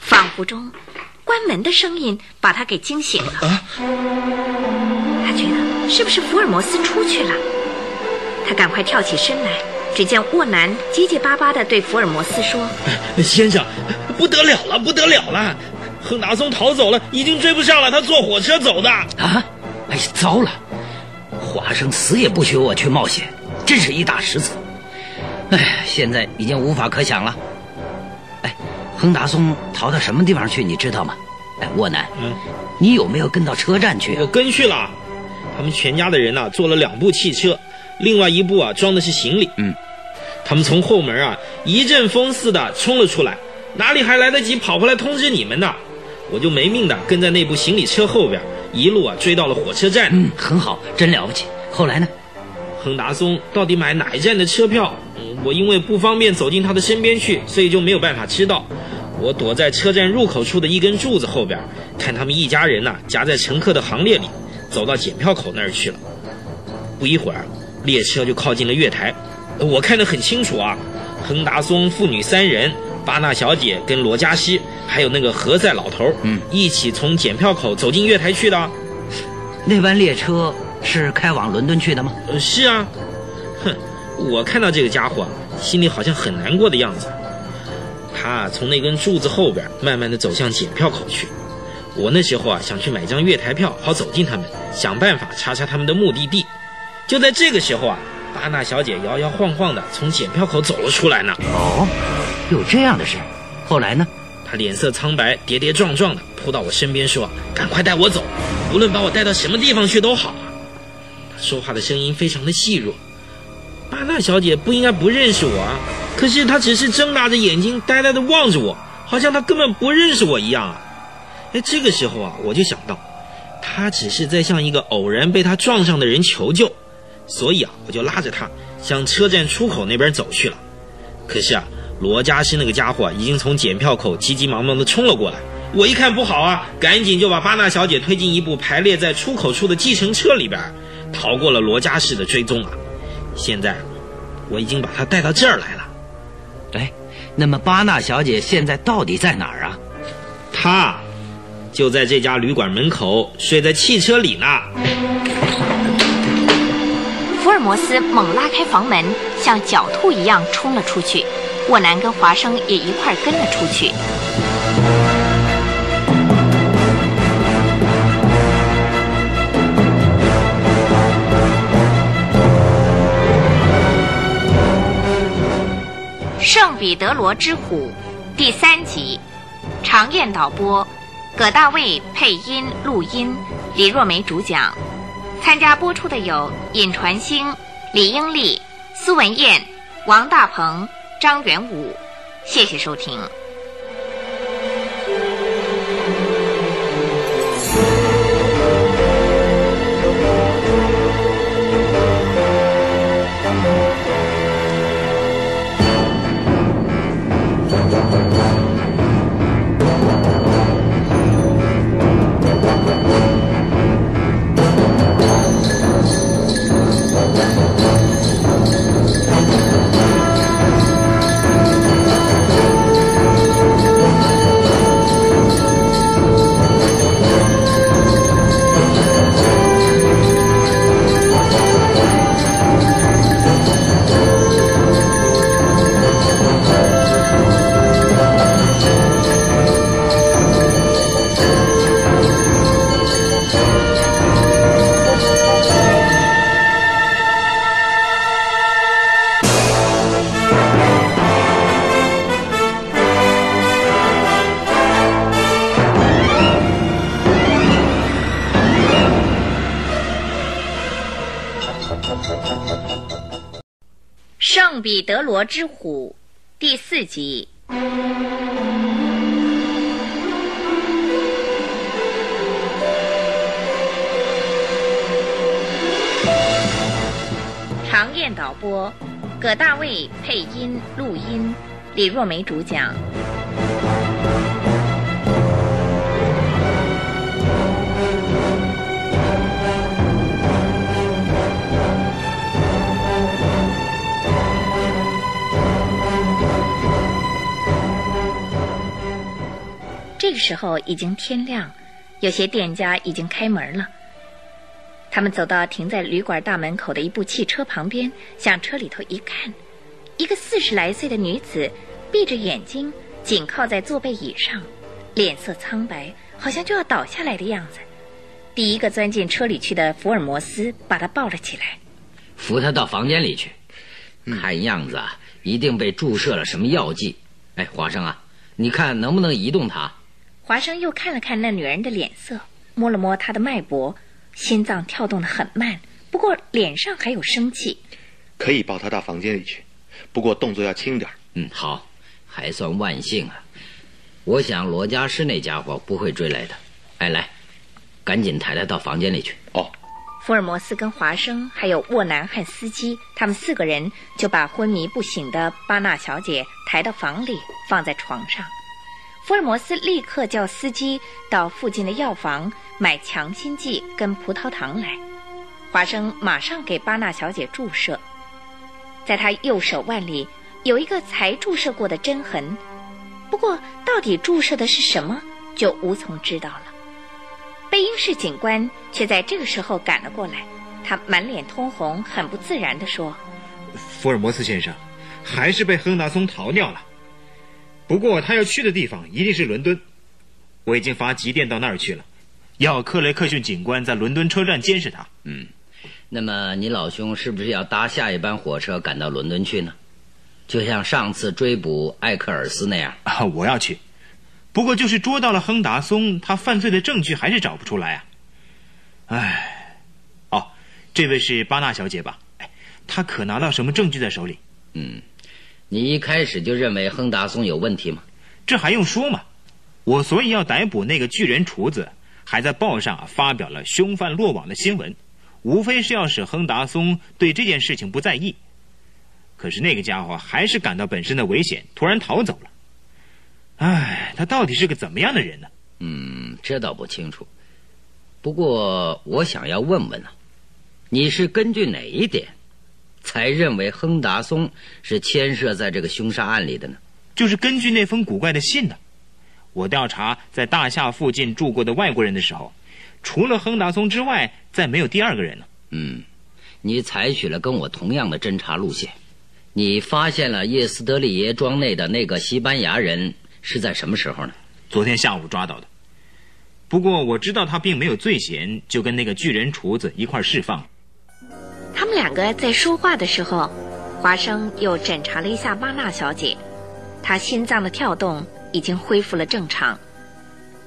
仿佛中关门的声音把他给惊醒了。他觉得是不是福尔摩斯出去了？他赶快跳起身来，只见沃南结结巴巴的对福尔摩斯说：“先生，不得了了，不得了了！亨达松逃走了，已经追不上了，他坐火车走的。”啊！哎呀，糟了！华生死也不许我去冒险，真是一大失策。哎，现在已经无法可想了。哎，亨达松逃到什么地方去？你知道吗？哎，沃南，嗯，你有没有跟到车站去？我跟去了，他们全家的人呐，坐了两部汽车。另外一部啊，装的是行李。嗯，他们从后门啊，一阵风似的冲了出来，哪里还来得及跑回来通知你们呢？我就没命的跟在那部行李车后边，一路啊追到了火车站。嗯，很好，真了不起。后来呢？亨达松到底买哪一站的车票？嗯，我因为不方便走进他的身边去，所以就没有办法知道。我躲在车站入口处的一根柱子后边，看他们一家人呐夹在乘客的行列里，走到检票口那儿去了。不一会儿。列车就靠近了月台，我看得很清楚啊，亨达松父女三人，巴纳小姐跟罗加西，还有那个何塞老头，嗯，一起从检票口走进月台去的。那班列车是开往伦敦去的吗？呃，是啊。哼，我看到这个家伙，心里好像很难过的样子。他从那根柱子后边慢慢的走向检票口去。我那时候啊，想去买张月台票，好走进他们，想办法查查他们的目的地。就在这个时候啊，巴纳小姐摇摇晃晃的从检票口走了出来呢。哦，有这样的事。后来呢？他脸色苍白，跌跌撞撞的扑到我身边说：“赶快带我走，无论把我带到什么地方去都好。”他说话的声音非常的细弱。巴纳小姐不应该不认识我啊，可是她只是睁大着眼睛呆呆的望着我，好像她根本不认识我一样啊。哎，这个时候啊，我就想到，她只是在向一个偶然被她撞上的人求救。所以啊，我就拉着他向车站出口那边走去了。可是啊，罗加西那个家伙已经从检票口急急忙忙地冲了过来。我一看不好啊，赶紧就把巴纳小姐推进一部排列在出口处的计程车里边，逃过了罗加西的追踪啊。现在，我已经把她带到这儿来了。哎，那么巴纳小姐现在到底在哪儿啊？她就在这家旅馆门口睡在汽车里呢。福尔摩斯猛拉开房门，像狡兔一样冲了出去。沃南跟华生也一块跟了出去。《圣彼得罗之虎》第三集，常燕导播，葛大卫配音录音，李若梅主讲。参加播出的有尹传星、李英丽、苏文燕、王大鹏、张元武。谢谢收听。国之虎第四集。常燕导播葛大卫配音录音李若梅主讲。这个时候已经天亮，有些店家已经开门了。他们走到停在旅馆大门口的一部汽车旁边，向车里头一看，一个四十来岁的女子闭着眼睛，紧靠在坐背椅上，脸色苍白，好像就要倒下来的样子。第一个钻进车里去的福尔摩斯把她抱了起来，扶她到房间里去。看样子啊，一定被注射了什么药剂。哎，华生啊，你看能不能移动她？华生又看了看那女人的脸色，摸了摸她的脉搏。心脏跳动的很慢，不过脸上还有生气。可以抱她到房间里去，不过动作要轻点嗯，好，还算万幸啊。我想罗家师那家伙不会追来的。哎，来，赶紧抬她到房间里去。哦。福尔摩斯跟华生还有沃南汉司机，他们四个人就把昏迷不醒的巴纳小姐抬到房里，放在床上。福尔摩斯立刻叫司机到附近的药房买强心剂跟葡萄糖来。华生马上给巴纳小姐注射，在她右手腕里有一个才注射过的针痕，不过到底注射的是什么，就无从知道了。贝因士警官却在这个时候赶了过来，他满脸通红，很不自然地说：“福尔摩斯先生，还是被亨达松逃掉了。”不过他要去的地方一定是伦敦，我已经发急电到那儿去了，要克雷克逊警官在伦敦车站监视他。嗯，那么你老兄是不是要搭下一班火车赶到伦敦去呢？就像上次追捕艾克尔斯那样啊？我要去，不过就是捉到了亨达松，他犯罪的证据还是找不出来啊。唉，哦，这位是巴纳小姐吧？哎，她可拿到什么证据在手里？嗯。你一开始就认为亨达松有问题吗？这还用说吗？我所以要逮捕那个巨人厨子，还在报上发表了凶犯落网的新闻，无非是要使亨达松对这件事情不在意。可是那个家伙还是感到本身的危险，突然逃走了。唉，他到底是个怎么样的人呢？嗯，这倒不清楚。不过我想要问问啊，你是根据哪一点？才认为亨达松是牵涉在这个凶杀案里的呢？就是根据那封古怪的信呢。我调查在大厦附近住过的外国人的时候，除了亨达松之外，再没有第二个人了。嗯，你采取了跟我同样的侦查路线。你发现了叶斯德利耶庄内的那个西班牙人是在什么时候呢？昨天下午抓到的。不过我知道他并没有罪嫌，就跟那个巨人厨子一块释放。他们两个在说话的时候，华生又检查了一下巴纳小姐，她心脏的跳动已经恢复了正常。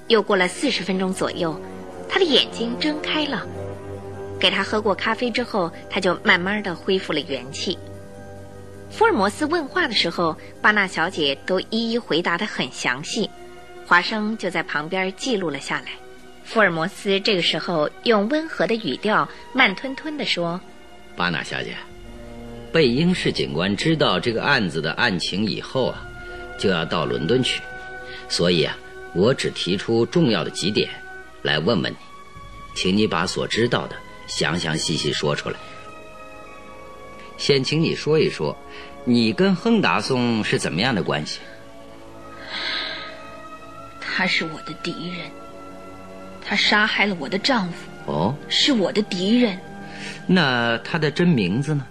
又过了四十分钟左右，她的眼睛睁开了。给她喝过咖啡之后，她就慢慢的恢复了元气。福尔摩斯问话的时候，巴纳小姐都一一回答的很详细，华生就在旁边记录了下来。福尔摩斯这个时候用温和的语调，慢吞吞的说。巴纳小姐，贝英士警官知道这个案子的案情以后啊，就要到伦敦去，所以啊，我只提出重要的几点，来问问你，请你把所知道的详详细细说出来。先请你说一说，你跟亨达松是怎么样的关系？他是我的敌人，他杀害了我的丈夫。哦，是我的敌人。那他的真名字呢？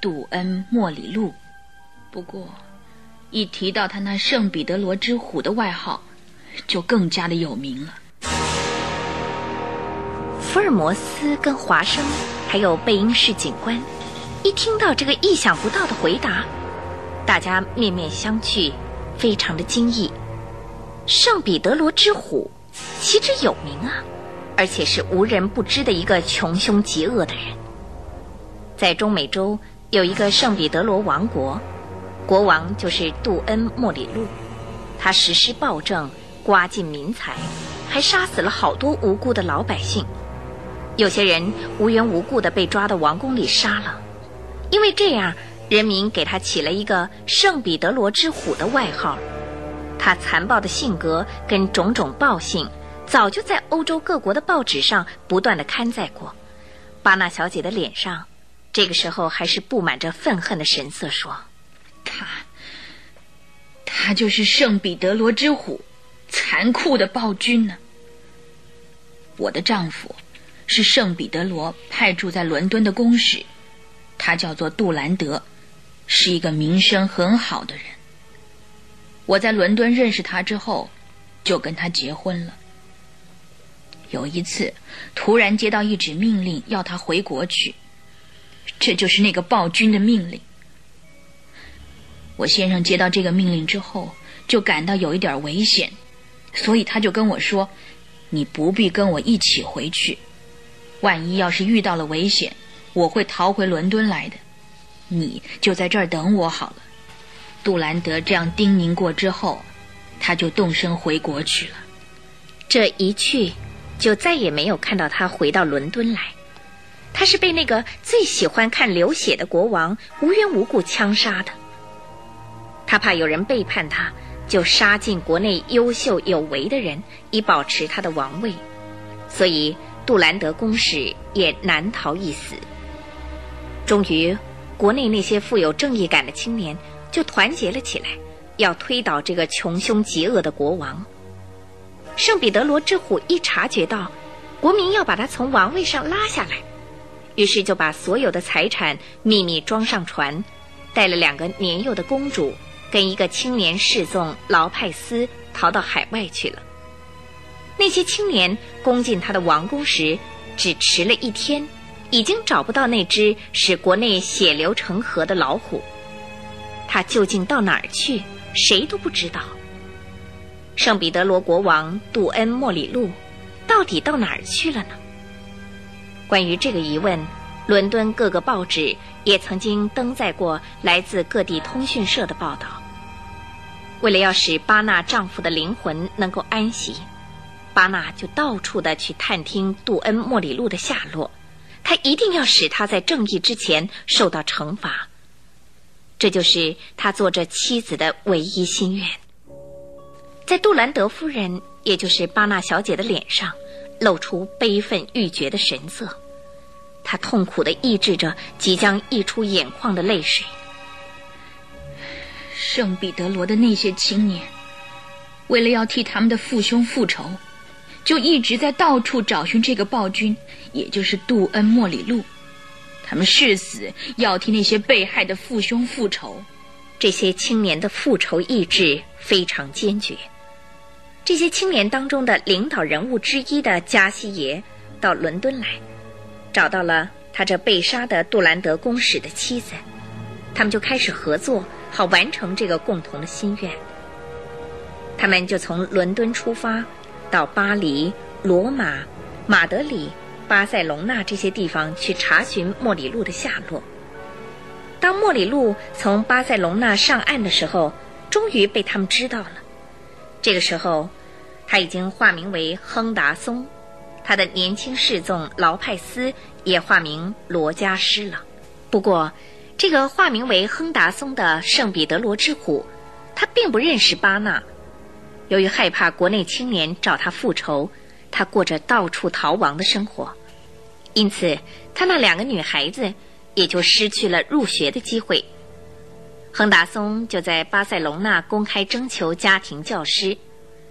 杜恩·莫里路。不过，一提到他那圣彼得罗之虎的外号，就更加的有名了。福尔摩斯跟华生还有贝因士警官，一听到这个意想不到的回答，大家面面相觑，非常的惊异。圣彼得罗之虎，其之有名啊。而且是无人不知的一个穷凶极恶的人。在中美洲有一个圣彼得罗王国，国王就是杜恩·莫里路。他实施暴政，刮尽民财，还杀死了好多无辜的老百姓。有些人无缘无故的被抓到王宫里杀了，因为这样，人民给他起了一个“圣彼得罗之虎”的外号。他残暴的性格跟种种暴行，早就在欧洲各国的报纸上不断的刊载过。巴纳小姐的脸上，这个时候还是布满着愤恨的神色，说：“他，他就是圣彼得罗之虎，残酷的暴君呢。我的丈夫是圣彼得罗派驻在伦敦的公使。”他叫做杜兰德，是一个名声很好的人。我在伦敦认识他之后，就跟他结婚了。有一次，突然接到一纸命令，要他回国去。这就是那个暴君的命令。我先生接到这个命令之后，就感到有一点危险，所以他就跟我说：“你不必跟我一起回去，万一要是遇到了危险。”我会逃回伦敦来的，你就在这儿等我好了。杜兰德这样叮咛过之后，他就动身回国去了。这一去，就再也没有看到他回到伦敦来。他是被那个最喜欢看流血的国王无缘无故枪杀的。他怕有人背叛他，就杀尽国内优秀有为的人，以保持他的王位。所以杜兰德公使也难逃一死。终于，国内那些富有正义感的青年就团结了起来，要推倒这个穷凶极恶的国王。圣彼得罗之虎一察觉到国民要把他从王位上拉下来，于是就把所有的财产秘密装上船，带了两个年幼的公主跟一个青年侍从劳派斯逃到海外去了。那些青年攻进他的王宫时，只迟了一天。已经找不到那只使国内血流成河的老虎，他究竟到哪儿去？谁都不知道。圣彼得罗国王杜恩莫里路到底到哪儿去了呢？关于这个疑问，伦敦各个报纸也曾经登载过来自各地通讯社的报道。为了要使巴纳丈夫的灵魂能够安息，巴纳就到处的去探听杜恩莫里路的下落。他一定要使他在正义之前受到惩罚，这就是他做这妻子的唯一心愿。在杜兰德夫人，也就是巴纳小姐的脸上，露出悲愤欲绝的神色，她痛苦的抑制着即将溢出眼眶的泪水。圣彼得罗的那些青年，为了要替他们的父兄复仇。就一直在到处找寻这个暴君，也就是杜恩莫里路。他们誓死要替那些被害的父兄复仇。这些青年的复仇意志非常坚决。这些青年当中的领导人物之一的加西耶到伦敦来，找到了他这被杀的杜兰德公使的妻子，他们就开始合作，好完成这个共同的心愿。他们就从伦敦出发。到巴黎、罗马、马德里、巴塞隆纳这些地方去查询莫里路的下落。当莫里路从巴塞隆纳上岸的时候，终于被他们知道了。这个时候，他已经化名为亨达松，他的年轻侍从劳派斯也化名罗加斯了。不过，这个化名为亨达松的圣彼得罗之虎，他并不认识巴纳。由于害怕国内青年找他复仇，他过着到处逃亡的生活，因此他那两个女孩子也就失去了入学的机会。亨达松就在巴塞隆纳公开征求家庭教师，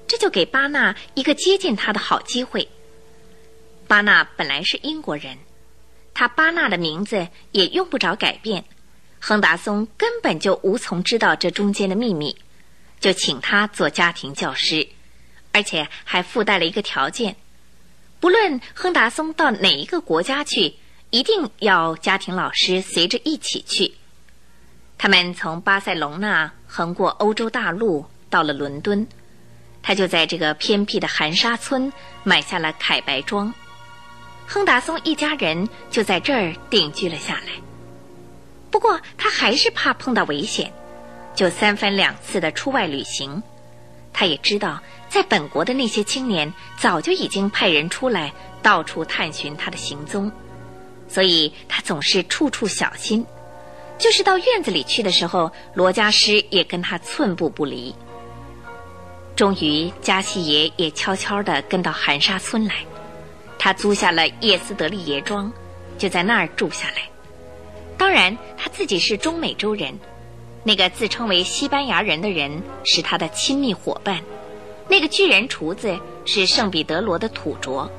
这就给巴纳一个接近他的好机会。巴纳本来是英国人，他巴纳的名字也用不着改变，亨达松根本就无从知道这中间的秘密。就请他做家庭教师，而且还附带了一个条件：不论亨达松到哪一个国家去，一定要家庭老师随着一起去。他们从巴塞隆纳横过欧洲大陆，到了伦敦，他就在这个偏僻的寒沙村买下了凯白庄。亨达松一家人就在这儿定居了下来。不过他还是怕碰到危险。就三番两次的出外旅行，他也知道，在本国的那些青年早就已经派人出来到处探寻他的行踪，所以他总是处处小心。就是到院子里去的时候，罗家师也跟他寸步不离。终于，加西爷也悄悄地跟到寒沙村来，他租下了叶斯德利爷庄，就在那儿住下来。当然，他自己是中美洲人，那个自称为西班牙人的人是他的亲密伙伴，那个巨人厨子是圣彼得罗的土着。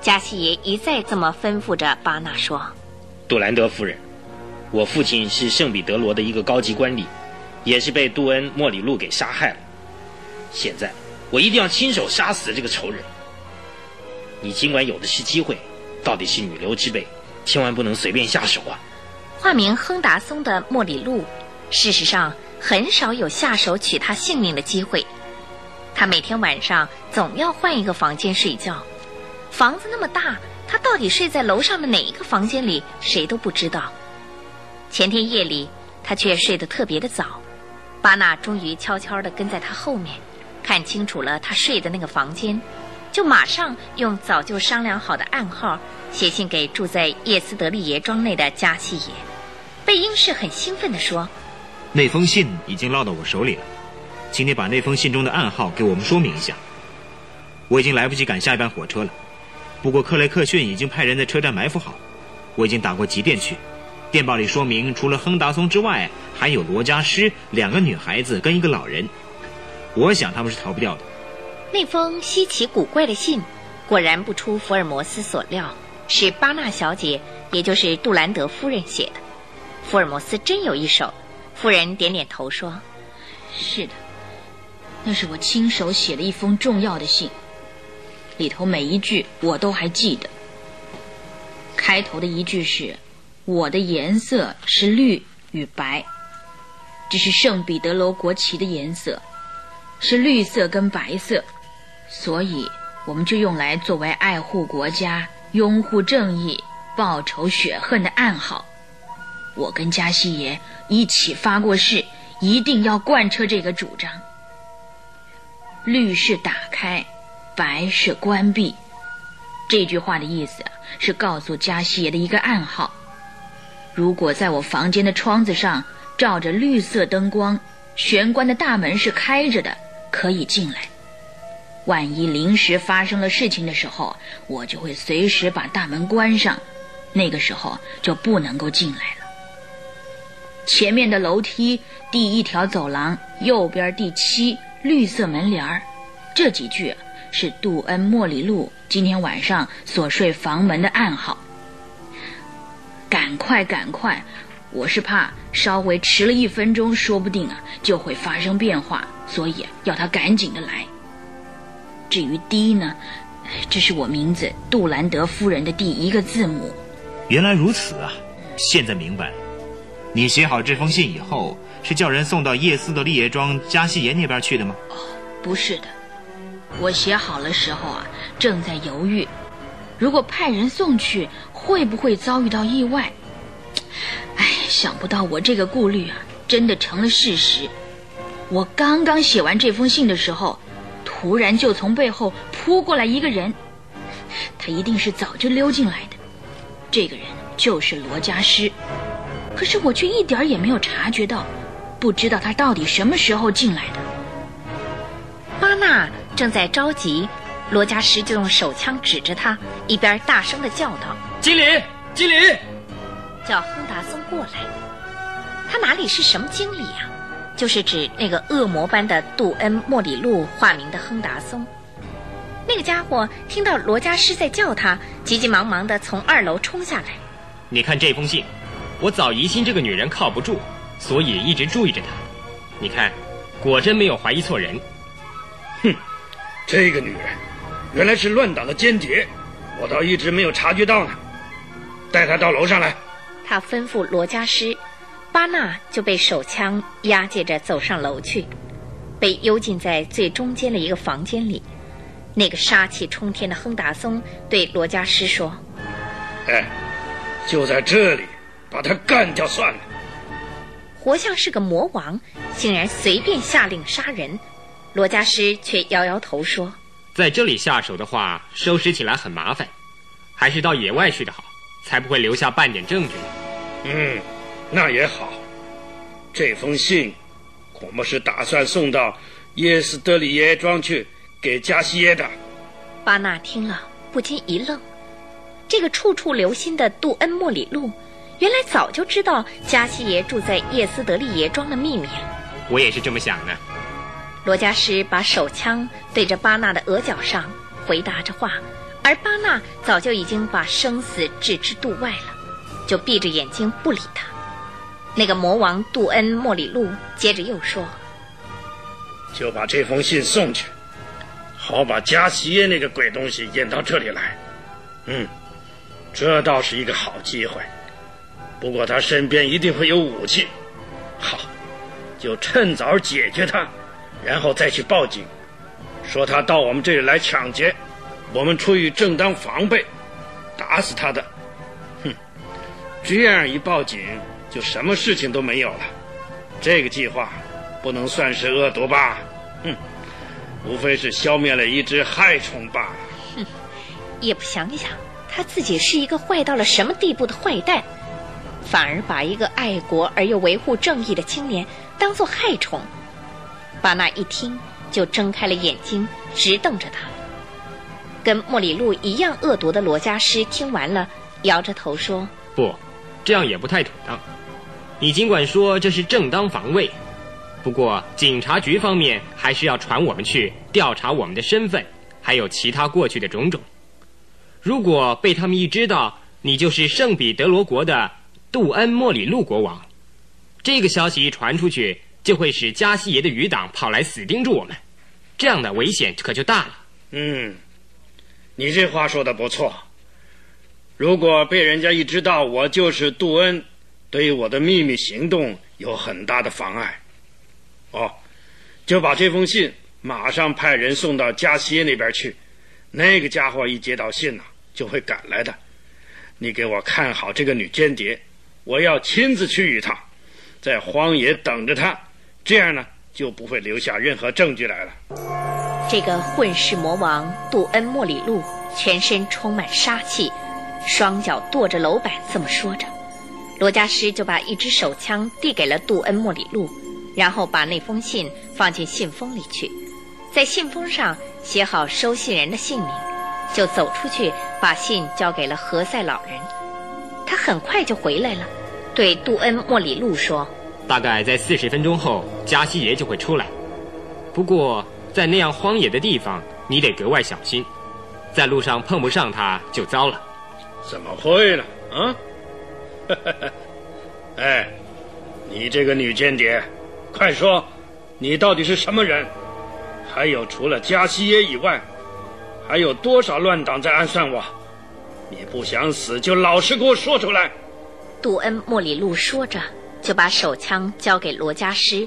加西爷一再这么吩咐着巴纳说：“杜兰德夫人，我父亲是圣彼得罗的一个高级官吏，也是被杜恩·莫里路给杀害了。”现在，我一定要亲手杀死这个仇人。你尽管有的是机会，到底是女流之辈，千万不能随便下手啊！化名亨达松的莫里路，事实上很少有下手取他性命的机会。他每天晚上总要换一个房间睡觉，房子那么大，他到底睡在楼上的哪一个房间里，谁都不知道。前天夜里，他却睡得特别的早。巴纳终于悄悄地跟在他后面。看清楚了他睡的那个房间，就马上用早就商量好的暗号写信给住在叶斯德利爷庄内的加西爷。贝英士很兴奋地说：“那封信已经落到我手里了，请你把那封信中的暗号给我们说明一下。我已经来不及赶下一班火车了，不过克雷克逊已经派人在车站埋伏好，我已经打过急电去。电报里说明，除了亨达松之外，还有罗家师、两个女孩子跟一个老人。”我想他们是逃不掉的。那封稀奇古怪的信，果然不出福尔摩斯所料，是巴纳小姐，也就是杜兰德夫人写的。福尔摩斯真有一手。夫人点点头说：“是的，那是我亲手写的一封重要的信，里头每一句我都还记得。开头的一句是：‘我的颜色是绿与白，这是圣彼得罗国旗的颜色。’”是绿色跟白色，所以我们就用来作为爱护国家、拥护正义、报仇雪恨的暗号。我跟加西爷一起发过誓，一定要贯彻这个主张。绿是打开，白是关闭。这句话的意思是告诉加西爷的一个暗号：如果在我房间的窗子上照着绿色灯光，玄关的大门是开着的。可以进来。万一临时发生了事情的时候，我就会随时把大门关上，那个时候就不能够进来了。前面的楼梯，第一条走廊，右边第七绿色门帘儿，这几句是杜恩·莫里路今天晚上所睡房门的暗号。赶快，赶快！我是怕稍微迟了一分钟，说不定啊就会发生变化，所以要他赶紧的来。至于 D 呢，这是我名字杜兰德夫人的第一个字母。原来如此啊，现在明白了。你写好这封信以后，是叫人送到叶斯的利叶庄加西爷那边去的吗？哦，不是的，我写好了时候啊，正在犹豫，如果派人送去，会不会遭遇到意外？哎，想不到我这个顾虑啊，真的成了事实。我刚刚写完这封信的时候，突然就从背后扑过来一个人，他一定是早就溜进来的。这个人就是罗家师，可是我却一点也没有察觉到，不知道他到底什么时候进来的。巴纳正在着急，罗家师就用手枪指着他，一边大声的叫道：“经理，经理！”叫亨达松过来，他哪里是什么经理呀？就是指那个恶魔般的杜恩·莫里路化名的亨达松。那个家伙听到罗家师在叫他，急急忙忙地从二楼冲下来。你看这封信，我早疑心这个女人靠不住，所以一直注意着她。你看，果真没有怀疑错人。哼，这个女人原来是乱党的间谍，我倒一直没有察觉到呢。带他到楼上来。他吩咐罗家师，巴纳就被手枪押解着走上楼去，被幽禁在最中间的一个房间里。那个杀气冲天的亨达松对罗家师说：“哎，就在这里，把他干掉算了。”活像是个魔王，竟然随便下令杀人。罗家师却摇摇头说：“在这里下手的话，收拾起来很麻烦，还是到野外去的好。”才不会留下半点证据。嗯，那也好，这封信恐怕是打算送到耶斯德里耶庄去给加西耶的。巴纳听了不禁一愣，这个处处留心的杜恩莫里路，原来早就知道加西耶住在叶斯德利耶庄的秘密。我也是这么想的。罗加师把手枪对着巴纳的额角上，回答着话，而巴纳早就已经把生死置之度外了，就闭着眼睛不理他。那个魔王杜恩莫里路接着又说：“就把这封信送去。”好把加西耶那个鬼东西引到这里来，嗯，这倒是一个好机会。不过他身边一定会有武器，好，就趁早解决他，然后再去报警，说他到我们这里来抢劫，我们出于正当防备，打死他的。哼，这样一报警，就什么事情都没有了。这个计划不能算是恶毒吧？哼。无非是消灭了一只害虫罢了。哼，也不想想他自己是一个坏到了什么地步的坏蛋，反而把一个爱国而又维护正义的青年当做害虫。巴纳一听就睁开了眼睛，直瞪着他。跟莫里路一样恶毒的罗家师听完了，摇着头说：“不，这样也不太妥当。你尽管说这是正当防卫。”不过，警察局方面还是要传我们去调查我们的身份，还有其他过去的种种。如果被他们一知道你就是圣彼得罗国的杜恩莫里路国王，这个消息一传出去，就会使加西爷的余党跑来死盯住我们，这样的危险可就大了。嗯，你这话说的不错。如果被人家一知道我就是杜恩，对我的秘密行动有很大的妨碍。哦，就把这封信马上派人送到加西耶那边去。那个家伙一接到信呢，就会赶来的。你给我看好这个女间谍，我要亲自去一趟，在荒野等着她。这样呢，就不会留下任何证据来了。这个混世魔王杜恩莫里路全身充满杀气，双脚跺着楼板，这么说着，罗家师就把一支手枪递给了杜恩莫里路。然后把那封信放进信封里去，在信封上写好收信人的姓名，就走出去把信交给了何塞老人。他很快就回来了，对杜恩莫里路说：“大概在四十分钟后，加西爷就会出来。不过在那样荒野的地方，你得格外小心，在路上碰不上他就糟了。”怎么会呢？啊？哎，你这个女间谍！快说，你到底是什么人？还有，除了加西耶以外，还有多少乱党在暗算我？你不想死，就老实给我说出来。杜恩莫里路说着，就把手枪交给罗加师，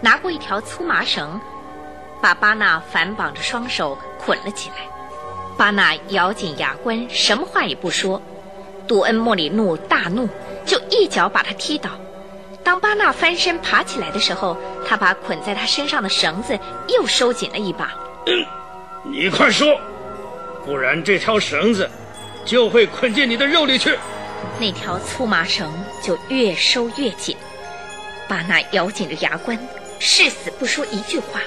拿过一条粗麻绳，把巴纳反绑着双手捆了起来。巴纳咬紧牙关，什么话也不说。杜恩莫里怒大怒，就一脚把他踢倒。当巴纳翻身爬起来的时候，他把捆在他身上的绳子又收紧了一把。嗯，你快说，不然这条绳子就会捆进你的肉里去。那条粗麻绳就越收越紧。巴纳咬紧着牙关，誓死不说一句话。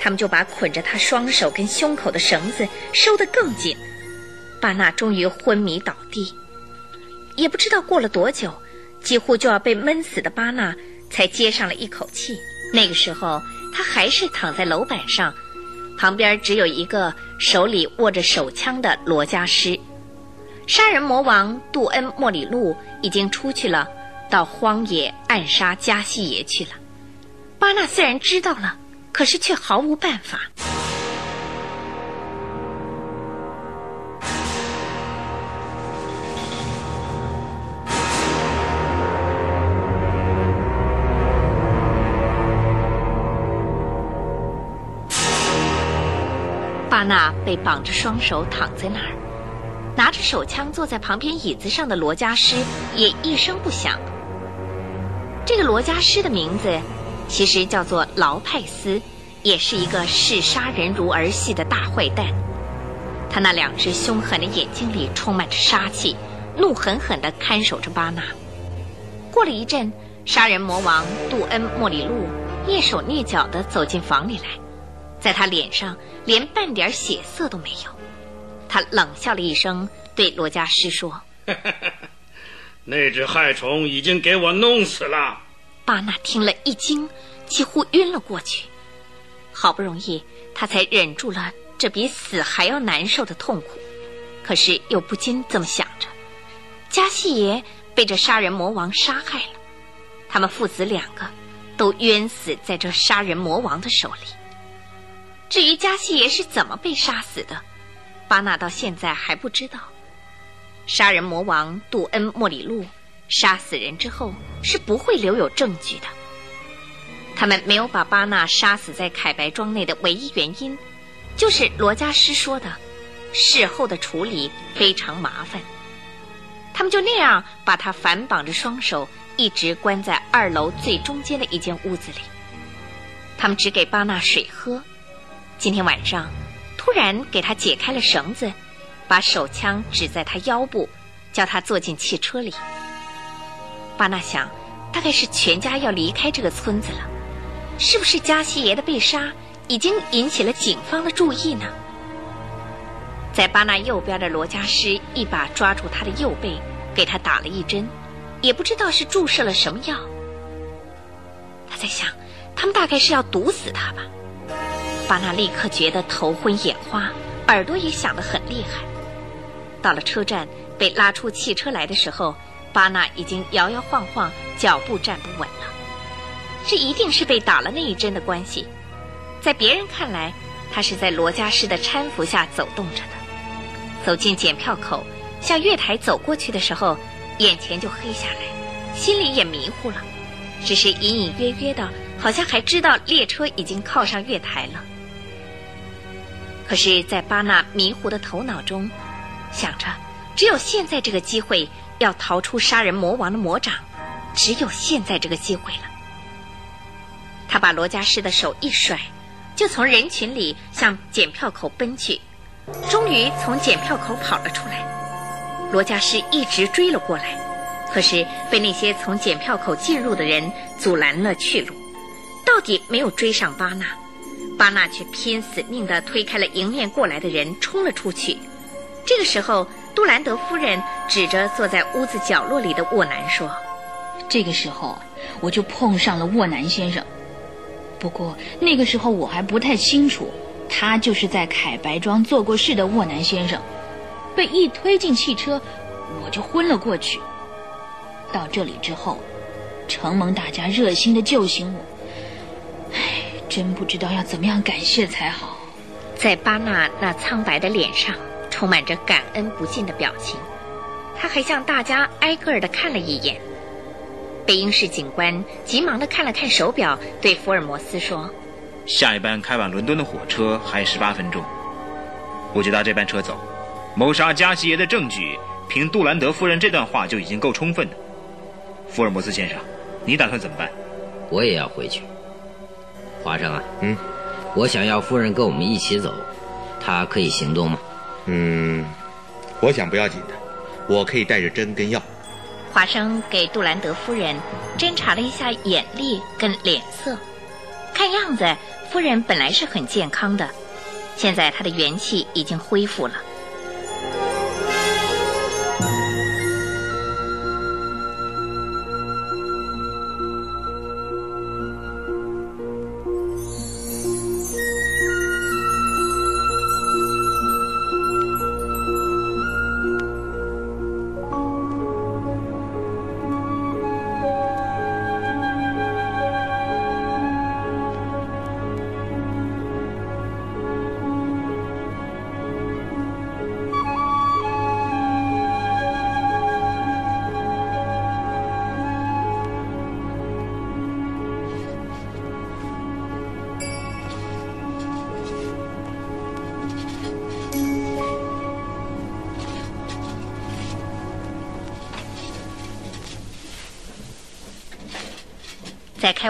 他们就把捆着他双手跟胸口的绳子收得更紧。巴纳终于昏迷倒地，也不知道过了多久。几乎就要被闷死的巴纳才接上了一口气。那个时候，他还是躺在楼板上，旁边只有一个手里握着手枪的罗家师。杀人魔王杜恩莫里路已经出去了，到荒野暗杀加西爷去了。巴纳虽然知道了，可是却毫无办法。巴纳被绑着双手躺在那儿，拿着手枪坐在旁边椅子上的罗家师也一声不响。这个罗家师的名字其实叫做劳派斯，也是一个视杀人如儿戏的大坏蛋。他那两只凶狠的眼睛里充满着杀气，怒狠狠地看守着巴纳。过了一阵，杀人魔王杜恩·莫里路蹑手蹑脚地走进房里来，在他脸上连半点血色都没有。他冷笑了一声，对罗家师说：“ 那只害虫已经给我弄死了。”巴纳听了一惊，几乎晕了过去。好不容易，他才忍住了这比死还要难受的痛苦，可是又不禁这么想着：加西爷被这杀人魔王杀害了，他们父子两个都冤死在这杀人魔王的手里。至于加西爷是怎么被杀死的，巴纳到现在还不知道。杀人魔王杜恩·莫里路杀死人之后是不会留有证据的。他们没有把巴纳杀死在凯白庄内的唯一原因，就是罗家师说的，事后的处理非常麻烦。他们就那样把他反绑着双手，一直关在二楼最中间的一间屋子里。他们只给巴纳水喝。今天晚上，突然给他解开了绳子，把手枪指在他腰部，叫他坐进汽车里。巴纳想，大概是全家要离开这个村子了。是不是加西爷的被杀已经引起了警方的注意呢？在巴纳右边的罗家师一把抓住他的右背，给他打了一针，也不知道是注射了什么药。他在想，他们大概是要毒死他吧。巴纳立刻觉得头昏眼花，耳朵也响得很厉害。到了车站，被拉出汽车来的时候，巴纳已经摇摇晃晃，脚步站不稳了。这一定是被打了那一针的关系，在别人看来，他是在罗家师的搀扶下走动着的。走进检票口，向月台走过去的时候，眼前就黑下来，心里也迷糊了，只是隐隐约约的，好像还知道列车已经靠上月台了。可是，在巴纳迷糊的头脑中，想着只有现在这个机会要逃出杀人魔王的魔掌，只有现在这个机会了。他把罗家师的手一甩，就从人群里向检票口奔去，终于从检票口跑了出来。罗家师一直追了过来，可是被那些从检票口进入的人阻拦了去路，到底没有追上巴纳。巴纳却拼死命地推开了迎面过来的人，冲了出去。这个时候，杜兰德夫人指着坐在屋子角落里的沃南说：“这个时候，我就碰上了沃南先生。”不过那个时候我还不太清楚，他就是在凯白庄做过事的沃南先生。被一推进汽车，我就昏了过去。到这里之后，承蒙大家热心的救醒我，唉，真不知道要怎么样感谢才好。在巴纳那苍白的脸上，充满着感恩不尽的表情。他还向大家挨个儿的看了一眼。北英士警官急忙的看了看手表，对福尔摩斯说：“下一班开往伦敦的火车还有十八分钟，我就搭这班车走。谋杀加西耶的证据，凭杜兰德夫人这段话就已经够充分的。福尔摩斯先生，你打算怎么办？我也要回去。华生啊，嗯，我想要夫人跟我们一起走，她可以行动吗？嗯，我想不要紧的，我可以带着针跟药。”华生给杜兰德夫人侦查了一下眼力跟脸色，看样子夫人本来是很健康的，现在她的元气已经恢复了。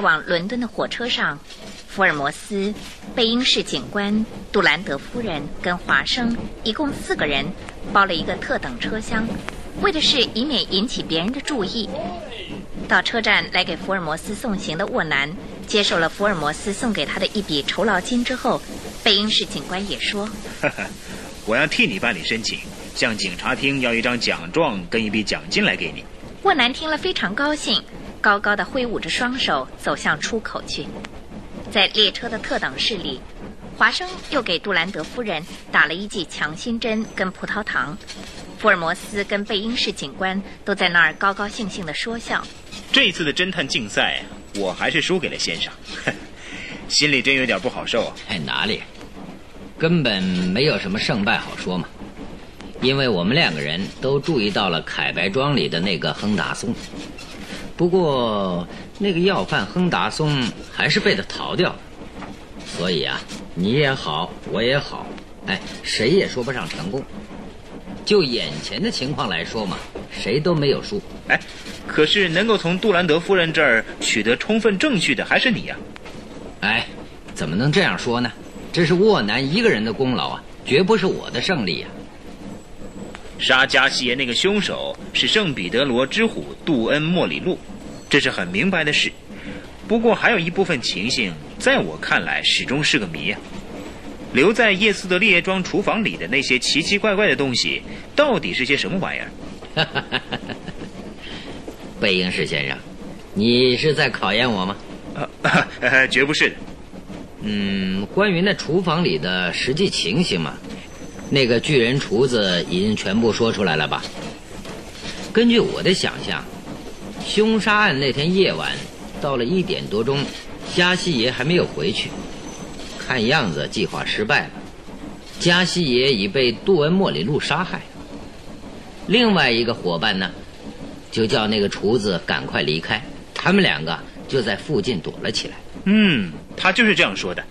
开往伦敦的火车上，福尔摩斯、贝因士警官、杜兰德夫人跟华生一共四个人包了一个特等车厢，为的是以免引起别人的注意。到车站来给福尔摩斯送行的沃南接受了福尔摩斯送给他的一笔酬劳金之后，贝因士警官也说：“ 我要替你办理申请，向警察厅要一张奖状跟一笔奖金来给你。”沃南听了非常高兴，高高的挥舞着双手走向出口去。在列车的特等室里，华生又给杜兰德夫人打了一剂强心针跟葡萄糖。福尔摩斯跟贝因士警官都在那儿高高兴兴地说笑。这一次的侦探竞赛，我还是输给了先生，心里真有点不好受。哎，哪里，根本没有什么胜败好说嘛。因为我们两个人都注意到了凯白庄里的那个亨达松，不过那个要犯亨达松还是被他逃掉了，所以啊，你也好，我也好，哎，谁也说不上成功。就眼前的情况来说嘛，谁都没有输。哎，可是能够从杜兰德夫人这儿取得充分证据的还是你呀。哎，怎么能这样说呢？这是沃南一个人的功劳啊，绝不是我的胜利呀。杀加西耶那个凶手是圣彼得罗之虎杜恩莫里路，这是很明白的事。不过还有一部分情形，在我看来始终是个谜啊。留在叶斯德利耶庄厨房里的那些奇奇怪怪的东西，到底是些什么玩意儿？贝英士先生，你是在考验我吗？呃，绝不是的。嗯，关于那厨房里的实际情形嘛，那个巨人厨子已经全部说出来了吧？根据我的想象，凶杀案那天夜晚到了一点多钟，加西爷还没有回去。看样子计划失败了，加西爷已被杜恩莫里路杀害。另外一个伙伴呢，就叫那个厨子赶快离开。他们两个就在附近躲了起来。嗯，他就是这样说的。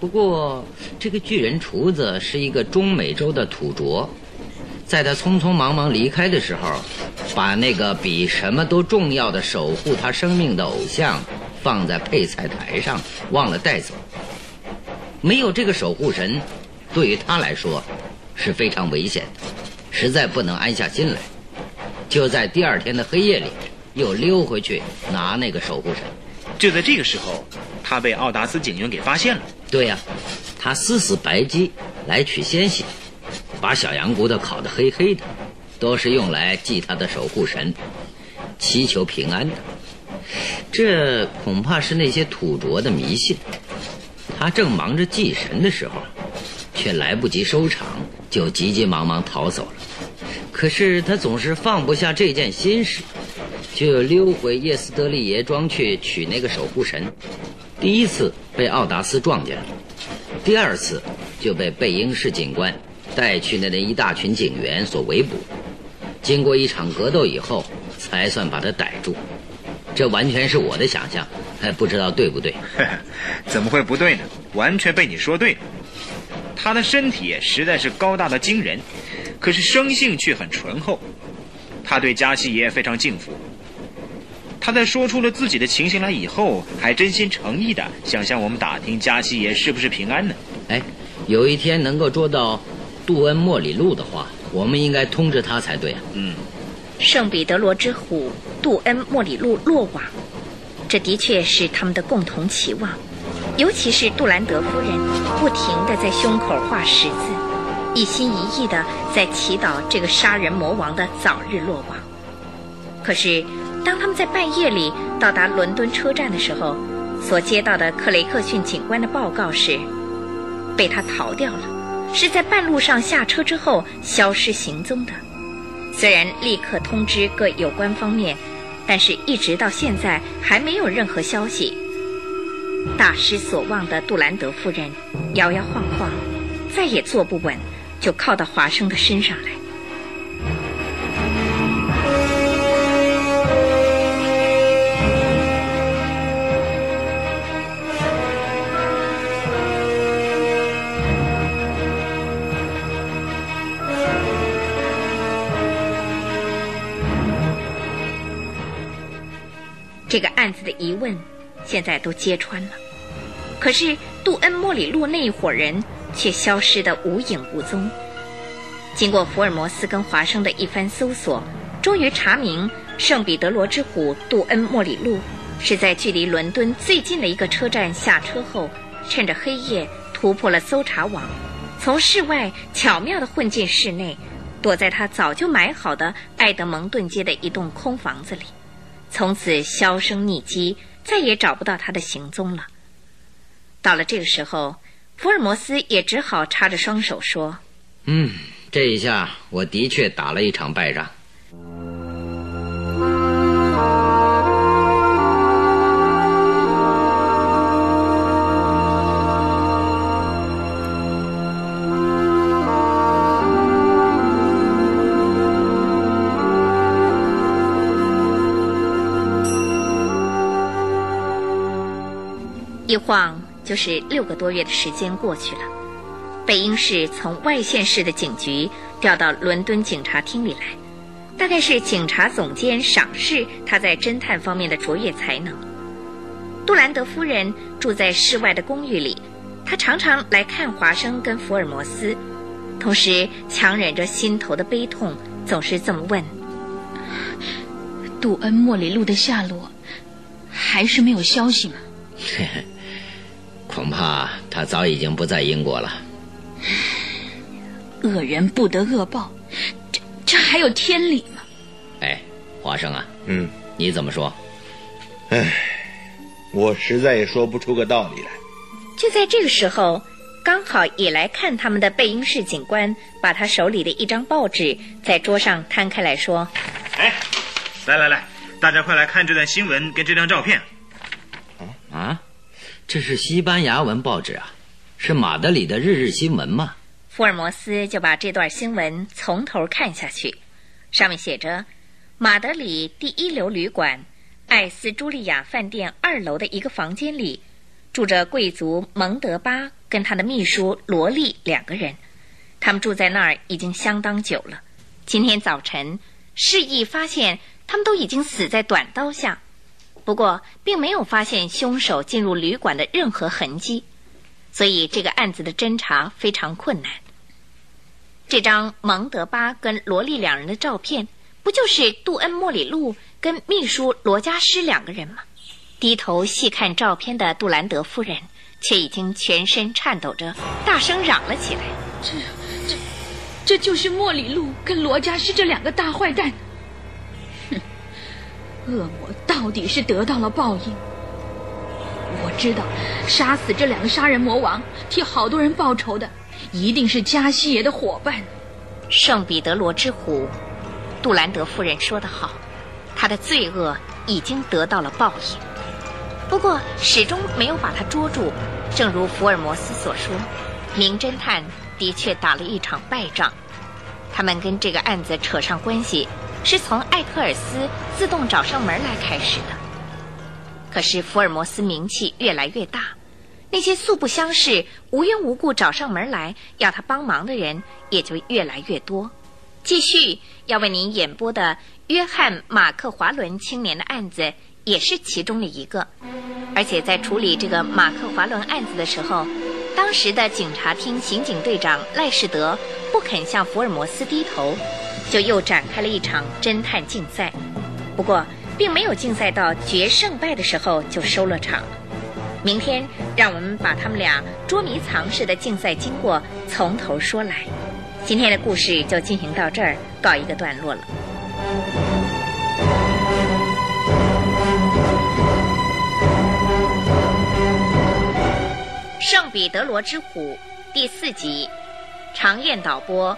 不过这个巨人厨子是一个中美洲的土著，在他匆匆忙忙离开的时候，把那个比什么都重要的守护他生命的偶像放在配菜台上，忘了带走。没有这个守护神，对于他来说是非常危险的，实在不能安下心来。就在第二天的黑夜里，又溜回去拿那个守护神。就在这个时候，他被奥达斯警员给发现了。对呀，他撕死白鸡来取鲜血，把小羊骨头烤得黑黑的，都是用来祭他的守护神，祈求平安的。这恐怕是那些土着的迷信。他正忙着祭神的时候，却来不及收场，就急急忙忙逃走了。可是他总是放不下这件心事，就溜回叶斯德利爷庄去取那个守护神。第一次被奥达斯撞见了，第二次就被贝英士警官带去的那一大群警员所围捕。经过一场格斗以后，才算把他逮住。这完全是我的想象。还不知道对不对？怎么会不对呢？完全被你说对了。他的身体实在是高大的惊人，可是生性却很醇厚。他对加西爷非常敬服。他在说出了自己的情形来以后，还真心诚意的想向我们打听加西爷是不是平安呢？哎，有一天能够捉到杜恩莫里路的话，我们应该通知他才对啊。嗯，圣彼得罗之虎杜恩莫里路落网。这的确是他们的共同期望，尤其是杜兰德夫人不停的在胸口画十字，一心一意的在祈祷这个杀人魔王的早日落网。可是，当他们在半夜里到达伦敦车站的时候，所接到的克雷克逊警官的报告是，被他逃掉了，是在半路上下车之后消失行踪的。虽然立刻通知各有关方面。但是，一直到现在还没有任何消息。大失所望的杜兰德夫人摇摇晃晃，再也坐不稳，就靠到华生的身上来。这个案子的疑问，现在都揭穿了。可是杜恩莫里路那一伙人却消失得无影无踪。经过福尔摩斯跟华生的一番搜索，终于查明圣彼得罗之虎杜恩莫里路是在距离伦敦最近的一个车站下车后，趁着黑夜突破了搜查网，从室外巧妙地混进室内，躲在他早就买好的爱德蒙顿街的一栋空房子里，从此销声匿迹，再也找不到他的行踪了。到了这个时候，福尔摩斯也只好插着双手说：“嗯，这一下我的确打了一场败仗。”一晃就是六个多月的时间过去了，贝英士从外县市的警局调到伦敦警察厅里来，大概是警察总监赏识他在侦探方面的卓越才能。杜兰德夫人住在室外的公寓里，她常常来看华生跟福尔摩斯，同时强忍着心头的悲痛，总是这么问：“杜恩莫里路的下落还是没有消息吗？” 恐怕他早已经不在英国了。恶人不得恶报，这这还有天理吗？哎，华生啊，嗯，你怎么说？哎，我实在也说不出个道理来。就在这个时候，刚好也来看他们的贝因士警官把他手里的一张报纸在桌上摊开来说：“哎，来来来，大家快来看这段新闻跟这张照片。”啊？这是西班牙文报纸啊，是马德里的日日新闻吗？福尔摩斯就把这段新闻从头看下去，上面写着：马德里第一流旅馆艾斯茱莉亚饭店二楼的一个房间里，住着贵族蒙德巴跟他的秘书罗莉两个人，他们住在那儿已经相当久了。今天早晨，示意发现他们都已经死在短刀下。不过，并没有发现凶手进入旅馆的任何痕迹，所以这个案子的侦查非常困难。这张蒙德巴跟罗莉两人的照片，不就是杜恩莫里路跟秘书罗加斯两个人吗？低头细看照片的杜兰德夫人，却已经全身颤抖着，大声嚷了起来：“这、这、这就是莫里路跟罗加斯这两个大坏蛋！”恶魔到底是得到了报应。我知道，杀死这两个杀人魔王，替好多人报仇的，一定是加西爷的伙伴。圣彼得罗之虎，杜兰德夫人说得好，他的罪恶已经得到了报应。不过，始终没有把他捉住。正如福尔摩斯所说，名侦探的确打了一场败仗。他们跟这个案子扯上关系。是从艾克尔斯自动找上门来开始的。可是福尔摩斯名气越来越大，那些素不相识、无缘无故找上门来要他帮忙的人也就越来越多。继续要为您演播的约翰·马克华伦青年的案子也是其中的一个。而且在处理这个马克华伦案子的时候，当时的警察厅刑警队长赖士德不肯向福尔摩斯低头。就又展开了一场侦探竞赛，不过并没有竞赛到决胜败的时候就收了场。明天让我们把他们俩捉迷藏式的竞赛经过从头说来。今天的故事就进行到这儿，告一个段落了。《圣彼得罗之虎》第四集，长燕导播。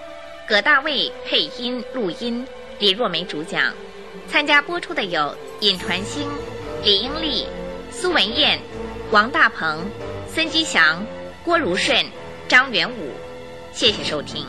葛大卫配音录音，李若梅主讲。参加播出的有尹传星、李英丽、苏文燕、王大鹏、孙吉祥、郭如顺、张元武。谢谢收听。